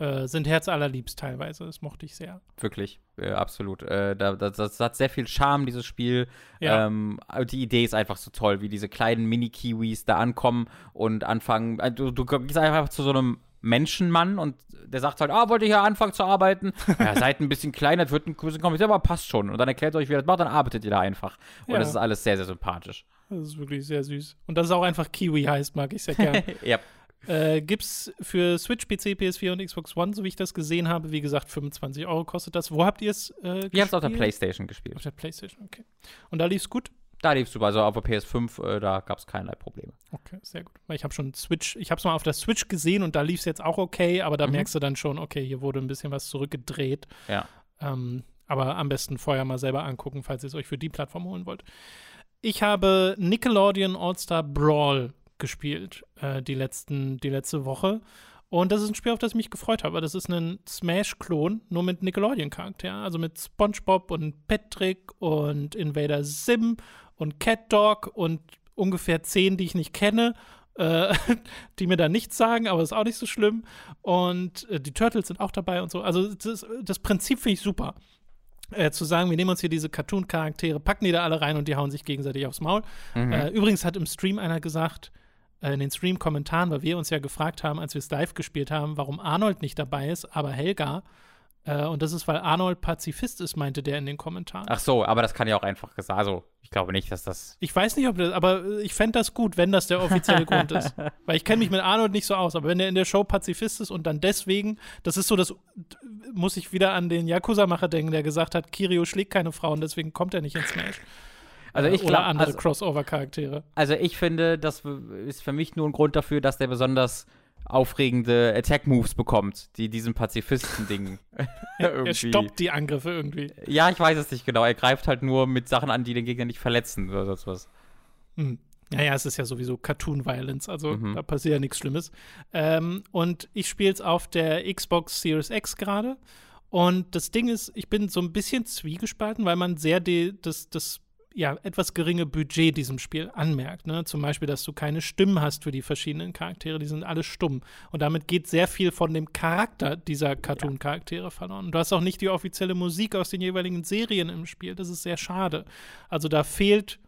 Speaker 1: äh, sind herzallerliebst teilweise. Das mochte ich sehr.
Speaker 2: Wirklich, äh, absolut. Äh, da, das, das, hat sehr viel Charme, dieses Spiel. Ja. Ähm, die Idee ist einfach so toll, wie diese kleinen Mini-Kiwis da ankommen und anfangen. Äh, du, du gehst einfach zu so einem Menschenmann und der sagt halt, ah, wollt ihr hier anfangen zu arbeiten? *laughs* ja, seid ein bisschen kleiner, das wird ein bisschen kompliziert, aber passt schon. Und dann erklärt euch, wie ihr das macht, dann arbeitet ihr da einfach. Und ja. das ist alles sehr, sehr sympathisch.
Speaker 1: Das ist wirklich sehr süß. Und dass es auch einfach Kiwi heißt, mag ich sehr gerne. *laughs* ja. Äh, gibt's für Switch, PC, PS4 und Xbox One, so wie ich das gesehen habe, wie gesagt, 25 Euro kostet das. Wo habt ihr es äh,
Speaker 2: gespielt? Ich hab's auf der Playstation gespielt.
Speaker 1: Auf der Playstation, okay. Und da lief's gut?
Speaker 2: Da lief's super. Also auf der PS5, äh, da gab's keinerlei Probleme.
Speaker 1: Okay, sehr gut. Weil ich habe schon Switch, ich hab's mal auf der Switch gesehen und da lief's jetzt auch okay, aber da mhm. merkst du dann schon, okay, hier wurde ein bisschen was zurückgedreht.
Speaker 2: Ja.
Speaker 1: Ähm, aber am besten vorher mal selber angucken, falls ihr es euch für die Plattform holen wollt. Ich habe Nickelodeon All-Star Brawl gespielt, äh, die, letzten, die letzte Woche. Und das ist ein Spiel, auf das ich mich gefreut habe. Das ist ein Smash-Klon, nur mit Nickelodeon-Charakteren. Also mit SpongeBob und Patrick und Invader Sim und Cat Dog und ungefähr zehn, die ich nicht kenne, äh, *laughs* die mir da nichts sagen, aber ist auch nicht so schlimm. Und äh, die Turtles sind auch dabei und so. Also das, das Prinzip finde ich super äh, zu sagen, wir nehmen uns hier diese Cartoon-Charaktere, packen die da alle rein und die hauen sich gegenseitig aufs Maul. Mhm. Äh, übrigens hat im Stream einer gesagt, in den Stream-Kommentaren, weil wir uns ja gefragt haben, als wir es live gespielt haben, warum Arnold nicht dabei ist, aber Helga. Äh, und das ist, weil Arnold Pazifist ist, meinte der in den Kommentaren.
Speaker 2: Ach so, aber das kann ja auch einfach gesagt. Also, ich glaube nicht, dass das.
Speaker 1: Ich weiß nicht, ob das, aber ich fände das gut, wenn das der offizielle Grund ist. *laughs* Weil ich kenne mich mit Arnold nicht so aus, aber wenn der in der Show Pazifist ist und dann deswegen, das ist so, das muss ich wieder an den Yakuza-Macher denken, der gesagt hat, Kirio schlägt keine Frauen, deswegen kommt er nicht ins Smash. Also ich glaube, andere also, Crossover-Charaktere.
Speaker 2: Also ich finde, das ist für mich nur ein Grund dafür, dass der besonders aufregende Attack-Moves bekommt, die diesem Pazifisten-Ding *laughs* *laughs*
Speaker 1: irgendwie. Er stoppt die Angriffe irgendwie.
Speaker 2: Ja, ich weiß es nicht genau. Er greift halt nur mit Sachen an, die den Gegner nicht verletzen oder sonst was.
Speaker 1: Hm. Ja, ja, es ist ja sowieso Cartoon-Violence, also mhm. da passiert ja nichts Schlimmes. Ähm, und ich spiele es auf der Xbox Series X gerade. Und das Ding ist, ich bin so ein bisschen zwiegespalten, weil man sehr die, das, das ja, etwas geringe Budget diesem Spiel anmerkt. Ne? Zum Beispiel, dass du keine Stimmen hast für die verschiedenen Charaktere, die sind alle stumm. Und damit geht sehr viel von dem Charakter dieser Cartoon-Charaktere verloren. Du hast auch nicht die offizielle Musik aus den jeweiligen Serien im Spiel. Das ist sehr schade. Also da fehlt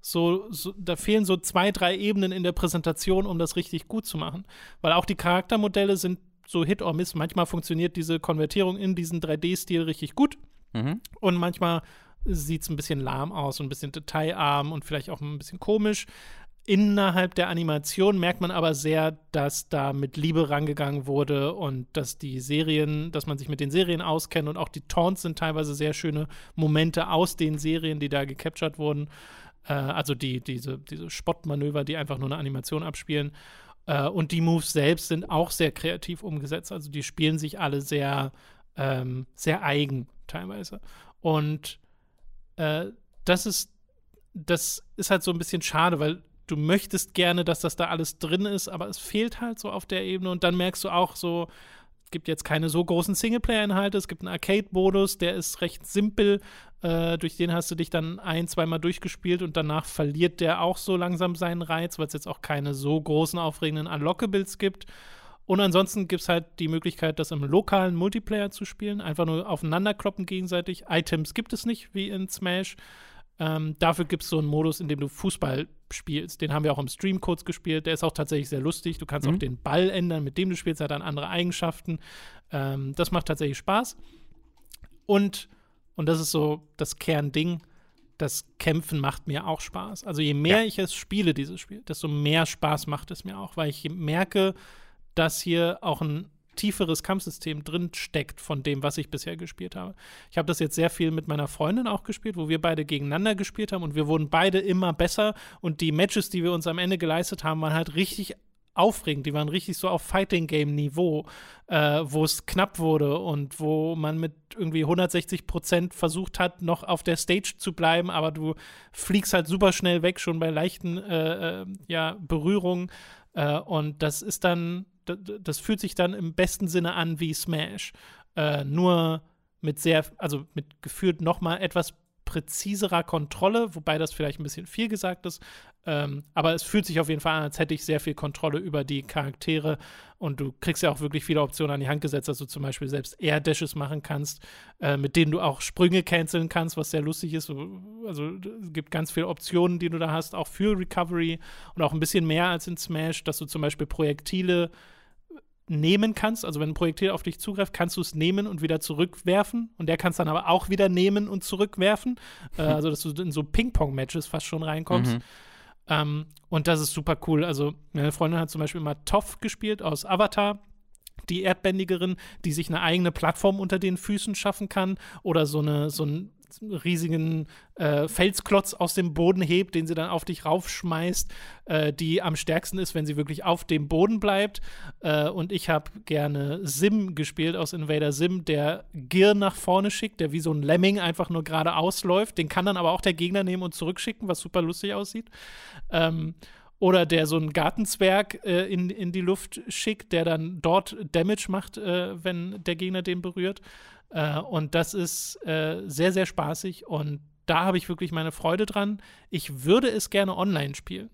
Speaker 1: so, so, da fehlen so zwei, drei Ebenen in der Präsentation, um das richtig gut zu machen. Weil auch die Charaktermodelle sind so Hit or Miss. Manchmal funktioniert diese Konvertierung in diesen 3D-Stil richtig gut. Mhm. Und manchmal sieht es ein bisschen lahm aus und ein bisschen detailarm und vielleicht auch ein bisschen komisch. Innerhalb der Animation merkt man aber sehr, dass da mit Liebe rangegangen wurde und dass die Serien, dass man sich mit den Serien auskennt und auch die Taunts sind teilweise sehr schöne Momente aus den Serien, die da gecaptured wurden. Äh, also die, diese, diese Spottmanöver, die einfach nur eine Animation abspielen. Äh, und die Moves selbst sind auch sehr kreativ umgesetzt. Also die spielen sich alle sehr, ähm, sehr eigen teilweise. Und äh, das ist, das ist halt so ein bisschen schade, weil du möchtest gerne, dass das da alles drin ist, aber es fehlt halt so auf der Ebene und dann merkst du auch so, es gibt jetzt keine so großen Singleplayer-Inhalte, es gibt einen Arcade-Modus, der ist recht simpel, äh, durch den hast du dich dann ein, zweimal durchgespielt und danach verliert der auch so langsam seinen Reiz, weil es jetzt auch keine so großen, aufregenden Unlockables gibt. Und ansonsten gibt es halt die Möglichkeit, das im lokalen Multiplayer zu spielen, einfach nur aufeinander kloppen gegenseitig. Items gibt es nicht, wie in Smash. Ähm, dafür gibt es so einen Modus, in dem du Fußball spielst. Den haben wir auch im Stream kurz gespielt. Der ist auch tatsächlich sehr lustig. Du kannst mhm. auch den Ball ändern, mit dem du spielst. Hat dann andere Eigenschaften. Ähm, das macht tatsächlich Spaß. Und, und das ist so das Kernding, das Kämpfen macht mir auch Spaß. Also je mehr ja. ich es spiele, dieses Spiel, desto mehr Spaß macht es mir auch, weil ich merke, dass hier auch ein tieferes Kampfsystem drin steckt von dem, was ich bisher gespielt habe. Ich habe das jetzt sehr viel mit meiner Freundin auch gespielt, wo wir beide gegeneinander gespielt haben und wir wurden beide immer besser und die Matches, die wir uns am Ende geleistet haben, waren halt richtig aufregend. Die waren richtig so auf Fighting Game Niveau, äh, wo es knapp wurde und wo man mit irgendwie 160 Prozent versucht hat, noch auf der Stage zu bleiben, aber du fliegst halt super schnell weg, schon bei leichten äh, äh, ja, Berührungen. Äh, und das ist dann das fühlt sich dann im besten Sinne an wie Smash. Äh, nur mit sehr, also mit gefühlt noch mal etwas präziserer Kontrolle, wobei das vielleicht ein bisschen viel gesagt ist. Ähm, aber es fühlt sich auf jeden Fall an, als hätte ich sehr viel Kontrolle über die Charaktere und du kriegst ja auch wirklich viele Optionen an die Hand gesetzt, dass du zum Beispiel selbst Air-Dashes machen kannst, äh, mit denen du auch Sprünge canceln kannst, was sehr lustig ist. Also es gibt ganz viele Optionen, die du da hast, auch für Recovery und auch ein bisschen mehr als in Smash, dass du zum Beispiel Projektile nehmen kannst. Also wenn ein Projektil auf dich zugreift, kannst du es nehmen und wieder zurückwerfen. Und der kann es dann aber auch wieder nehmen und zurückwerfen. äh, also dass du in so Ping-Pong-Matches fast schon reinkommst. Mhm. Ähm, und das ist super cool. Also meine Freundin hat zum Beispiel mal Toff gespielt aus Avatar die Erdbändigerin, die sich eine eigene Plattform unter den Füßen schaffen kann oder so eine so ein riesigen äh, Felsklotz aus dem Boden hebt, den sie dann auf dich raufschmeißt, äh, die am stärksten ist, wenn sie wirklich auf dem Boden bleibt. Äh, und ich habe gerne Sim gespielt aus Invader Sim, der Gear nach vorne schickt, der wie so ein Lemming einfach nur geradeaus läuft. Den kann dann aber auch der Gegner nehmen und zurückschicken, was super lustig aussieht. Ähm, oder der so einen Gartenzwerg äh, in, in die Luft schickt, der dann dort Damage macht, äh, wenn der Gegner den berührt. Äh, und das ist äh, sehr, sehr spaßig und da habe ich wirklich meine Freude dran. Ich würde es gerne online spielen,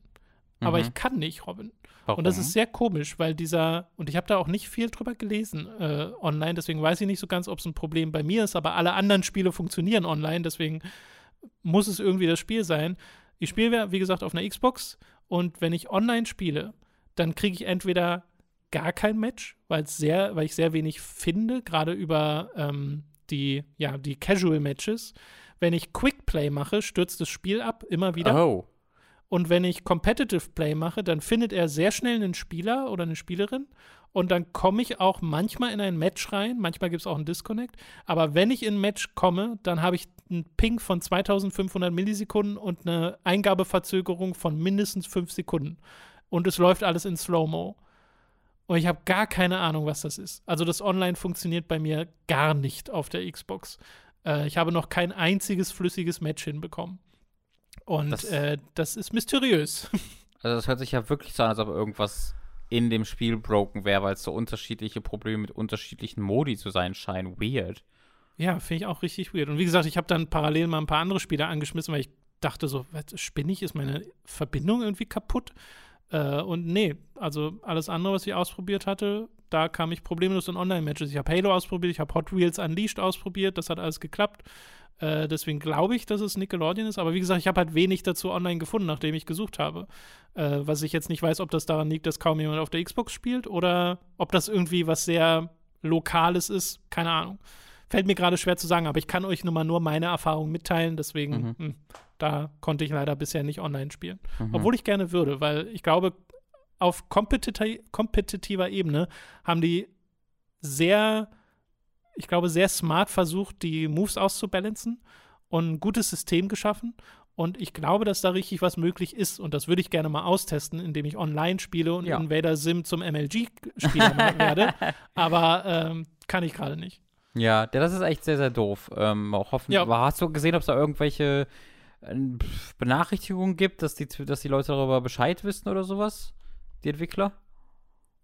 Speaker 1: mhm. aber ich kann nicht, Robin. Warum? Und das ist sehr komisch, weil dieser, und ich habe da auch nicht viel drüber gelesen äh, online, deswegen weiß ich nicht so ganz, ob es ein Problem bei mir ist, aber alle anderen Spiele funktionieren online, deswegen muss es irgendwie das Spiel sein. Ich spiele, wie gesagt, auf einer Xbox und wenn ich online spiele, dann kriege ich entweder gar kein Match, weil sehr, weil ich sehr wenig finde, gerade über ähm, die, ja, die Casual Matches. Wenn ich Quick Play mache, stürzt das Spiel ab, immer wieder. Oh. Und wenn ich Competitive Play mache, dann findet er sehr schnell einen Spieler oder eine Spielerin. Und dann komme ich auch manchmal in ein Match rein. Manchmal gibt es auch einen Disconnect. Aber wenn ich in ein Match komme, dann habe ich einen Ping von 2500 Millisekunden und eine Eingabeverzögerung von mindestens 5 Sekunden. Und es läuft alles in Slow-Mo. Und ich habe gar keine Ahnung, was das ist. Also das Online funktioniert bei mir gar nicht auf der Xbox. Äh, ich habe noch kein einziges flüssiges Match hinbekommen. Und das, äh, das ist mysteriös. *laughs*
Speaker 2: Also das hört sich ja wirklich so an, als ob irgendwas in dem Spiel broken wäre, weil es so unterschiedliche Probleme mit unterschiedlichen Modi zu sein scheinen. Weird.
Speaker 1: Ja, finde ich auch richtig weird. Und wie gesagt, ich habe dann parallel mal ein paar andere Spiele angeschmissen, weil ich dachte so, spinnig, ist meine Verbindung irgendwie kaputt? Äh, und nee, also alles andere, was ich ausprobiert hatte, da kam ich problemlos in Online-Matches. Ich habe Halo ausprobiert, ich habe Hot Wheels Unleashed ausprobiert, das hat alles geklappt. Äh, deswegen glaube ich, dass es Nickelodeon ist. Aber wie gesagt, ich habe halt wenig dazu online gefunden, nachdem ich gesucht habe. Äh, was ich jetzt nicht weiß, ob das daran liegt, dass kaum jemand auf der Xbox spielt oder ob das irgendwie was sehr Lokales ist. Keine Ahnung. Fällt mir gerade schwer zu sagen, aber ich kann euch nur mal nur meine Erfahrung mitteilen. Deswegen, mhm. mh, hm, da konnte ich leider bisher nicht online spielen. Mhm. Obwohl ich gerne würde, weil ich glaube, auf kompetitiver Ebene haben die sehr ich glaube, sehr smart versucht, die Moves auszubalancen und ein gutes System geschaffen. Und ich glaube, dass da richtig was möglich ist. Und das würde ich gerne mal austesten, indem ich online spiele und ja. Invader Sim zum MLG-Spieler werde. *laughs* Aber ähm, kann ich gerade nicht.
Speaker 2: Ja, das ist echt sehr, sehr doof. Ähm, auch hoffen, ja. Aber hast du gesehen, ob es da irgendwelche äh, Benachrichtigungen gibt, dass die, dass die Leute darüber Bescheid wissen oder sowas? Die Entwickler?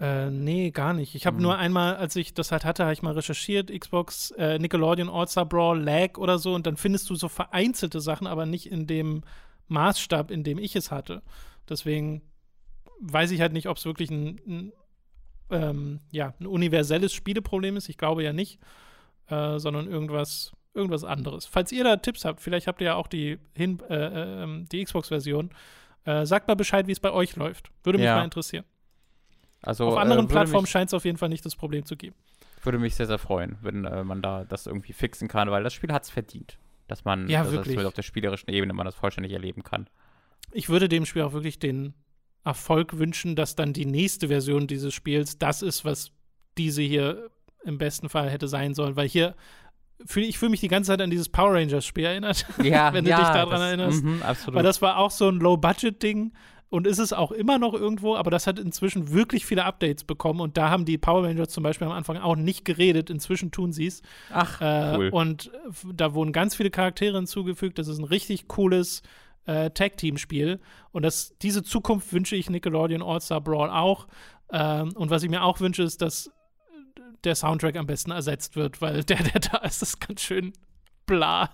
Speaker 1: Äh, nee, gar nicht. Ich habe mhm. nur einmal, als ich das halt hatte, habe ich mal recherchiert, Xbox, äh, Nickelodeon All-Star Brawl, Lag oder so und dann findest du so vereinzelte Sachen, aber nicht in dem Maßstab, in dem ich es hatte. Deswegen weiß ich halt nicht, ob es wirklich ein, ein, ähm, ja, ein universelles Spieleproblem ist. Ich glaube ja nicht, äh, sondern irgendwas, irgendwas anderes. Falls ihr da Tipps habt, vielleicht habt ihr ja auch die, äh, äh ähm, die Xbox-Version, äh, sagt mal Bescheid, wie es bei euch läuft. Würde mich ja. mal interessieren. Also, auf anderen äh, Plattformen scheint es auf jeden Fall nicht das Problem zu geben.
Speaker 2: Würde mich sehr, sehr freuen, wenn man da das irgendwie fixen kann, weil das Spiel hat es verdient, dass man
Speaker 1: ja,
Speaker 2: dass
Speaker 1: wirklich.
Speaker 2: Das auf der spielerischen Ebene man das vollständig erleben kann.
Speaker 1: Ich würde dem Spiel auch wirklich den Erfolg wünschen, dass dann die nächste Version dieses Spiels das ist, was diese hier im besten Fall hätte sein sollen, weil hier fühl, ich fühle mich die ganze Zeit an dieses Power Rangers Spiel erinnert, *laughs*
Speaker 2: ja,
Speaker 1: wenn du
Speaker 2: ja,
Speaker 1: dich daran erinnerst.
Speaker 2: Mh, absolut.
Speaker 1: Weil das war auch so ein Low-Budget-Ding und ist es auch immer noch irgendwo, aber das hat inzwischen wirklich viele Updates bekommen und da haben die Power Rangers zum Beispiel am Anfang auch nicht geredet, inzwischen tun sie es.
Speaker 2: Ach,
Speaker 1: äh,
Speaker 2: cool.
Speaker 1: Und da wurden ganz viele Charaktere hinzugefügt, das ist ein richtig cooles äh, Tag-Team-Spiel und das, diese Zukunft wünsche ich Nickelodeon All-Star Brawl auch ähm, und was ich mir auch wünsche, ist, dass der Soundtrack am besten ersetzt wird, weil *laughs* der, der da ist, ist ganz schön bla.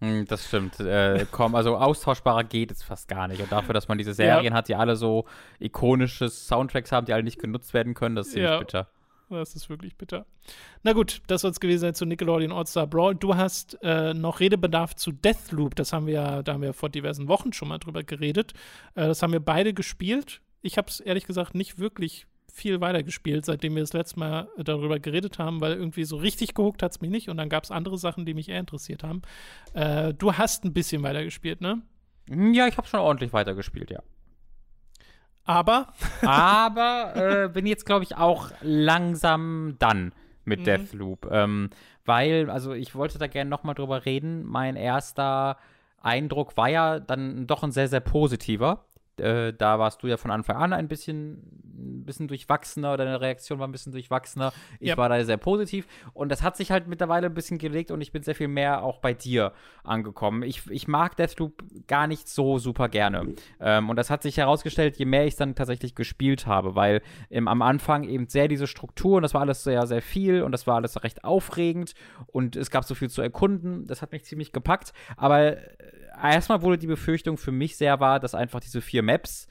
Speaker 2: Hm, das stimmt. Äh, komm, also austauschbarer geht es fast gar nicht. Und dafür, dass man diese Serien ja. hat, die alle so ikonische Soundtracks haben, die alle nicht genutzt werden können, das ist ziemlich ja. bitter.
Speaker 1: Das ist wirklich bitter. Na gut, das soll es gewesen sein zu Nickelodeon All-Star Brawl. Du hast äh, noch Redebedarf zu Deathloop. Das haben wir ja, da haben wir vor diversen Wochen schon mal drüber geredet. Äh, das haben wir beide gespielt. Ich habe es ehrlich gesagt nicht wirklich viel weitergespielt, seitdem wir das letzte Mal darüber geredet haben, weil irgendwie so richtig gehuckt hat es mich nicht und dann gab es andere Sachen, die mich eher interessiert haben. Äh, du hast ein bisschen weitergespielt, ne?
Speaker 2: Hm, ja, ich habe schon ordentlich weitergespielt, ja.
Speaker 1: Aber? *laughs*
Speaker 2: Aber äh, bin jetzt, glaube ich, auch langsam dann mit mhm. Deathloop. Ähm, weil, also ich wollte da gerne nochmal drüber reden. Mein erster Eindruck war ja dann doch ein sehr, sehr positiver. Äh, da warst du ja von Anfang an ein bisschen, ein bisschen durchwachsener, deine Reaktion war ein bisschen durchwachsener. Ich ja. war da sehr positiv und das hat sich halt mittlerweile ein bisschen gelegt und ich bin sehr viel mehr auch bei dir angekommen. Ich, ich mag Deathloop gar nicht so super gerne. Ähm, und das hat sich herausgestellt, je mehr ich dann tatsächlich gespielt habe, weil ähm, am Anfang eben sehr diese Struktur und das war alles sehr, sehr viel und das war alles recht aufregend und es gab so viel zu erkunden. Das hat mich ziemlich gepackt, aber äh, erstmal wurde die Befürchtung für mich sehr wahr, dass einfach diese vier Maps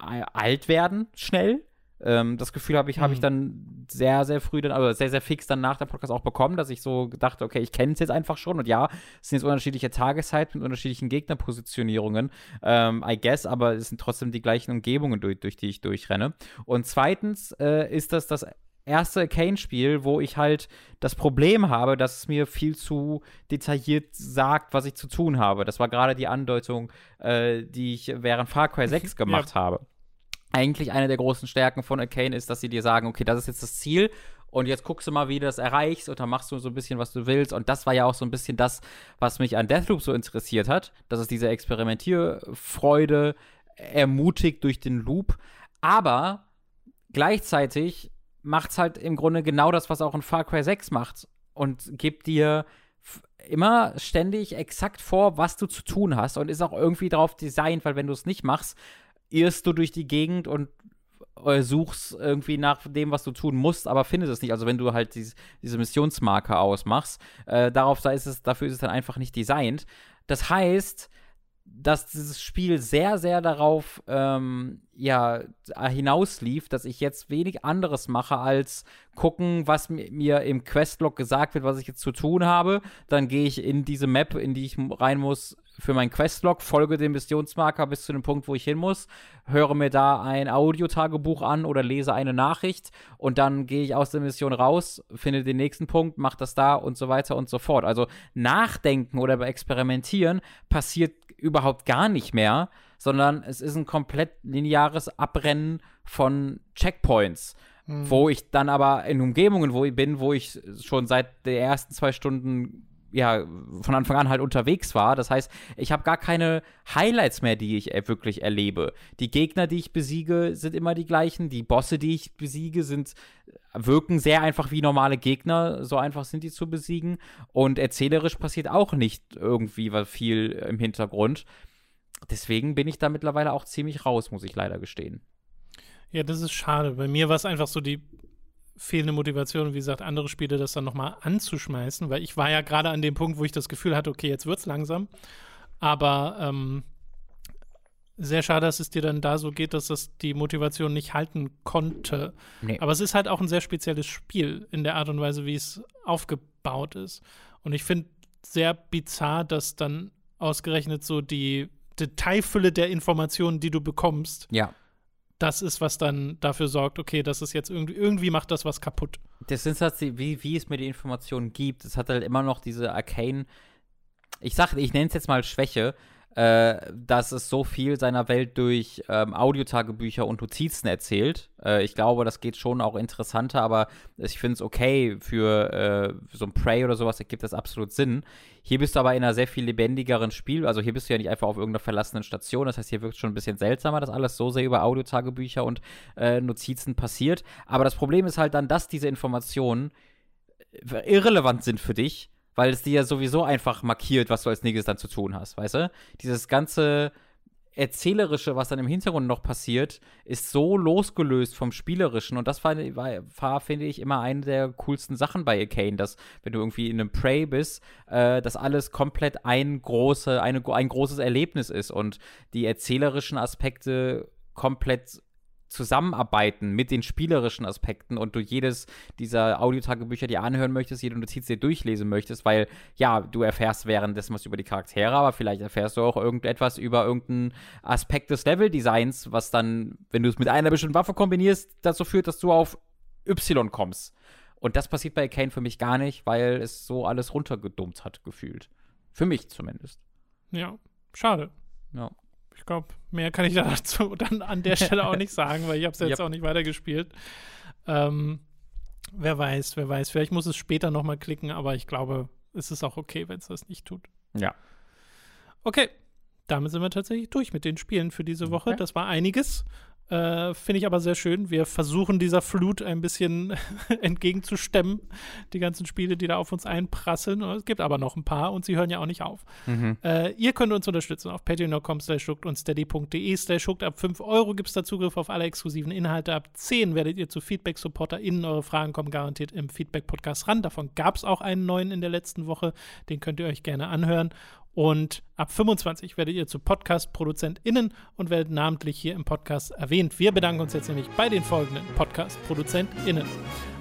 Speaker 2: äh, alt werden, schnell. Ähm, das Gefühl habe ich, hab ich mhm. dann sehr, sehr früh, dann, also sehr, sehr fix dann nach dem Podcast auch bekommen, dass ich so dachte, okay, ich kenne es jetzt einfach schon. Und ja, es sind jetzt unterschiedliche Tageszeiten mit unterschiedlichen Gegnerpositionierungen, ähm, I guess, aber es sind trotzdem die gleichen Umgebungen, durch, durch die ich durchrenne. Und zweitens äh, ist das das erste Kane-Spiel, wo ich halt das Problem habe, dass es mir viel zu detailliert sagt, was ich zu tun habe. Das war gerade die Andeutung, äh, die ich während Far Cry 6 gemacht ja. habe. Eigentlich eine der großen Stärken von Arcane ist, dass sie dir sagen, okay, das ist jetzt das Ziel und jetzt guckst du mal, wie du das erreichst und dann machst du so ein bisschen, was du willst. Und das war ja auch so ein bisschen das, was mich an Deathloop so interessiert hat, dass es diese Experimentierfreude ermutigt durch den Loop. Aber gleichzeitig macht es halt im Grunde genau das, was auch ein Far Cry 6 macht und gibt dir immer ständig exakt vor, was du zu tun hast und ist auch irgendwie darauf designt, weil wenn du es nicht machst, irrst du durch die Gegend und äh, suchst irgendwie nach dem, was du tun musst, aber findest es nicht. Also wenn du halt dies, diese Missionsmarke ausmachst, äh, darauf ist es, dafür ist es dann einfach nicht designt. Das heißt, dass dieses Spiel sehr, sehr darauf ähm, ja, hinauslief, dass ich jetzt wenig anderes mache, als gucken, was mir im Questlog gesagt wird, was ich jetzt zu tun habe. Dann gehe ich in diese Map, in die ich rein muss, für meinen Questlog, folge dem Missionsmarker bis zu dem Punkt, wo ich hin muss, höre mir da ein Audiotagebuch an oder lese eine Nachricht und dann gehe ich aus der Mission raus, finde den nächsten Punkt, mache das da und so weiter und so fort. Also nachdenken oder experimentieren passiert überhaupt gar nicht mehr, sondern es ist ein komplett lineares Abrennen von Checkpoints. Mhm. Wo ich dann aber in Umgebungen wo ich bin, wo ich schon seit den ersten zwei Stunden ja, von Anfang an halt unterwegs war. Das heißt, ich habe gar keine Highlights mehr, die ich wirklich erlebe. Die Gegner, die ich besiege, sind immer die gleichen. Die Bosse, die ich besiege, sind wirken sehr einfach wie normale Gegner. So einfach sind die zu besiegen. Und erzählerisch passiert auch nicht irgendwie was viel im Hintergrund. Deswegen bin ich da mittlerweile auch ziemlich raus, muss ich leider gestehen.
Speaker 1: Ja, das ist schade. Bei mir war es einfach so die fehlende Motivation, wie gesagt, andere Spiele das dann nochmal anzuschmeißen, weil ich war ja gerade an dem Punkt, wo ich das Gefühl hatte, okay, jetzt wird's langsam. Aber ähm, sehr schade, dass es dir dann da so geht, dass das die Motivation nicht halten konnte. Nee. Aber es ist halt auch ein sehr spezielles Spiel in der Art und Weise, wie es aufgebaut ist. Und ich finde sehr bizarr, dass dann ausgerechnet so die Detailfülle der Informationen, die du bekommst,
Speaker 2: ja
Speaker 1: das ist, was dann dafür sorgt, okay, das ist jetzt irgendwie, irgendwie macht das was kaputt.
Speaker 2: Das sind halt, wie, wie es mir die Informationen gibt. Es hat halt immer noch diese Arcane, ich sag, ich nenne es jetzt mal Schwäche, äh, dass es so viel seiner Welt durch ähm, Audiotagebücher und Notizen erzählt. Äh, ich glaube, das geht schon auch interessanter, aber ich finde es okay für äh, so ein Prey oder sowas, ergibt das absolut Sinn. Hier bist du aber in einer sehr viel lebendigeren Spiel. Also hier bist du ja nicht einfach auf irgendeiner verlassenen Station. Das heißt, hier wirkt es schon ein bisschen seltsamer, dass alles so sehr über Audiotagebücher und äh, Notizen passiert. Aber das Problem ist halt dann, dass diese Informationen äh, irrelevant sind für dich weil es dir ja sowieso einfach markiert, was du als nächstes dann zu tun hast, weißt du? Dieses ganze Erzählerische, was dann im Hintergrund noch passiert, ist so losgelöst vom Spielerischen. Und das war, war, finde ich, immer eine der coolsten Sachen bei Arcane, dass, wenn du irgendwie in einem Prey bist, äh, dass alles komplett ein, große, eine, ein großes Erlebnis ist und die erzählerischen Aspekte komplett zusammenarbeiten mit den spielerischen Aspekten und du jedes dieser Audiotagebücher dir anhören möchtest, jede Notiz dir durchlesen möchtest, weil ja, du erfährst währenddessen was über die Charaktere, aber vielleicht erfährst du auch irgendetwas über irgendeinen Aspekt des Leveldesigns, was dann, wenn du es mit einer bestimmten Waffe kombinierst, dazu führt, dass du auf Y kommst. Und das passiert bei Kane für mich gar nicht, weil es so alles runtergedummt hat, gefühlt. Für mich zumindest.
Speaker 1: Ja, schade.
Speaker 2: Ja
Speaker 1: ich glaube, mehr kann ich *laughs* dazu dann an der Stelle auch nicht sagen, weil ich habe es jetzt yep. auch nicht weitergespielt. Ähm, wer weiß, wer weiß. Vielleicht muss es später noch mal klicken, aber ich glaube, es ist auch okay, wenn es das nicht tut.
Speaker 2: Ja.
Speaker 1: Okay, damit sind wir tatsächlich durch mit den Spielen für diese Woche. Okay. Das war einiges. Äh, Finde ich aber sehr schön. Wir versuchen dieser Flut ein bisschen *laughs* entgegenzustemmen. Die ganzen Spiele, die da auf uns einprasseln. Es gibt aber noch ein paar und sie hören ja auch nicht auf. Mhm. Äh, ihr könnt uns unterstützen auf patreon.com slash und steady.de slash Ab 5 Euro gibt es da Zugriff auf alle exklusiven Inhalte. Ab 10 werdet ihr zu Feedback-SupporterInnen. Eure Fragen kommen garantiert im Feedback-Podcast ran. Davon gab es auch einen neuen in der letzten Woche. Den könnt ihr euch gerne anhören. Und ab 25 werdet ihr zu Podcast-ProduzentInnen und werdet namentlich hier im Podcast erwähnt. Wir bedanken uns jetzt nämlich bei den folgenden Podcast-ProduzentInnen.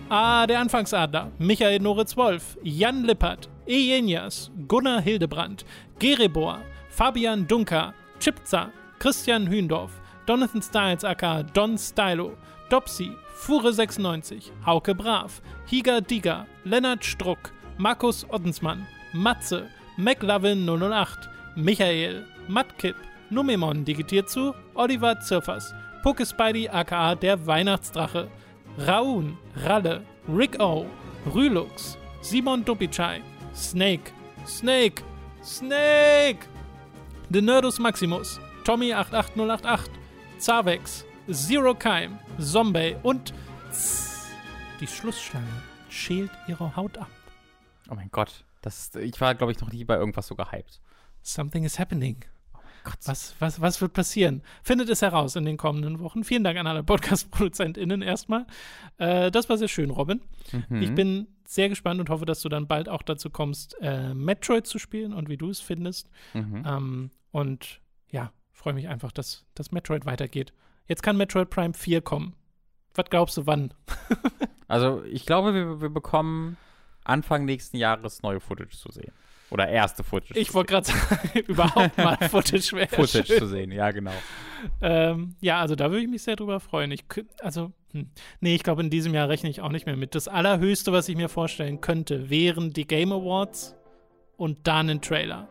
Speaker 1: Ah, der Anfangsadler, Michael Noritz-Wolf, Jan Lippert, Ejenias, Gunnar Hildebrand, Gerebor, Fabian Dunker, Chipza, Christian Hühndorf, Jonathan Styles aka Don Stylo, Dopsy, Fure96, Hauke Brav, Higa Diga, Lennart Struck, Markus Ottensmann, Matze, McLovin 008, Michael, Matkip, Numemon digitiert zu Oliver Zirfers, Pokespidey aka der Weihnachtsdrache, Raun, Ralle, Rick O, Rülux, Simon Dupichai, Snake, Snake, Snake, The Nerdus Maximus, Tommy88088, Zavex, Zero Keim, Zombie und die Schlussschlange schält ihre Haut ab.
Speaker 2: Oh mein Gott, das ich war, glaube ich, noch nie bei irgendwas so gehypt.
Speaker 1: Something is happening. Gott. Was, was, was wird passieren? Findet es heraus in den kommenden Wochen. Vielen Dank an alle Podcast-ProduzentInnen erstmal. Äh, das war sehr schön, Robin. Mhm. Ich bin sehr gespannt und hoffe, dass du dann bald auch dazu kommst, äh, Metroid zu spielen und wie du es findest. Mhm. Ähm, und ja, freue mich einfach, dass das Metroid weitergeht. Jetzt kann Metroid Prime 4 kommen. Was glaubst du, wann? *laughs*
Speaker 2: also, ich glaube, wir, wir bekommen Anfang nächsten Jahres neue Footage zu sehen. Oder erste Footage.
Speaker 1: Ich wollte gerade sagen, *laughs* überhaupt mal *laughs* Footage wäre
Speaker 2: Footage
Speaker 1: schön.
Speaker 2: zu sehen, ja, genau.
Speaker 1: Ähm, ja, also da würde ich mich sehr drüber freuen. Ich, also, hm. nee, ich glaube, in diesem Jahr rechne ich auch nicht mehr mit. Das Allerhöchste, was ich mir vorstellen könnte, wären die Game Awards und dann ein Trailer.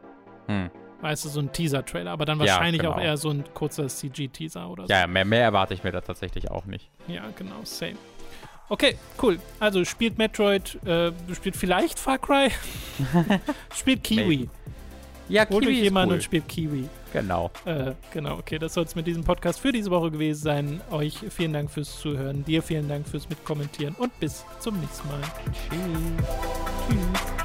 Speaker 1: Hm. Weißt du, so ein Teaser-Trailer, aber dann wahrscheinlich ja, genau. auch eher so ein kurzer CG-Teaser oder so.
Speaker 2: Ja, mehr, mehr erwarte ich mir da tatsächlich auch nicht.
Speaker 1: Ja, genau, same. Okay, cool. Also spielt Metroid, äh, spielt vielleicht Far Cry, *laughs* spielt Kiwi.
Speaker 2: Ja, Holt
Speaker 1: Kiwi euch jemand cool. und spielt Kiwi.
Speaker 2: Genau.
Speaker 1: Äh, genau, okay, das soll es mit diesem Podcast für diese Woche gewesen sein. Euch vielen Dank fürs Zuhören, dir vielen Dank fürs Mitkommentieren und bis zum nächsten Mal. Tschüss. Tschüss.